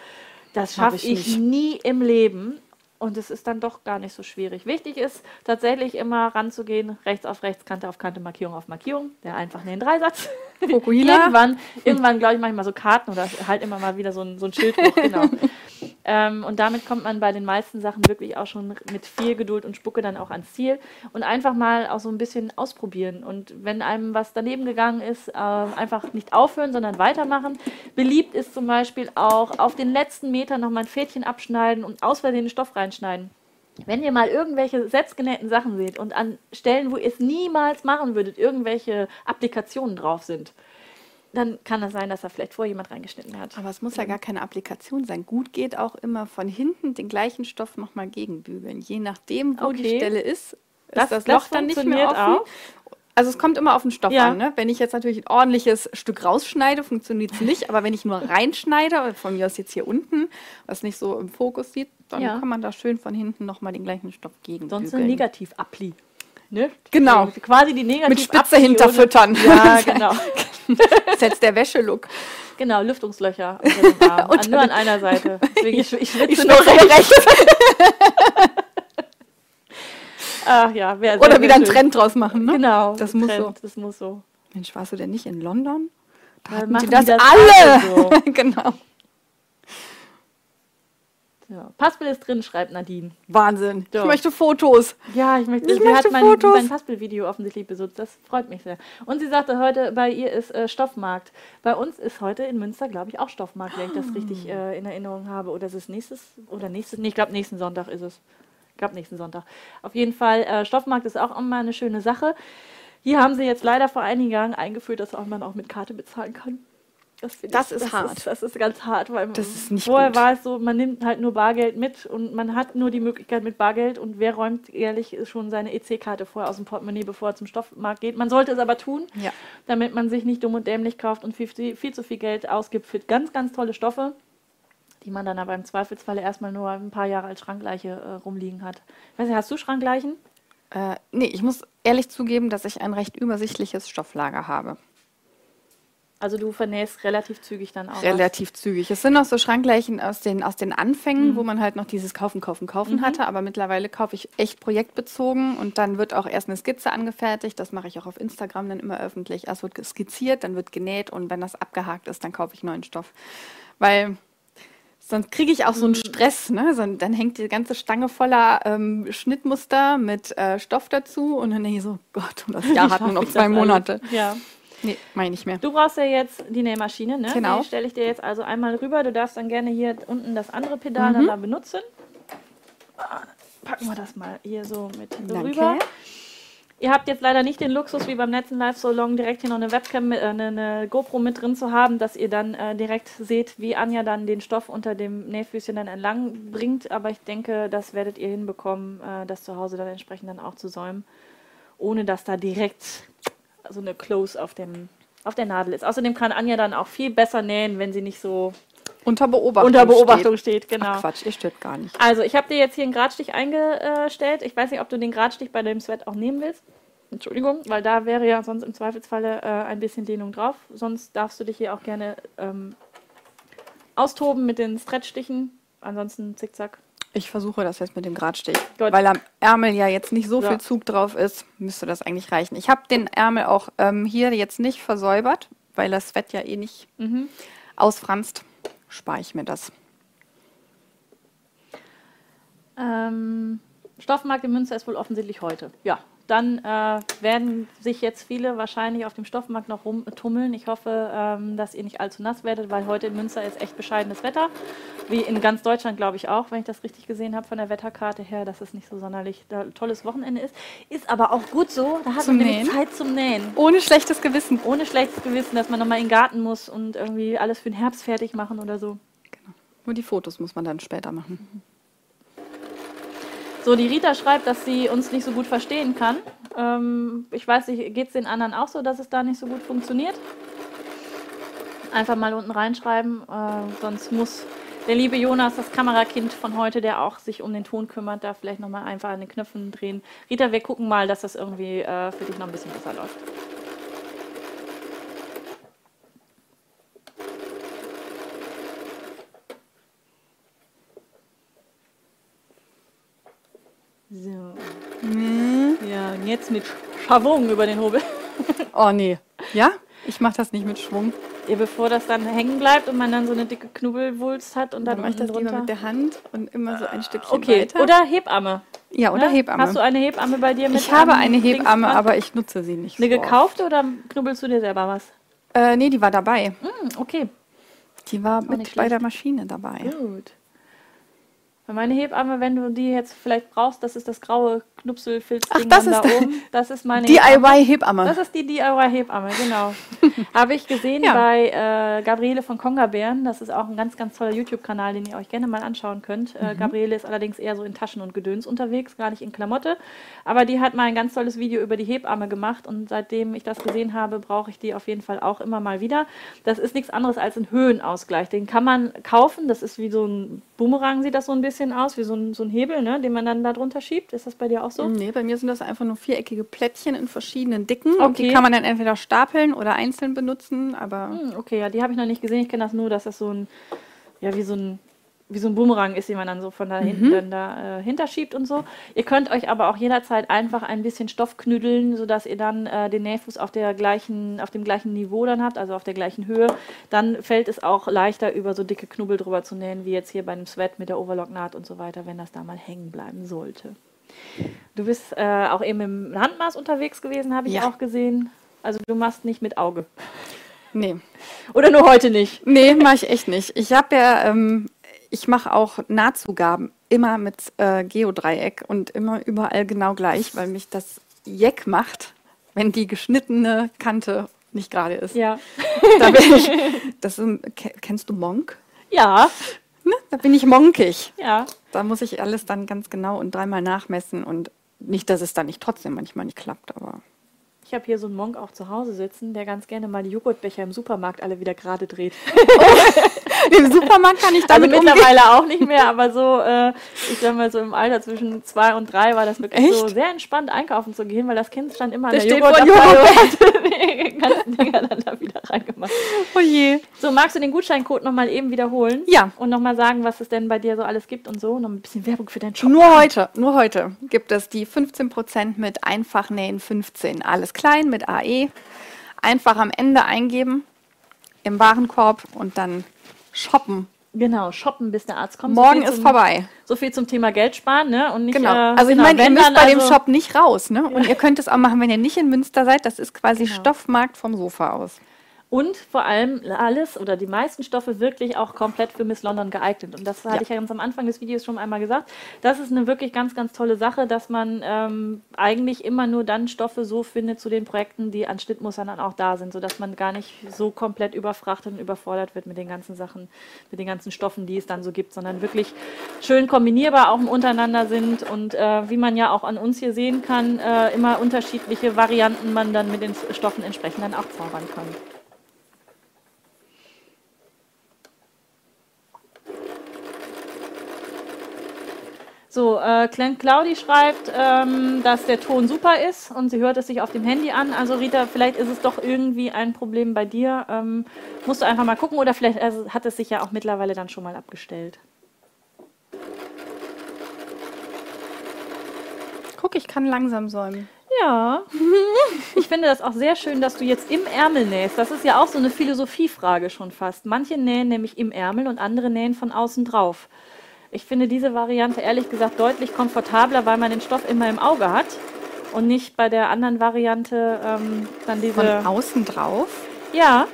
das Schaff schaffe ich ich, nie im Leben. Und es ist dann doch gar nicht so schwierig. Wichtig ist tatsächlich immer ranzugehen, rechts auf rechts, Kante auf Kante, Markierung auf Markierung, der einfach einen Dreisatz. Irgendwann, irgendwann glaube ich, manchmal so Karten oder halt immer mal wieder so ein, so ein Schild hoch, genau. ähm, und damit kommt man bei den meisten Sachen wirklich auch schon mit viel Geduld und Spucke dann auch ans Ziel und einfach mal auch so ein bisschen ausprobieren. Und wenn einem was daneben gegangen ist, äh, einfach nicht aufhören, sondern weitermachen. Beliebt ist zum Beispiel auch auf den letzten Metern nochmal ein Fädchen abschneiden und aus Versehen den Stoff reinschneiden. Wenn ihr mal irgendwelche selbstgenähten Sachen seht und an Stellen, wo ihr es niemals machen würdet, irgendwelche Applikationen drauf sind, dann kann das sein, dass da vielleicht vorher jemand reingeschnitten hat. Aber es muss ja gar keine Applikation sein. Gut geht auch immer von hinten den gleichen Stoff nochmal gegenbügeln. Je nachdem, wo die Okay. Stelle ist, ist Das- das, das Loch dann nicht mehr offen. Also es kommt immer auf den Stoff Ja. an. Ne? Wenn ich jetzt natürlich ein ordentliches Stück rausschneide, funktioniert es nicht. Aber wenn ich nur reinschneide, von mir aus jetzt hier unten, was nicht so im Fokus sieht, dann Ja. kann man da schön von hinten nochmal den gleichen Stoff gegenbügeln. Sonst ein Negativ-Appli. Ne? Genau. Quasi die Negativ Mit Spitze hinterfüttern. Ja, genau. Das ist jetzt der Wäschelook. Genau, Lüftungslöcher unter an, nur an einer Seite. Deswegen, ich, ich schwitze Ich nur schnurre rechts. Ach ja, wer Oder wieder einen Trend draus machen. Ne? Genau, Das muss so. Das muss so. Mensch, warst du denn nicht in London? Da hatten machen die das die das alle. alle so. genau. Ja. Passbild ist drin, schreibt Nadine. Wahnsinn. So. Ich möchte Fotos. Ja, ich möchte, Ich sie möchte hat mein, Fotos. mein Passbild-Video offensichtlich besitzt. Das freut mich sehr. Und sie sagte heute, bei ihr ist äh, Stoffmarkt. Bei uns ist heute in Münster, glaube ich, auch Stoffmarkt, wenn ich das richtig äh, in Erinnerung habe. Oder ist es nächstes, oder nächstes, nee, ich glaube nächsten Sonntag ist es. Ich glaube nächsten Sonntag. Auf jeden Fall, äh, Stoffmarkt ist auch immer eine schöne Sache. Hier haben sie jetzt leider vor einigen Jahren eingeführt, dass man auch mit Karte bezahlen kann. Das, Das ich- ist hart. das ist ganz hart, weil Das ist vorher gut. war es so, man nimmt halt nur Bargeld mit und man hat nur die Möglichkeit mit Bargeld und wer räumt ehrlich schon seine EC-Karte vorher aus dem Portemonnaie, bevor er zum Stoffmarkt geht. Man sollte es aber tun, Ja. damit man sich nicht dumm und dämlich kauft und viel, viel, viel zu viel Geld ausgibt für ganz, ganz tolle Stoffe, die man dann aber im Zweifelsfalle erstmal nur ein paar Jahre als Schrankleiche äh, rumliegen hat. Ich weiß nicht, hast du Schrankleichen? Äh, nee, ich muss ehrlich zugeben, dass ich ein recht übersichtliches Stofflager habe. Also du vernähst relativ zügig dann auch. Relativ zügig. Es sind noch so Schrankleichen aus den, aus den Mhm. Anfängen, wo man halt noch dieses Kaufen, Kaufen, Kaufen hatte. Aber mittlerweile kaufe ich echt projektbezogen und dann wird auch erst eine Skizze angefertigt. Das mache ich auch auf Instagram dann immer öffentlich. Erst wird skizziert, dann wird genäht und wenn das abgehakt ist, dann kaufe ich neuen Stoff. Weil sonst kriege ich auch so einen Mhm. Stress. Ne? So, dann hängt die ganze Stange voller ähm, Schnittmuster mit äh, Stoff dazu und dann denke ich so, Gott, und das Jahr hat nur noch zwei Monate. alles. Ja. Nee, meine ich nicht mehr. Du brauchst ja jetzt die Nähmaschine, ne? Genau. Die stelle ich dir jetzt also einmal rüber. Du darfst dann gerne hier unten das andere Pedal dann da benutzen. Ah, Packen wir das mal hier so mit Danke. rüber. Ihr habt jetzt leider nicht den Luxus, wie beim letzten Live So Long, direkt hier noch eine Webcam, mit, äh, eine, eine GoPro mit drin zu haben, dass ihr dann äh, direkt seht, wie Anja dann den Stoff unter dem Nähfüßchen dann entlang bringt. Aber ich denke, das werdet ihr hinbekommen, äh, das zu Hause dann entsprechend dann auch zu säumen, ohne dass da direkt so eine Close auf, dem, auf der Nadel ist. Außerdem kann Anja dann auch viel besser nähen, wenn sie nicht so Unter Beobachtung. unter Beobachtung Steht. steht. Genau. Ach Quatsch, ihr stört gar nicht. Also, ich habe dir jetzt hier einen Gradstich eingestellt. Ich weiß nicht, ob du den Gradstich bei dem Sweat auch nehmen willst. Entschuldigung, weil da wäre ja sonst im Zweifelsfalle äh, ein bisschen Dehnung drauf. Sonst darfst du dich hier auch gerne ähm, austoben mit den Stretchstichen. Ansonsten zickzack. Ich versuche das jetzt mit dem Gradstich. Gut. Weil am Ärmel ja jetzt nicht so Ja. viel Zug drauf ist, müsste das eigentlich reichen. Ich habe den Ärmel auch ähm, hier jetzt nicht versäubert, weil das Fett ja eh nicht Mhm. ausfranst. Spare ich mir das. Ähm, Stoffmarkt in Münster ist wohl offensichtlich heute. Ja, dann äh, werden sich jetzt viele wahrscheinlich auf dem Stoffmarkt noch rumtummeln. Ich hoffe, ähm, dass ihr nicht allzu nass werdet, weil heute in Münster ist echt bescheidenes Wetter. Wie in ganz Deutschland, glaube ich auch, wenn ich das richtig gesehen habe von der Wetterkarte her, dass es nicht so sonderlich ein tolles Wochenende ist. Ist aber auch gut so. Da hat Zum man nämlich? Zeit zum Nähen. Ohne schlechtes Gewissen. Ohne schlechtes Gewissen, dass man nochmal in den Garten muss und irgendwie alles für den Herbst fertig machen oder so. Nur die Fotos muss man dann später machen. So, die Rita schreibt, dass sie uns nicht so gut verstehen kann. Ähm, ich weiß nicht, geht es den anderen auch so, dass es da nicht so gut funktioniert? Einfach mal unten reinschreiben, äh, sonst muss der liebe Jonas, das Kamerakind von heute, der auch sich um den Ton kümmert, da vielleicht nochmal einfach an den Knöpfen drehen. Rita, wir gucken mal, dass das irgendwie äh, für dich noch ein bisschen besser läuft. So. Ja, und jetzt mit Schwung über den Hobel. Oh nee. Ja? Ich mache das nicht mit Schwung. Ja, bevor das dann hängen bleibt und man dann so eine dicke Knubbelwulst hat und dann, Dann mache ich das lieber drunter. mit der Hand und immer so ein Stückchen Okay, weiter. oder Hebamme. ja, oder ne? Hebamme. Hast du eine Hebamme bei dir mit? ich habe eine Hebamme, aber ich nutze sie nicht. Eine so oft. gekaufte oder knubbelst du dir selber was? Äh, nee, die war dabei. Hm, okay, Die war nicht mit bei der Maschine dabei. gut. Weil meine Hebamme, wenn du die jetzt vielleicht brauchst, das ist das graue Knupselfilzding Ach, das dann ist da oben. Das ist meine Hebamme. DIY-Hebamme. Das ist die DIY-Hebamme, genau. Habe ich gesehen Ja. bei äh, Gabriele von Kongerbären. Das ist auch ein ganz, ganz toller YouTube-Kanal, den ihr euch gerne mal anschauen könnt. Äh, Mhm. Gabriele ist allerdings eher so in Taschen und Gedöns unterwegs, gar nicht in Klamotte. Aber die hat mal ein ganz tolles Video über die Hebamme gemacht und seitdem ich das gesehen habe, brauche ich die auf jeden Fall auch immer mal wieder. Das ist nichts anderes als ein Höhenausgleich. Den kann man kaufen. Das ist wie so ein Boomerang, sieht das so ein bisschen aus, wie so ein, so ein Hebel, ne, den man dann da drunter schiebt. Ist das bei dir auch so? Nee, bei mir sind das einfach nur viereckige Plättchen in verschiedenen Dicken. Und Okay. die kann man dann entweder stapeln oder einzeln benutzen, aber Hm, okay, ja, die habe ich noch nicht gesehen. Ich kenne das nur, dass das so ein, ja, wie so ein, wie so ein Boomerang ist, den man dann so von da hinten dann da äh, hinterschiebt und so. Ihr könnt euch aber auch jederzeit einfach ein bisschen Stoff knüdeln, sodass ihr dann äh, den Nähfuß auf der gleichen, auf dem gleichen Niveau dann habt, also auf der gleichen Höhe. Dann fällt es auch leichter, über so dicke Knubbel drüber zu nähen, wie jetzt hier bei einem Sweat mit der Overlocknaht und so weiter, wenn das da mal hängen bleiben sollte. Du bist äh, auch eben im Handmaß unterwegs gewesen, habe ich Ja. auch gesehen. Also du machst nicht mit Auge. nee. Oder nur heute nicht. Nee, mache ich echt nicht. Ich habe ja, ähm, ich mache auch Nahtzugaben immer mit äh, Geodreieck und immer überall genau gleich, weil mich das Jeck macht, wenn die geschnittene Kante nicht gerade ist. Ja. Da bin ich, das ist, ke- kennst du Monk? Ja, Ne? Da bin ich monkig. ja. Da muss ich alles dann ganz genau und dreimal nachmessen und nicht, dass es dann nicht trotzdem manchmal nicht klappt, aber Ich habe hier so einen Monk auch zu Hause sitzen, der ganz gerne mal die Joghurtbecher im Supermarkt alle wieder gerade dreht. im Supermarkt kann ich Also damit umgehen. mittlerweile auch nicht mehr, aber so, äh, ich sag mal so im Alter zwischen zwei und drei war das wirklich so Echt? sehr entspannt einkaufen zu gehen, weil das Kind stand immer an Der der, steht vor Joghurtabteilung und hat ganzen Dinger dann da wieder reingemacht. Oh je. So, magst du den Gutscheincode nochmal eben wiederholen? Ja. Und nochmal sagen, was es denn bei dir so alles gibt und so? Noch ein bisschen Werbung für deinen Shop. Nur heute, nur heute gibt es die 15% mit Einfachnähen 15. Alles klein mit AE. Einfach am Ende eingeben im Warenkorb und dann shoppen. Genau, shoppen, bis der Arzt kommt. Morgen viel ist zum- vorbei. So viel zum Thema Geld sparen, ne? Und nicht, Genau. Äh, Also ich genau, meine, ihr müsst bei dem also- Shop nicht raus, ne? Und ihr könnt es auch machen, wenn ihr nicht in Münster seid. Das ist quasi Genau. Stoffmarkt vom Sofa aus. Und vor allem alles oder die meisten Stoffe wirklich auch komplett für Miss London geeignet. Und das hatte Ja. ich ja ganz am Anfang des Videos schon einmal gesagt. Das ist eine wirklich ganz, ganz tolle Sache, dass man ähm, eigentlich immer nur dann Stoffe so findet zu den Projekten, die an Schnittmustern dann auch da sind, sodass man gar nicht so komplett überfrachtet und überfordert wird mit den ganzen Sachen, mit den ganzen Stoffen, die es dann so gibt, sondern wirklich schön kombinierbar auch untereinander sind und äh, wie man ja auch an uns hier sehen kann, äh, immer unterschiedliche Varianten man dann mit den Stoffen entsprechend dann auch zaubern kann. So, äh, Claudi schreibt, ähm, dass der Ton super ist und sie hört es sich auf dem Handy an. Also Rita, vielleicht ist es doch irgendwie ein Problem bei dir. Ähm, musst du einfach mal gucken oder vielleicht also, hat es sich ja auch mittlerweile dann schon mal abgestellt. Guck, ich kann langsam säumen. Ja. Ich finde das auch sehr schön, dass du jetzt im Ärmel nähst. Das ist ja auch so eine Philosophiefrage schon fast. Manche nähen nämlich im Ärmel und andere nähen von außen drauf. Ich finde diese Variante ehrlich gesagt deutlich komfortabler, weil man den Stoff immer im Auge hat und nicht bei der anderen Variante ähm, dann diese. Von außen drauf. Ja,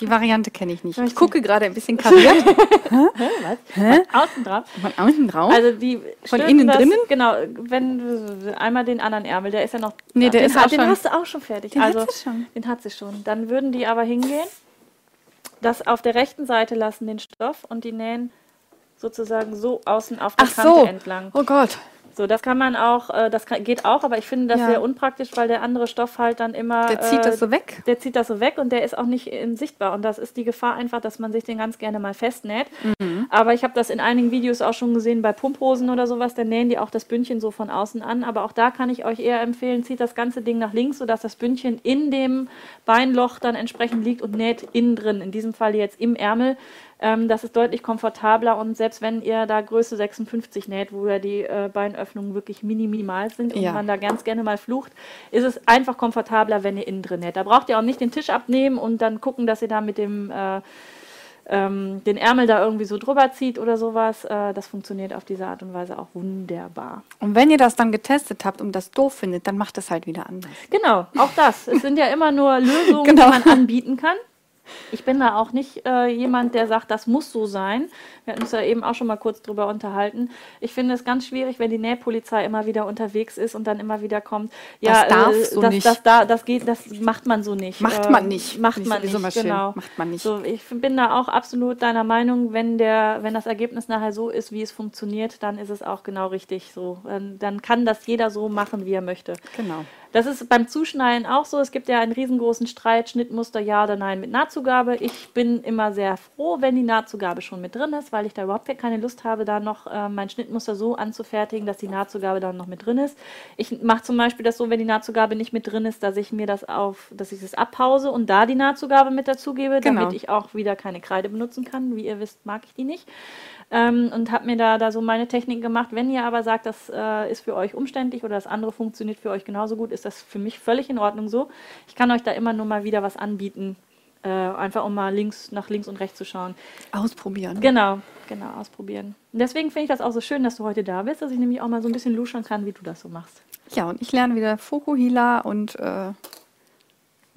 Die Variante kenne ich nicht. Ich gucke gerade ein bisschen kariert. was? Hä? Außen drauf. Von außen drauf? Also die Von innen das, drinnen? Genau, wenn einmal den anderen Ärmel, der ist ja noch. Nee, der den, ist hat- auch den schon- hast du auch schon fertig. Den hat also, sie schon. Den hat sie schon. Dann würden die aber hingehen, das auf der rechten Seite lassen, den Stoff, und die nähen sozusagen so außen auf der Ach Kante so. entlang. oh Gott. So, das kann man auch, äh, das kann, geht auch, aber ich finde das Ja. sehr unpraktisch, weil der andere Stoff halt dann immer. Der zieht äh, das so weg. der zieht das so weg und der ist auch nicht in sichtbar. Und das ist die Gefahr einfach, dass man sich den ganz gerne mal festnäht. Mhm. Aber ich habe das in einigen Videos auch schon gesehen bei Pumphosen oder sowas. Da nähen die auch das Bündchen so von außen an. Aber auch da kann ich euch eher empfehlen, zieht das ganze Ding nach links, sodass das Bündchen in dem Beinloch dann entsprechend liegt und näht innen drin. In diesem Fall jetzt im Ärmel. Ähm, das ist deutlich komfortabler und selbst wenn ihr da Größe 56 näht, wo ja die äh, Beinöffnungen wirklich mini- minimal sind und Ja. man da ganz gerne mal flucht, ist es einfach komfortabler, wenn ihr innen drin näht. Da braucht ihr auch nicht den Tisch abnehmen und dann gucken, dass ihr da mit dem äh, ähm, den Ärmel da irgendwie so drüber zieht oder sowas. Äh, das funktioniert auf diese Art und Weise auch wunderbar. Und wenn ihr das dann getestet habt und das doof findet, dann macht das halt wieder anders. Genau, auch das. Es sind ja immer nur Lösungen, Genau. die man anbieten kann. Ich bin da auch nicht äh, jemand, der sagt, das muss so sein. Wir hatten uns ja eben auch schon mal kurz drüber unterhalten. Ich finde es ganz schwierig, wenn die Nähpolizei immer wieder unterwegs ist und dann immer wieder kommt. Ja, Das darf äh, so das, nicht. Das, da, das geht, das macht man so nicht. Macht Äh, man nicht. Macht Finde ich man nicht. Genau. Macht man nicht. So, ich bin da auch absolut deiner Meinung, wenn der, wenn das Ergebnis nachher so ist, wie es funktioniert, dann ist es auch genau richtig so. Dann, dann kann das jeder so machen, wie er möchte. Genau. Das ist beim Zuschneiden auch so. Es gibt ja einen riesengroßen Streit, Schnittmuster ja oder nein mit Nahtzugabe. Ich bin immer sehr froh, wenn die Nahtzugabe schon mit drin ist, weil ich da überhaupt keine Lust habe, da noch äh, mein Schnittmuster so anzufertigen, dass die Nahtzugabe dann noch mit drin ist. Ich mache zum Beispiel das so, wenn die Nahtzugabe nicht mit drin ist, dass ich mir das auf, dass ich das abpause und da die Nahtzugabe mit dazugebe, Genau. damit ich auch wieder keine Kreide benutzen kann. Wie ihr wisst, mag ich die nicht ähm, und habe mir da, da so meine Technik gemacht. Wenn ihr aber sagt, das äh, ist für euch umständlich oder das andere funktioniert für euch genauso gut, ist das für mich völlig in Ordnung so. Ich kann euch da immer nur mal wieder was anbieten, äh, einfach um mal links nach links und rechts zu schauen. Ausprobieren. Genau, genau, ausprobieren. Und deswegen finde ich das auch so schön, dass du heute da bist, dass ich nämlich auch mal so ein bisschen luschern kann, wie du das so machst. Ja, und ich lerne wieder Fokuhila und äh,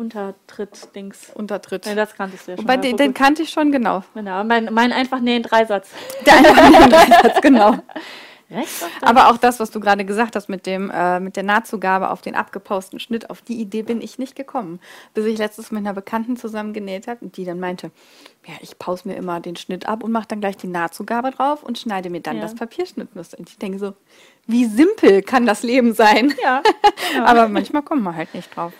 Untertritt, Dings. Untertritt. Nee, das kanntest du ja schon. Wobei, den, den kannte ich schon, genau. genau, mein, mein einfach nähen Dreisatz. Der Einsatz, genau. Rechts, Aber auch das, was du gerade gesagt hast mit, dem, äh, mit der Nahtzugabe auf den abgepausten Schnitt, auf die Idee bin ich nicht gekommen. Bis ich letztes mit einer Bekannten zusammen genäht habe und die dann meinte, ja, ich pause mir immer den Schnitt ab und mache dann gleich die Nahtzugabe drauf und schneide mir dann Ja. das Papierschnittmuster. Und ich denke so, wie simpel kann das Leben sein? Ja, genau. Aber manchmal kommen wir halt nicht drauf.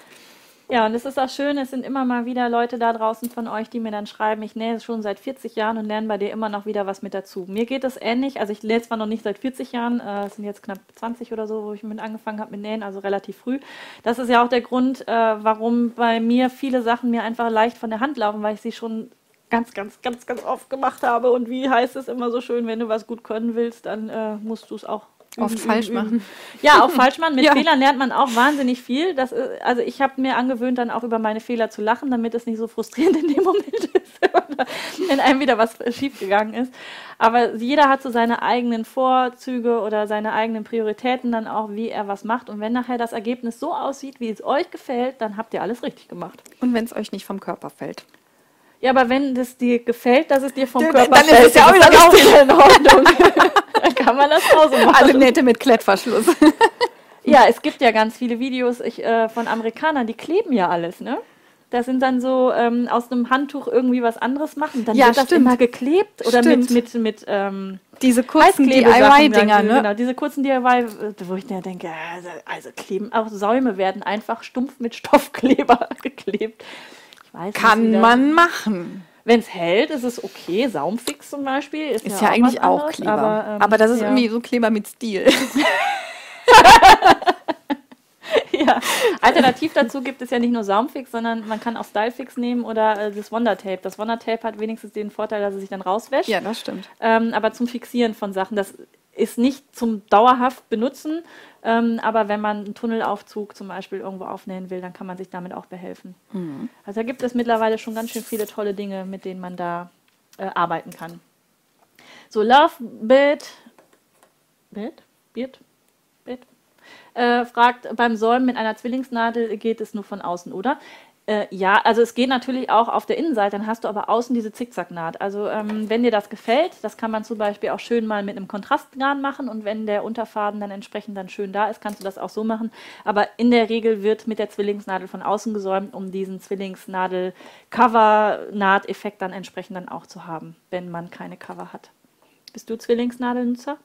Ja, und es ist auch schön, es sind immer mal wieder Leute da draußen von euch, die mir dann schreiben, ich nähe schon seit 40 Jahren und lerne bei dir immer noch wieder was mit dazu. Mir geht es ähnlich, also ich nähe zwar noch nicht seit 40 Jahren, äh, es sind jetzt knapp 20 oder so, wo ich mit angefangen habe mit Nähen, also relativ früh. Das ist ja auch der Grund, äh, warum bei mir viele Sachen mir einfach leicht von der Hand laufen, weil ich sie schon ganz, ganz, ganz, ganz oft gemacht habe. Und wie heißt es immer so schön, wenn du was gut können willst, dann äh, musst du es auch Oft üben, falsch üben, üben. machen. Ja, auch falsch machen. Mit Ja. Fehlern lernt man auch wahnsinnig viel. Das, ist- also ich habe mir angewöhnt, dann auch über meine Fehler zu lachen, damit es nicht so frustrierend in dem Moment ist, wenn einem wieder was schiefgegangen ist. Aber jeder hat so seine eigenen Vorzüge oder seine eigenen Prioritäten dann auch, wie er was macht. Und wenn nachher das Ergebnis so aussieht, wie es euch gefällt, dann habt ihr alles richtig gemacht. Und wenn es euch nicht vom Körper fällt. Ja, aber wenn es dir gefällt, dass es dir vom Dann- Körper dann ist fällt, es ja auch ist wieder das wieder in Ordnung. dann kann man das auch so machen. Alle Nähte mit Klettverschluss. Ja, es gibt ja ganz viele Videos ich, äh, von Amerikanern, die kleben ja alles, ne? Das sind dann so ähm, aus einem Handtuch irgendwie was anderes machen. Dann Ja, wird das stimmt. immer geklebt oder Stimmt. mit, mit, mit ähm, Diese kurzen DIY-Dinger, ne? Genau, diese kurzen DIY, wo ich mir denke, also, also kleben, auch Säume werden einfach stumpf mit Stoffkleber geklebt. Ich weiß Kann man machen. Wenn es hält, ist es okay. Saumfix zum Beispiel ist, Ist ja, auch eigentlich auch anderes, Kleber. Aber, Aber, ähm, das ist ja. irgendwie so Kleber mit Stil. Ja, alternativ dazu gibt es ja nicht nur Saumfix, sondern man kann auch Stylefix nehmen oder äh, das Wondertape. Das Wondertape hat wenigstens den Vorteil, dass es sich dann rauswäscht. ja, das stimmt. Ähm, aber zum Fixieren von Sachen, das ist nicht zum dauerhaft benutzen. Ähm, aber wenn man einen Tunnelaufzug zum Beispiel irgendwo aufnähen will, dann kann man sich damit auch behelfen. Also da gibt es mittlerweile schon ganz schön viele tolle Dinge, mit denen man da äh, arbeiten kann. So, Love Bit, Bit, Bit, Bit, äh, fragt, beim Säumen mit einer Zwillingsnadel geht es nur von außen, oder? Äh, ja, also es geht natürlich auch auf der Innenseite, dann hast du aber außen diese Zickzacknaht. Also ähm, wenn dir das gefällt, das kann man zum Beispiel auch schön mal mit einem Kontrastgarn machen und wenn der Unterfaden dann entsprechend dann schön da ist, kannst du das auch so machen. Aber in der Regel wird mit der Zwillingsnadel von außen gesäumt, um diesen Zwillingsnadel-Cover-Nahteffekt dann entsprechend dann auch zu haben, wenn man keine Cover hat. Bist du Zwillingsnadelnutzer?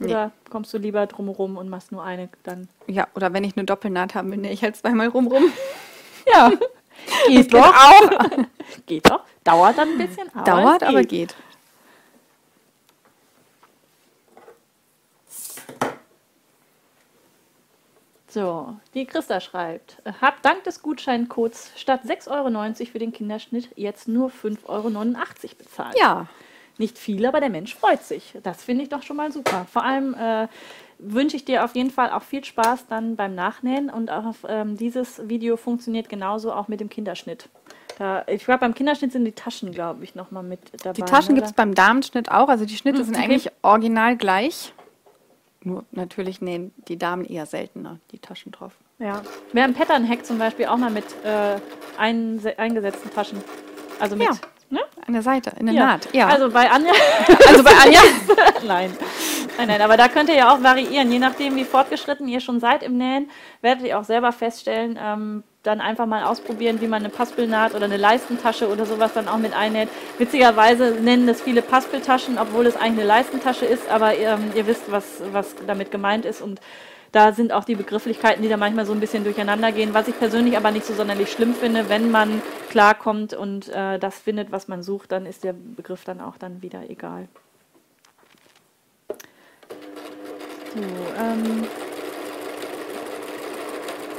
Oder nee. kommst du lieber drumherum und machst nur eine dann? Ja, oder wenn ich eine Doppelnaht habe, nähe ich halt zweimal rumrum. Ja. Geht doch. auch. geht doch. Dauert dann ein bisschen. Aber Dauert, geht. aber geht. So, die Christa schreibt, hab dank des Gutscheincodes statt 6,90 Euro für den Kinderschnitt jetzt nur 5,89 Euro bezahlt. Ja. Nicht viel, aber der Mensch freut sich. Das finde ich doch schon mal super. Vor allem äh, wünsche ich dir auf jeden Fall auch viel Spaß dann beim Nachnähen und auch ähm, dieses Video funktioniert genauso auch mit dem Kinderschnitt. Da, ich glaube, beim Kinderschnitt sind die Taschen, glaube ich, nochmal mit dabei. Die Taschen gibt es beim Damenschnitt auch. Also die Schnitte mhm, sind okay. eigentlich original gleich. Nur natürlich nähen die Damen eher seltener die Taschen drauf. Ja. Wir haben Pattern-Hack zum Beispiel auch mal mit äh, ein, eingesetzten Taschen. Also mit ja. Ne? An der Seite, in der ja. Naht. Ja. Also bei Anja. also bei Anja? nein. Nein, nein, aber da könnt ihr ja auch variieren. Je nachdem, wie fortgeschritten ihr schon seid im Nähen, werdet ihr auch selber feststellen, ähm, dann einfach mal ausprobieren, wie man eine Paspelnaht oder eine Leistentasche oder sowas dann auch mit einnäht. Witzigerweise nennen das viele Paspeltaschen, obwohl es eigentlich eine Leistentasche ist, aber ähm, ihr wisst, was, was damit gemeint ist und da sind auch die Begrifflichkeiten, die da manchmal so ein bisschen durcheinander gehen, was ich persönlich aber nicht so sonderlich schlimm finde. Wenn man klarkommt und äh, das findet, was man sucht, dann ist der Begriff dann auch dann wieder egal. So, ähm,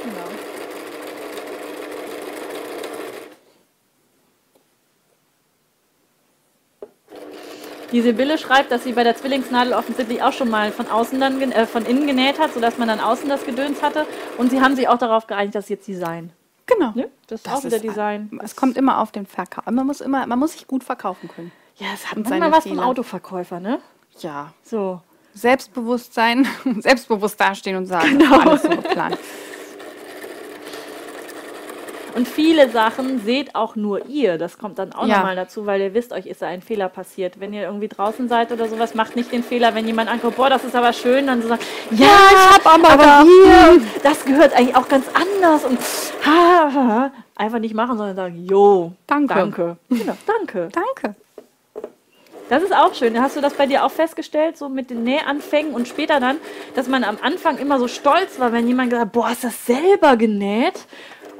genau. Die Sibylle schreibt, dass sie bei der Zwillingsnadel offensichtlich auch schon mal von außen dann äh, von innen genäht hat, sodass man dann außen das Gedöns hatte. Und sie haben sich auch darauf geeinigt, dass jetzt Design. Genau. Ne? Das ist das auch wieder Design. Es kommt immer auf den Verkauf. Man muss immer, man muss sich gut verkaufen können. Ja, es hat manchmal was Fehler. vom Autoverkäufer, ne? Ja. So. Selbstbewusstsein, selbstbewusst dastehen und sagen, genau. alles so geplant. Und viele Sachen seht auch nur ihr. Das kommt dann auch ja. nochmal dazu, weil ihr wisst, euch ist da ein Fehler passiert. Wenn ihr irgendwie draußen seid oder sowas, macht nicht den Fehler, wenn jemand anguckt, boah, das ist aber schön, dann so sagt, ja, ja ich hab aber, aber hier, das gehört eigentlich auch ganz anders und ha, ha, einfach nicht machen, sondern sagen, jo, danke. Danke. Genau, danke. Danke. Das ist auch schön. Hast du das bei dir auch festgestellt, so mit den Nähanfängen und später dann, dass man am Anfang immer so stolz war, wenn jemand gesagt hat, boah, hast du das selber genäht?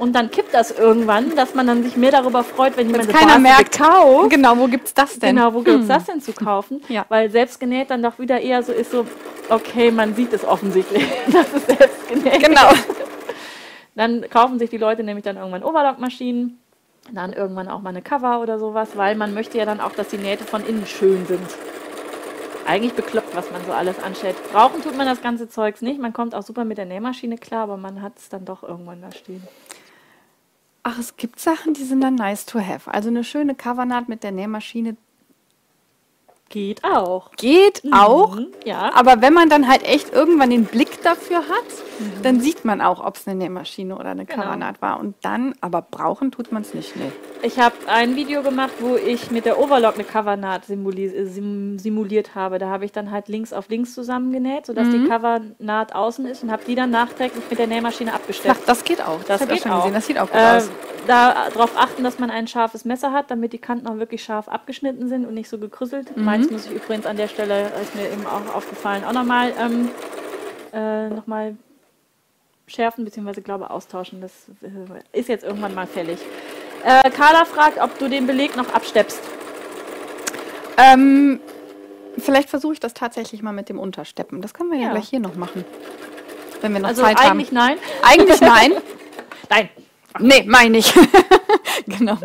Und dann kippt das irgendwann, dass man dann sich mehr darüber freut, wenn jemand keiner merkt, kauft. Genau, wo gibt's das denn? Genau, wo gibt's hm. das denn zu kaufen? ja. Weil selbst genäht dann doch wieder eher so ist so, okay, man sieht es offensichtlich, dass es selbst genäht Genau. Dann kaufen sich die Leute nämlich dann irgendwann Overlock-Maschinen, dann irgendwann auch mal eine Cover oder sowas, weil man möchte ja dann auch, dass die Nähte von innen schön sind eigentlich bekloppt, was man so alles anstellt. Brauchen tut man das ganze Zeugs nicht. Man kommt auch super mit der Nähmaschine klar, aber man hat es dann doch irgendwann da stehen. Ach, es gibt Sachen, die sind dann nice to have. Also eine schöne Covernaht mit der Nähmaschine, Geht auch. Geht mhm, auch. Ja. Aber wenn man dann halt echt irgendwann den Blick dafür hat, mhm. dann sieht man auch, ob es eine Nähmaschine oder eine genau. war. Und dann, aber brauchen tut man es nicht. Nee. Ich habe ein Video gemacht, wo ich mit der Overlock eine Covernaht simuli sim simuliert habe. Da habe ich dann halt links auf links zusammengenäht, sodass mhm. die Covernaht außen ist und habe die dann nachträglich mit der Nähmaschine abgesteckt. Ach, das geht auch. Das, das geht auch. Gesehen. Das sieht auch gut äh, aus. Darauf achten, dass man ein scharfes Messer hat, damit die Kanten auch wirklich scharf abgeschnitten sind und nicht so gekrüsselt. Mhm. Meins muss ich übrigens an der Stelle, ist mir eben auch aufgefallen, auch nochmal ähm, äh, noch schärfen bzw. glaube austauschen. Das ist jetzt irgendwann mal fällig. Äh, Carla fragt, ob du den Beleg noch absteppst. Ähm, vielleicht versuche ich das tatsächlich mal mit dem Untersteppen. Das können wir ja, ja gleich hier noch machen. Wenn wir noch also Zeit eigentlich haben. nein. Eigentlich nein. nein. Nee, meine ich. genau.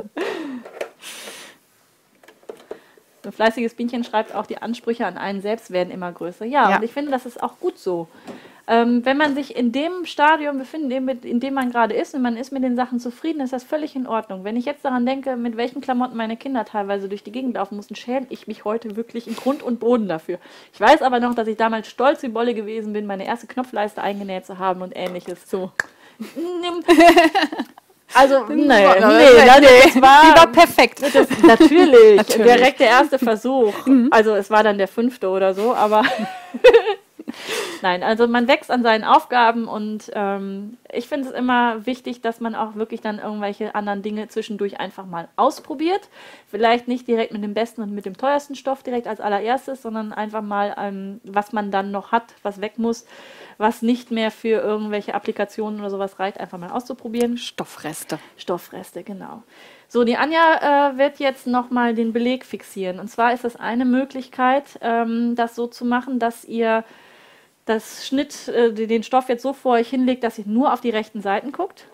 Ein fleißiges Bienchen schreibt auch, die Ansprüche an einen selbst werden immer größer. Ja, ja. und ich finde, das ist auch gut so. Ähm, wenn man sich in dem Stadium befindet, in dem, man gerade ist und man ist mit den Sachen zufrieden, ist das völlig in Ordnung. Wenn ich jetzt daran denke, mit welchen Klamotten meine Kinder teilweise durch die Gegend laufen mussten, schäme ich mich heute wirklich in Grund und Boden dafür. Ich weiß aber noch, dass ich damals stolz wie Bolle gewesen bin, meine erste Knopfleiste eingenäht zu haben und ähnliches. So. Also, nee, nee, nee, das war, Die war perfekt. das, natürlich, Natürlich. direkt der erste Versuch. Also es war dann der fünfte oder so, aber nein, also man wächst an seinen Aufgaben und ähm, ich finde es immer wichtig, dass man auch wirklich dann irgendwelche anderen Dinge zwischendurch einfach mal ausprobiert. Vielleicht nicht direkt mit dem besten und mit dem teuersten Stoff direkt als allererstes, sondern einfach mal, ähm, was man dann noch hat, was weg muss, was nicht mehr für irgendwelche Applikationen oder sowas reicht, einfach mal auszuprobieren. Stoffreste. Stoffreste, genau. So, die Anja äh, wird jetzt nochmal den Beleg fixieren. Und zwar ist das eine Möglichkeit, ähm, das so zu machen, dass ihr das Schnitt, äh, den Stoff jetzt so vor euch hinlegt, dass ihr nur auf die rechten Seiten guckt.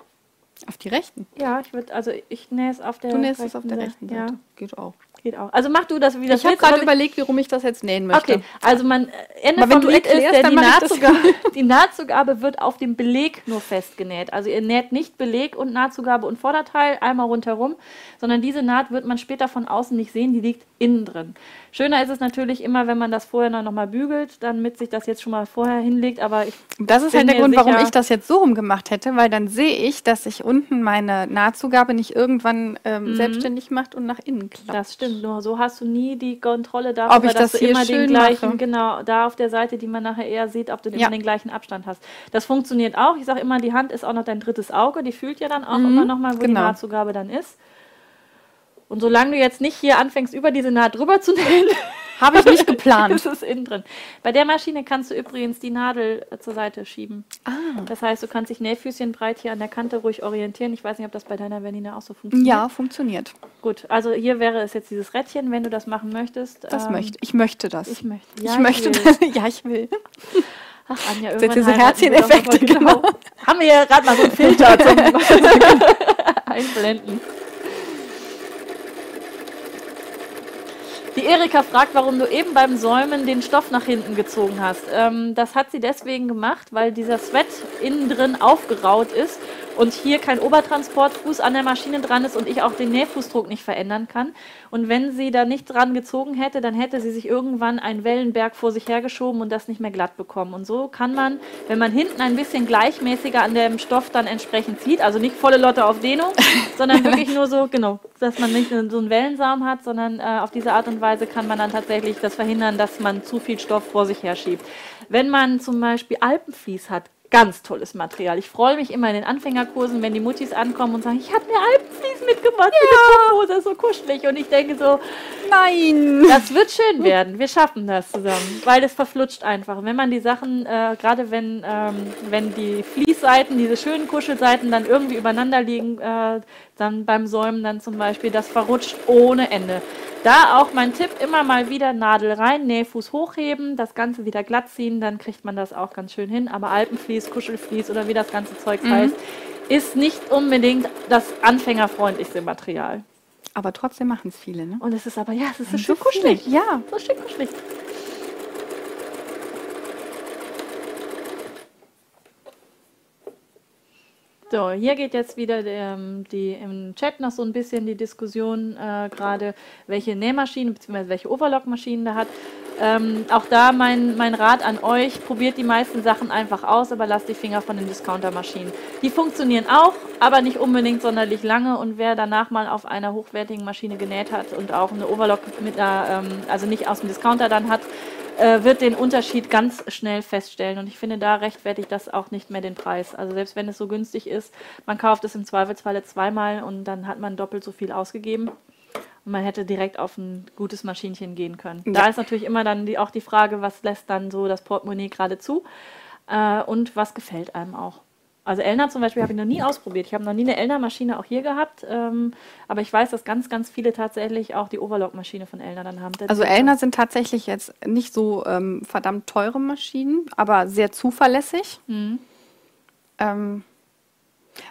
Auf die rechten. Ja, ich würde, also ich nähe es auf der Du nähst es auf der rechten Seite. Ja, Geht auch. geht auch. Also mach du das, wie das Ich habe gerade überlegt, warum ich das jetzt nähen möchte. Okay, also man äh, Ende Aber wenn vom du Lied ist, erklärst, der, dann die. Nahtzugabe, die Nahtzugabe wird auf dem Beleg nur festgenäht. Also ihr näht nicht Beleg und Nahtzugabe und Vorderteil einmal rundherum, sondern diese Naht wird man später von außen nicht sehen, die liegt innen drin. Schöner ist es natürlich immer, wenn man das vorher noch mal bügelt, damit sich das jetzt schon mal vorher hinlegt, aber ich Das ist halt der Grund, warum sicher- ich das jetzt so rum gemacht hätte, weil dann sehe ich, dass sich unten meine Nahtzugabe nicht irgendwann ähm, selbstständig macht und nach innen klappt. Das stimmt, nur so hast du nie die Kontrolle darüber, Ob ich dass das du immer den gleichen, mache. genau, da auf der Seite, die man nachher eher sieht, ob du Ja. immer den gleichen Abstand hast. Das funktioniert auch. Ich sage immer, die Hand ist auch noch dein drittes Auge, die fühlt ja dann auch Mhm, immer noch mal, wo die genau. Nahtzugabe dann ist. Und solange du jetzt nicht hier anfängst, über diese Naht drüber zu nähen, Habe ich nicht geplant. ist es innen drin. Bei der Maschine kannst du übrigens die Nadel äh, zur Seite schieben. ah. Das heißt, du kannst dich Nähfüßchen breit hier an der Kante ruhig orientieren. Ich weiß nicht, ob das bei deiner Vanina auch so funktioniert. Ja, funktioniert. Gut, also hier wäre es jetzt dieses Rädchen, wenn du das machen möchtest. Das ähm, möchte ich. möchte das. Ich möchte. ich möchte will. das. Ja, ich will. Ach, Anja, irgendwann diese Herzcheneffekte, mal, genau. Haben wir ja gerade mal so einen Filter zum Einblenden. Die Erika fragt, warum du eben beim Säumen den Stoff nach hinten gezogen hast. Ähm, das hat sie deswegen gemacht, weil dieser Sweat innen drin aufgeraut ist und hier kein Obertransportfuß an der Maschine dran ist und ich auch den Nähfußdruck nicht verändern kann. Und wenn sie da nicht dran gezogen hätte, dann hätte sie sich irgendwann einen Wellenberg vor sich hergeschoben und das nicht mehr glatt bekommen. Und so kann man, wenn man hinten ein bisschen gleichmäßiger an dem Stoff dann entsprechend zieht, also nicht volle Lotte auf Dehnung, sondern wirklich nur so, genau, dass man nicht so einen Wellensaum hat, sondern äh, auf diese Art und Weise kann man dann tatsächlich das verhindern, dass man zu viel Stoff vor sich herschiebt. Wenn man zum Beispiel Alpenvlies hat, ganz tolles Material. Ich freue mich immer in den Anfängerkursen, wenn die Muttis ankommen und sagen, ich habe mir Alpenvlies mitgebracht, ja. das ist so kuschelig. Und ich denke so, Nein. das wird schön werden. Wir schaffen das zusammen, weil es verflutscht einfach. Wenn man die Sachen, äh, gerade wenn, ähm, wenn die Fließseiten, diese schönen Kuschelseiten dann irgendwie übereinander liegen, äh, dann beim Säumen dann zum Beispiel, das verrutscht ohne Ende. Da auch mein Tipp, immer mal wieder Nadel rein, Nähfuß hochheben, das Ganze wieder glatt ziehen, dann kriegt man das auch ganz schön hin. Aber Alpenvlies, Kuschelvlies oder wie das ganze Zeug heißt, ist nicht unbedingt das anfängerfreundlichste Material. Aber trotzdem machen es viele, ne? Und es ist aber, ja, es ist so schön kuschelig, ja. So schön kuschelig. So, hier geht jetzt wieder der, die, im Chat noch so ein bisschen die Diskussion äh, gerade, welche Nähmaschine bzw. welche Overlock-Maschinen da hat. Ähm, auch da mein, mein Rat an euch, probiert die meisten Sachen einfach aus, aber lasst die Finger von den Discounter-Maschinen. Die funktionieren auch, aber nicht unbedingt sonderlich lange und wer danach mal auf einer hochwertigen Maschine genäht hat und auch eine Overlock mit einer, ähm, also nicht aus dem Discounter dann hat, äh, wird den Unterschied ganz schnell feststellen. Und ich finde, da rechtfertigt das auch nicht mehr den Preis. Also selbst wenn es so günstig ist, man kauft es im Zweifelsfalle zweimal und dann hat man doppelt so viel ausgegeben. Und man hätte direkt auf ein gutes Maschinchen gehen können. Da Ja. ist natürlich immer dann die, auch die Frage, was lässt dann so das Portemonnaie gerade zu äh, und was gefällt einem auch. Also Elna zum Beispiel habe ich noch nie ausprobiert. Ich habe noch nie eine Elna-Maschine auch hier gehabt, ähm, aber ich weiß, dass ganz, ganz viele tatsächlich auch die Overlock-Maschine von Elna dann haben. Also Elner sind tatsächlich jetzt nicht so ähm, verdammt teure Maschinen, aber sehr zuverlässig. Mhm. Ähm,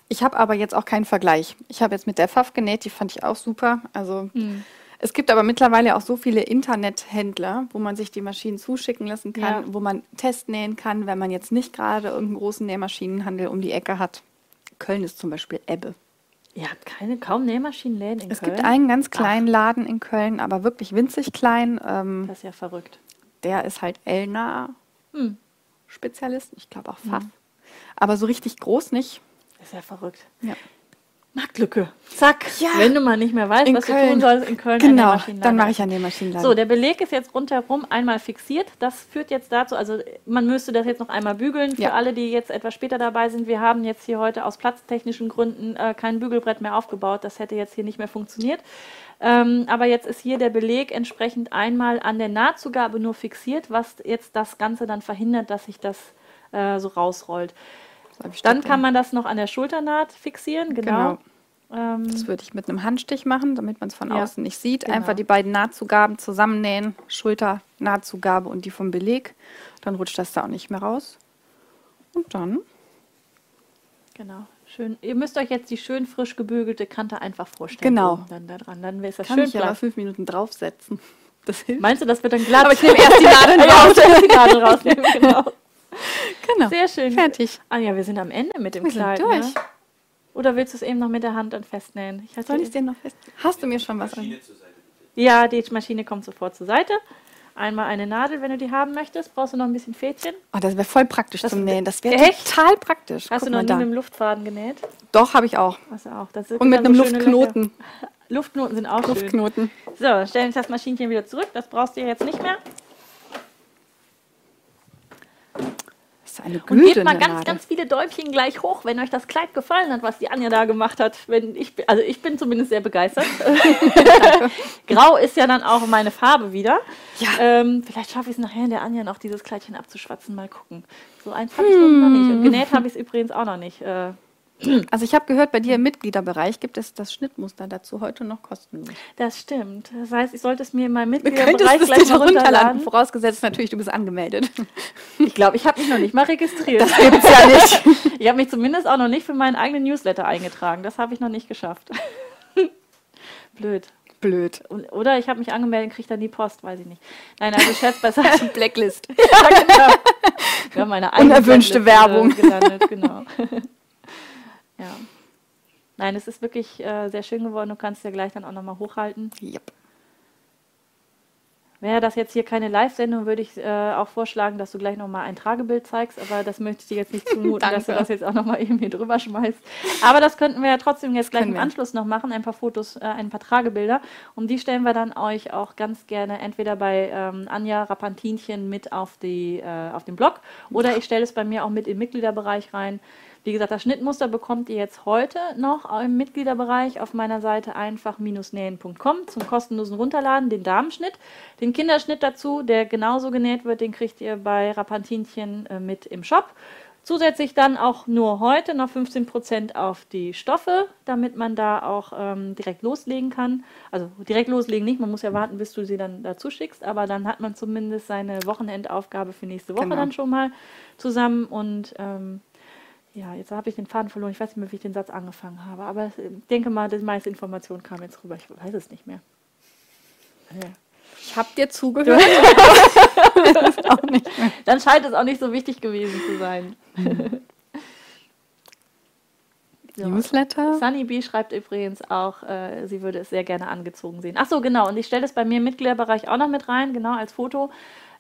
ich habe aber jetzt auch keinen Vergleich. Ich habe jetzt mit der Pfaff genäht, die fand ich auch super. Also Mhm. Es gibt aber mittlerweile auch so viele Internethändler, wo man sich die Maschinen zuschicken lassen kann, Ja. wo man testnähen kann, wenn man jetzt nicht gerade irgendeinen großen Nähmaschinenhandel um die Ecke hat. Köln ist zum Beispiel Ebbe. Ihr habt keine, kaum Nähmaschinenläden in Es Köln? gibt einen ganz kleinen Laden in Köln, aber wirklich winzig klein. Ähm, Das ist ja verrückt. der ist halt Elna Hm. Spezialist, ich glaube auch Fach. Aber so richtig groß nicht. Das ist ja verrückt. Ja. Marktlücke. Zack. Ja. Wenn du mal nicht mehr weißt, In was du Köln. tun sollst, in Köln Genau, dann mache ich einen Nähmaschinenladen. So, der Beleg ist jetzt rundherum einmal fixiert. Das führt jetzt dazu, also man müsste das jetzt noch einmal bügeln. Für Ja. alle, die jetzt etwas später dabei sind, wir haben jetzt hier heute aus platztechnischen Gründen äh, kein Bügelbrett mehr aufgebaut. Das hätte jetzt hier nicht mehr funktioniert. Ähm, aber jetzt ist hier der Beleg entsprechend einmal an der Nahtzugabe nur fixiert, was jetzt das Ganze dann verhindert, dass sich das äh, so rausrollt. Dann kann man das noch an der Schulternaht fixieren, genau. Ähm, Das würde ich mit einem Handstich machen, damit man es von Ja, außen nicht sieht. genau. Einfach die beiden Nahtzugaben zusammennähen, Schulter, Nahtzugabe und die vom Beleg. Dann rutscht das da auch nicht mehr raus. Und dann Genau. Schön. Ihr müsst euch jetzt die schön frisch gebügelte Kante einfach vorstellen. Genau. Dann da dran. Dann ist das kann schön ich aber platt. fünf Minuten draufsetzen. Das hilft. Meinst du, das wird dann glatt? Aber ich nehme erst die Nadeln ja, raus. ich muss die Nadel rausnehmen. Genau. Genau. Sehr schön. Fertig. Anja, wir sind am Ende mit dem Wir sind Kleid. durch. Ne? Oder willst du es eben noch mit der Hand dann festnähen? Ich Soll ich dir noch fest? Hast du mir schon was an? Ja, die Maschine kommt sofort zur Seite. Einmal eine Nadel, wenn du die haben möchtest. Brauchst du noch ein bisschen Fädchen? Oh, das wäre voll praktisch Das- zum Nähen. Das wäre Echt? total praktisch. Hast Guck du noch nie da. mit dem Luftfaden genäht? Doch, habe ich auch. Hast du auch. Und mit einem so Luftknoten. Löcher. Luftknoten sind auch schön. Luftknoten. So, stellen wir das Maschinchen wieder zurück. Das brauchst du jetzt nicht mehr. Ist eine Und gebt mal ganz, Nadel. ganz viele Däumchen gleich hoch, wenn euch das Kleid gefallen hat, was die Anja da gemacht hat. Wenn ich, bin- also ich bin zumindest sehr begeistert. Grau ist ja dann auch meine Farbe wieder. Ja. Ähm, vielleicht schaffe ich es nachher, der Anja noch dieses Kleidchen abzuschwatzen. Mal gucken. So eins habe ich noch nicht. Und genäht habe ich es übrigens auch noch nicht. Äh, Also ich habe gehört, bei dir im Mitgliederbereich gibt es das Schnittmuster dazu heute noch kostenlos. das stimmt. Das heißt, ich sollte es mir in meinem Mitgliederbereich es gleich mal runterladen, runterladen. vorausgesetzt natürlich, du bist angemeldet. Ich glaube, ich habe mich noch nicht mal registriert. Das gibt's ja nicht. Ich habe mich zumindest auch noch nicht für meinen eigenen Newsletter eingetragen. Das habe ich noch nicht geschafft. Blöd. Blöd. Oder ich habe mich angemeldet und kriege dann die Post, weiß ich nicht. Nein, also Scherz beiseite. Blacklist. ja, genau. Wir haben meine eigene Unerwünschte Werbung. Gelandet, genau. Ja. Nein, es ist wirklich äh, sehr schön geworden. Du kannst ja gleich dann auch nochmal hochhalten. Yep. Wäre das jetzt hier keine Live-Sendung, würde ich äh, auch vorschlagen, dass du gleich nochmal ein Tragebild zeigst, aber das möchte ich dir jetzt nicht zumuten, dass du das jetzt auch nochmal eben hier drüber schmeißt. Aber das könnten wir ja trotzdem jetzt gleich im wir. Anschluss noch machen, ein paar Fotos, äh, ein paar Tragebilder. Und die stellen wir dann euch auch ganz gerne entweder bei ähm, Anja Rapantinchen mit auf, die, äh, auf den Blog oder ich stelle es bei mir auch mit im Mitgliederbereich rein. Wie gesagt, das Schnittmuster bekommt ihr jetzt heute noch im Mitgliederbereich auf meiner Seite einfach-nähen.com zum kostenlosen Runterladen, den Damenschnitt. Den Kinderschnitt dazu, der genauso genäht wird, den kriegt ihr bei Rapantinchen äh, mit im Shop. Zusätzlich dann auch nur heute noch 15% auf die Stoffe, damit man da auch ähm, direkt loslegen kann. Also direkt loslegen nicht, man muss ja warten, bis du sie dann dazu schickst, aber dann hat man zumindest seine Wochenendaufgabe für nächste Woche Genau. dann schon mal zusammen und ähm, ja, jetzt habe ich den Faden verloren. Ich weiß nicht mehr, wie ich den Satz angefangen habe. Aber ich denke mal, die meiste Information kam jetzt rüber. Ich weiß es nicht mehr. Ja. Ich habe dir zugehört. Dann scheint es auch nicht so wichtig gewesen zu sein. So. Newsletter. Sunny B schreibt übrigens auch, äh, sie würde es sehr gerne angezogen sehen. Ach so, genau. Und ich stelle es bei mir im Mitgliederbereich auch noch mit rein, genau als Foto.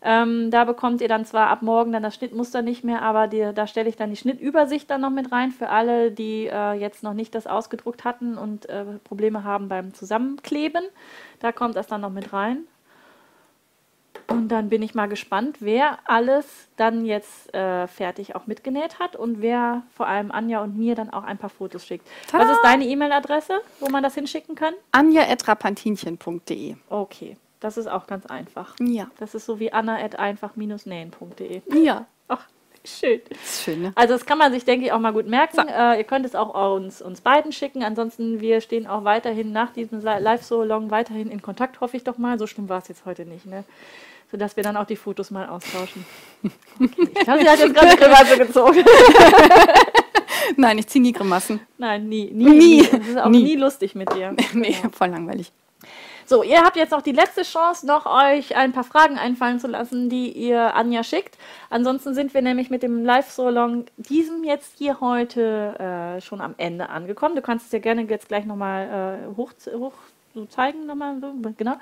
Ähm, da bekommt ihr dann zwar ab morgen dann das Schnittmuster nicht mehr, aber die, da stelle ich dann die Schnittübersicht dann noch mit rein für alle, die äh, jetzt noch nicht das ausgedruckt hatten und äh, Probleme haben beim Zusammenkleben. Da kommt das dann noch mit rein. Und dann bin ich mal gespannt, wer alles dann jetzt äh, fertig auch mitgenäht hat und wer vor allem Anja und mir dann auch ein paar Fotos schickt. Tada! Was ist deine E-Mail-Adresse, wo man das hinschicken kann? anja.rapantinchen.de. Okay, das ist auch ganz einfach. Ja. Das ist so wie anna.einfach-nähen.de. Ja. Ach, schön. Das ist schön, ne? Also das kann man sich, denke ich, auch mal gut merken. Äh, ihr könnt es auch uns, uns beiden schicken. Ansonsten, wir stehen auch weiterhin nach diesem Li- Live-So-Long weiterhin in Kontakt, hoffe ich doch mal. So schlimm war es jetzt heute nicht, ne? Sodass wir dann auch die Fotos mal austauschen. Okay. Ich glaube, sie hat jetzt gerade die Grimasse gezogen. Nein, ich ziehe nie Grimassen. Nein, nie. Nie. Nie. Das ist auch Nie. nie lustig mit dir. nee, voll langweilig. So, ihr habt jetzt noch die letzte Chance, noch euch ein paar Fragen einfallen zu lassen, die ihr Anja schickt. Ansonsten sind wir nämlich mit dem Live-So-Long diesem jetzt hier heute äh, schon am Ende angekommen. Du kannst es ja gerne jetzt gleich nochmal äh, hoch, hoch so zeigen nochmal so, genau.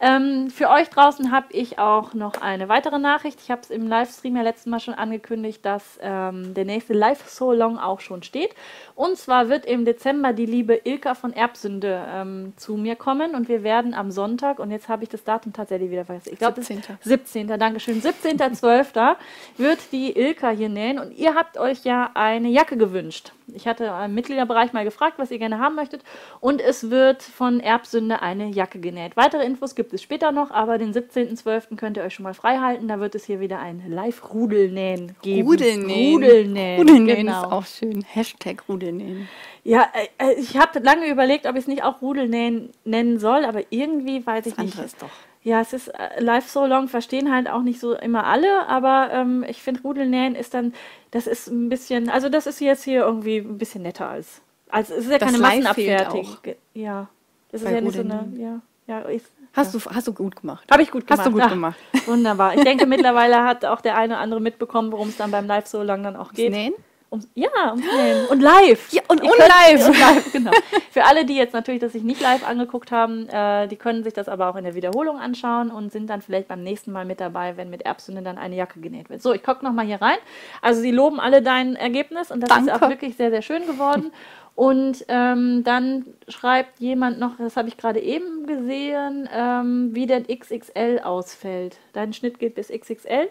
Ähm, für euch draußen habe ich auch noch eine weitere Nachricht. Ich habe es im Livestream ja letztes Mal schon angekündigt, dass ähm, der nächste Live So Long auch schon steht. Und zwar wird im Dezember die liebe Ilka von Erbsünde ähm, zu mir kommen und wir werden am Sonntag, und jetzt habe ich das Datum tatsächlich wieder vergessen. Ich glaube, 17. 17. Dankeschön. 17.12. wird die Ilka hier nähen und ihr habt euch ja eine Jacke gewünscht. Ich hatte im Mitgliederbereich mal gefragt, was ihr gerne haben möchtet und es wird von Erbsünde eine Jacke genäht. Weitere Infos gibt es später noch, aber den 17.12. könnt ihr euch schon mal frei halten. Da wird es hier wieder ein Live-Rudelnähen geben. Rudelnähen. Rudelnähen, Rudelnähen genau. ist auch schön. Hashtag Rudelnähen. Ja, äh, ich habe lange überlegt, ob ich es nicht auch Rudelnähen nennen soll, aber irgendwie weiß ich Das nicht. ist doch. Ja, es ist äh, live so long, verstehen halt auch nicht so immer alle, aber ähm, ich finde Rudelnähen ist dann, das ist ein bisschen, also das ist jetzt hier irgendwie ein bisschen netter als, als es ist ja Das keine Massenabfertigung. Ja, das ist ja nicht so eine, ja, ja, ich, Hast, du, hast du gut gemacht. habe ich gut gemacht. Hast du gut Ah, gemacht. Wunderbar. Ich denke, mittlerweile hat auch der eine oder andere mitbekommen, worum es dann beim Live so lang dann auch geht. Nähen? Ums, ja, ums Nähen. Und live. Ja, und- und könnt- live. Und live, genau. Für alle, die jetzt natürlich das sich nicht live angeguckt haben, äh, die können sich das aber auch in der Wiederholung anschauen und sind dann vielleicht beim nächsten Mal mit dabei, wenn mit Erbsünde dann eine Jacke genäht wird. So, ich gucke nochmal hier rein. Also sie loben alle dein Ergebnis und das ist Danke. auch wirklich sehr, sehr schön geworden. Und ähm, dann schreibt jemand noch, das habe ich gerade eben gesehen, ähm, wie der XXL ausfällt. Dein Schnitt geht bis XXL.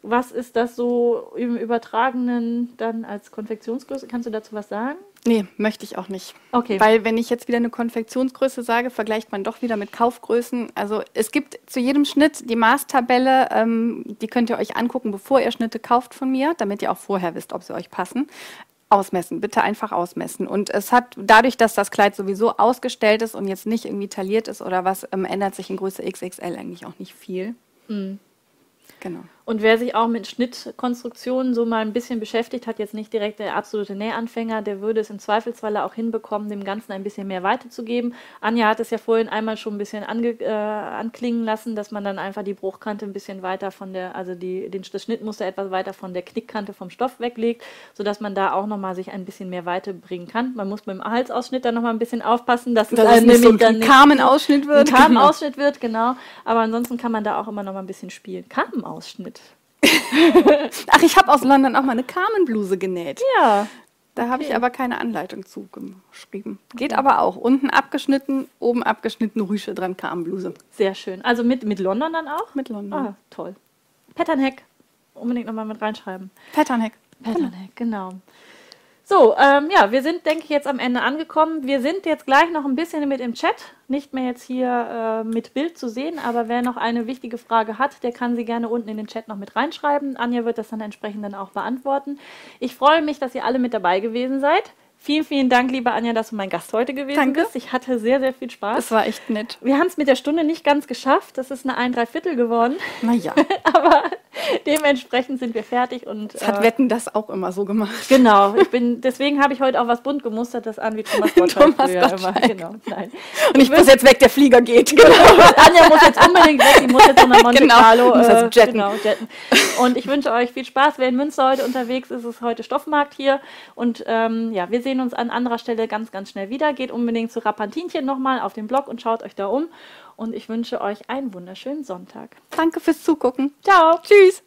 Was ist das so im Übertragenen dann als Konfektionsgröße? Kannst du dazu was sagen? Nee, möchte ich auch nicht. Okay. Weil wenn ich jetzt wieder eine Konfektionsgröße sage, vergleicht man doch wieder mit Kaufgrößen. Also es gibt zu jedem Schnitt die Maßtabelle, ähm, die könnt ihr euch angucken, bevor ihr Schnitte kauft von mir, damit ihr auch vorher wisst, ob sie euch passen. Ausmessen, bitte einfach ausmessen. Und es hat dadurch, dass das Kleid sowieso ausgestellt ist und jetzt nicht irgendwie tailliert ist oder was, ähm, ändert sich in Größe XXL eigentlich auch nicht viel. Genau. Und wer sich auch mit Schnittkonstruktionen so mal ein bisschen beschäftigt hat, jetzt nicht direkt der absolute Nähanfänger, der würde es im Zweifelsfalle auch hinbekommen, dem Ganzen ein bisschen mehr Weite zu geben. Anja hat es ja vorhin einmal schon ein bisschen ange, äh, anklingen lassen, dass man dann einfach die Bruchkante ein bisschen weiter von der, also die, den, das Schnittmuster etwas weiter von der Knickkante vom Stoff weglegt, sodass man da auch nochmal sich ein bisschen mehr Weite bringen kann. Man muss beim Halsausschnitt dann nochmal ein bisschen aufpassen, dass, Dass es einem nicht so ein Carmen-Ausschnitt wird. ein Carmen-Ausschnitt wird, genau. Aber ansonsten kann man da auch immer noch mal ein bisschen spielen. Carmen-Ausschnitt. Ach, ich habe aus London auch mal eine Carmen-Bluse genäht. Ja. Da habe ich aber keine Anleitung zu geschrieben. Geht aber auch. Unten abgeschnitten, oben abgeschnitten, Rüsche dran, Carmenbluse. Sehr schön. Also mit, mit London dann auch? Mit London. Ah, toll. Patternhack. Unbedingt nochmal mit reinschreiben. Patternhack. Patternhack, genau. So, ähm, ja, wir sind, denke ich, jetzt am Ende angekommen. Wir sind jetzt gleich noch ein bisschen mit im Chat. Nicht mehr jetzt hier äh, mit Bild zu sehen, aber wer noch eine wichtige Frage hat, der kann sie gerne unten in den Chat noch mit reinschreiben. Anja wird das dann entsprechend dann auch beantworten. Ich freue mich, dass ihr alle mit dabei gewesen seid. Vielen, vielen Dank, liebe Anja, dass du mein Gast heute gewesen Danke. bist. Ich hatte sehr, sehr viel Spaß. Das war echt nett. wir haben es mit der Stunde nicht ganz geschafft. Das ist eine ein Dreiviertel geworden. Naja, Aber dementsprechend sind wir fertig und das hat äh, Wetten das auch immer so gemacht. Genau, ich bin, deswegen habe ich heute auch was bunt gemustertes an wie Thomas Gottschalk Thomas früher Gottschalk. immer. Genau, nein. Und ich muss jetzt weg, der Flieger geht. Anja muss jetzt unbedingt weg, die muss jetzt nach Monte Genau, Carlo äh, jetzt jetten. Genau, jetten. Und ich wünsche euch viel Spaß. Wer in Münster heute unterwegs ist, ist heute Stoffmarkt hier. Und ähm, ja, wir sehen uns an anderer Stelle ganz, ganz schnell wieder. Geht unbedingt zu Rapantinchen nochmal auf den Blog und schaut euch da um. Und ich wünsche euch einen wunderschönen Sonntag. Danke fürs Zugucken. Ciao. Tschüss.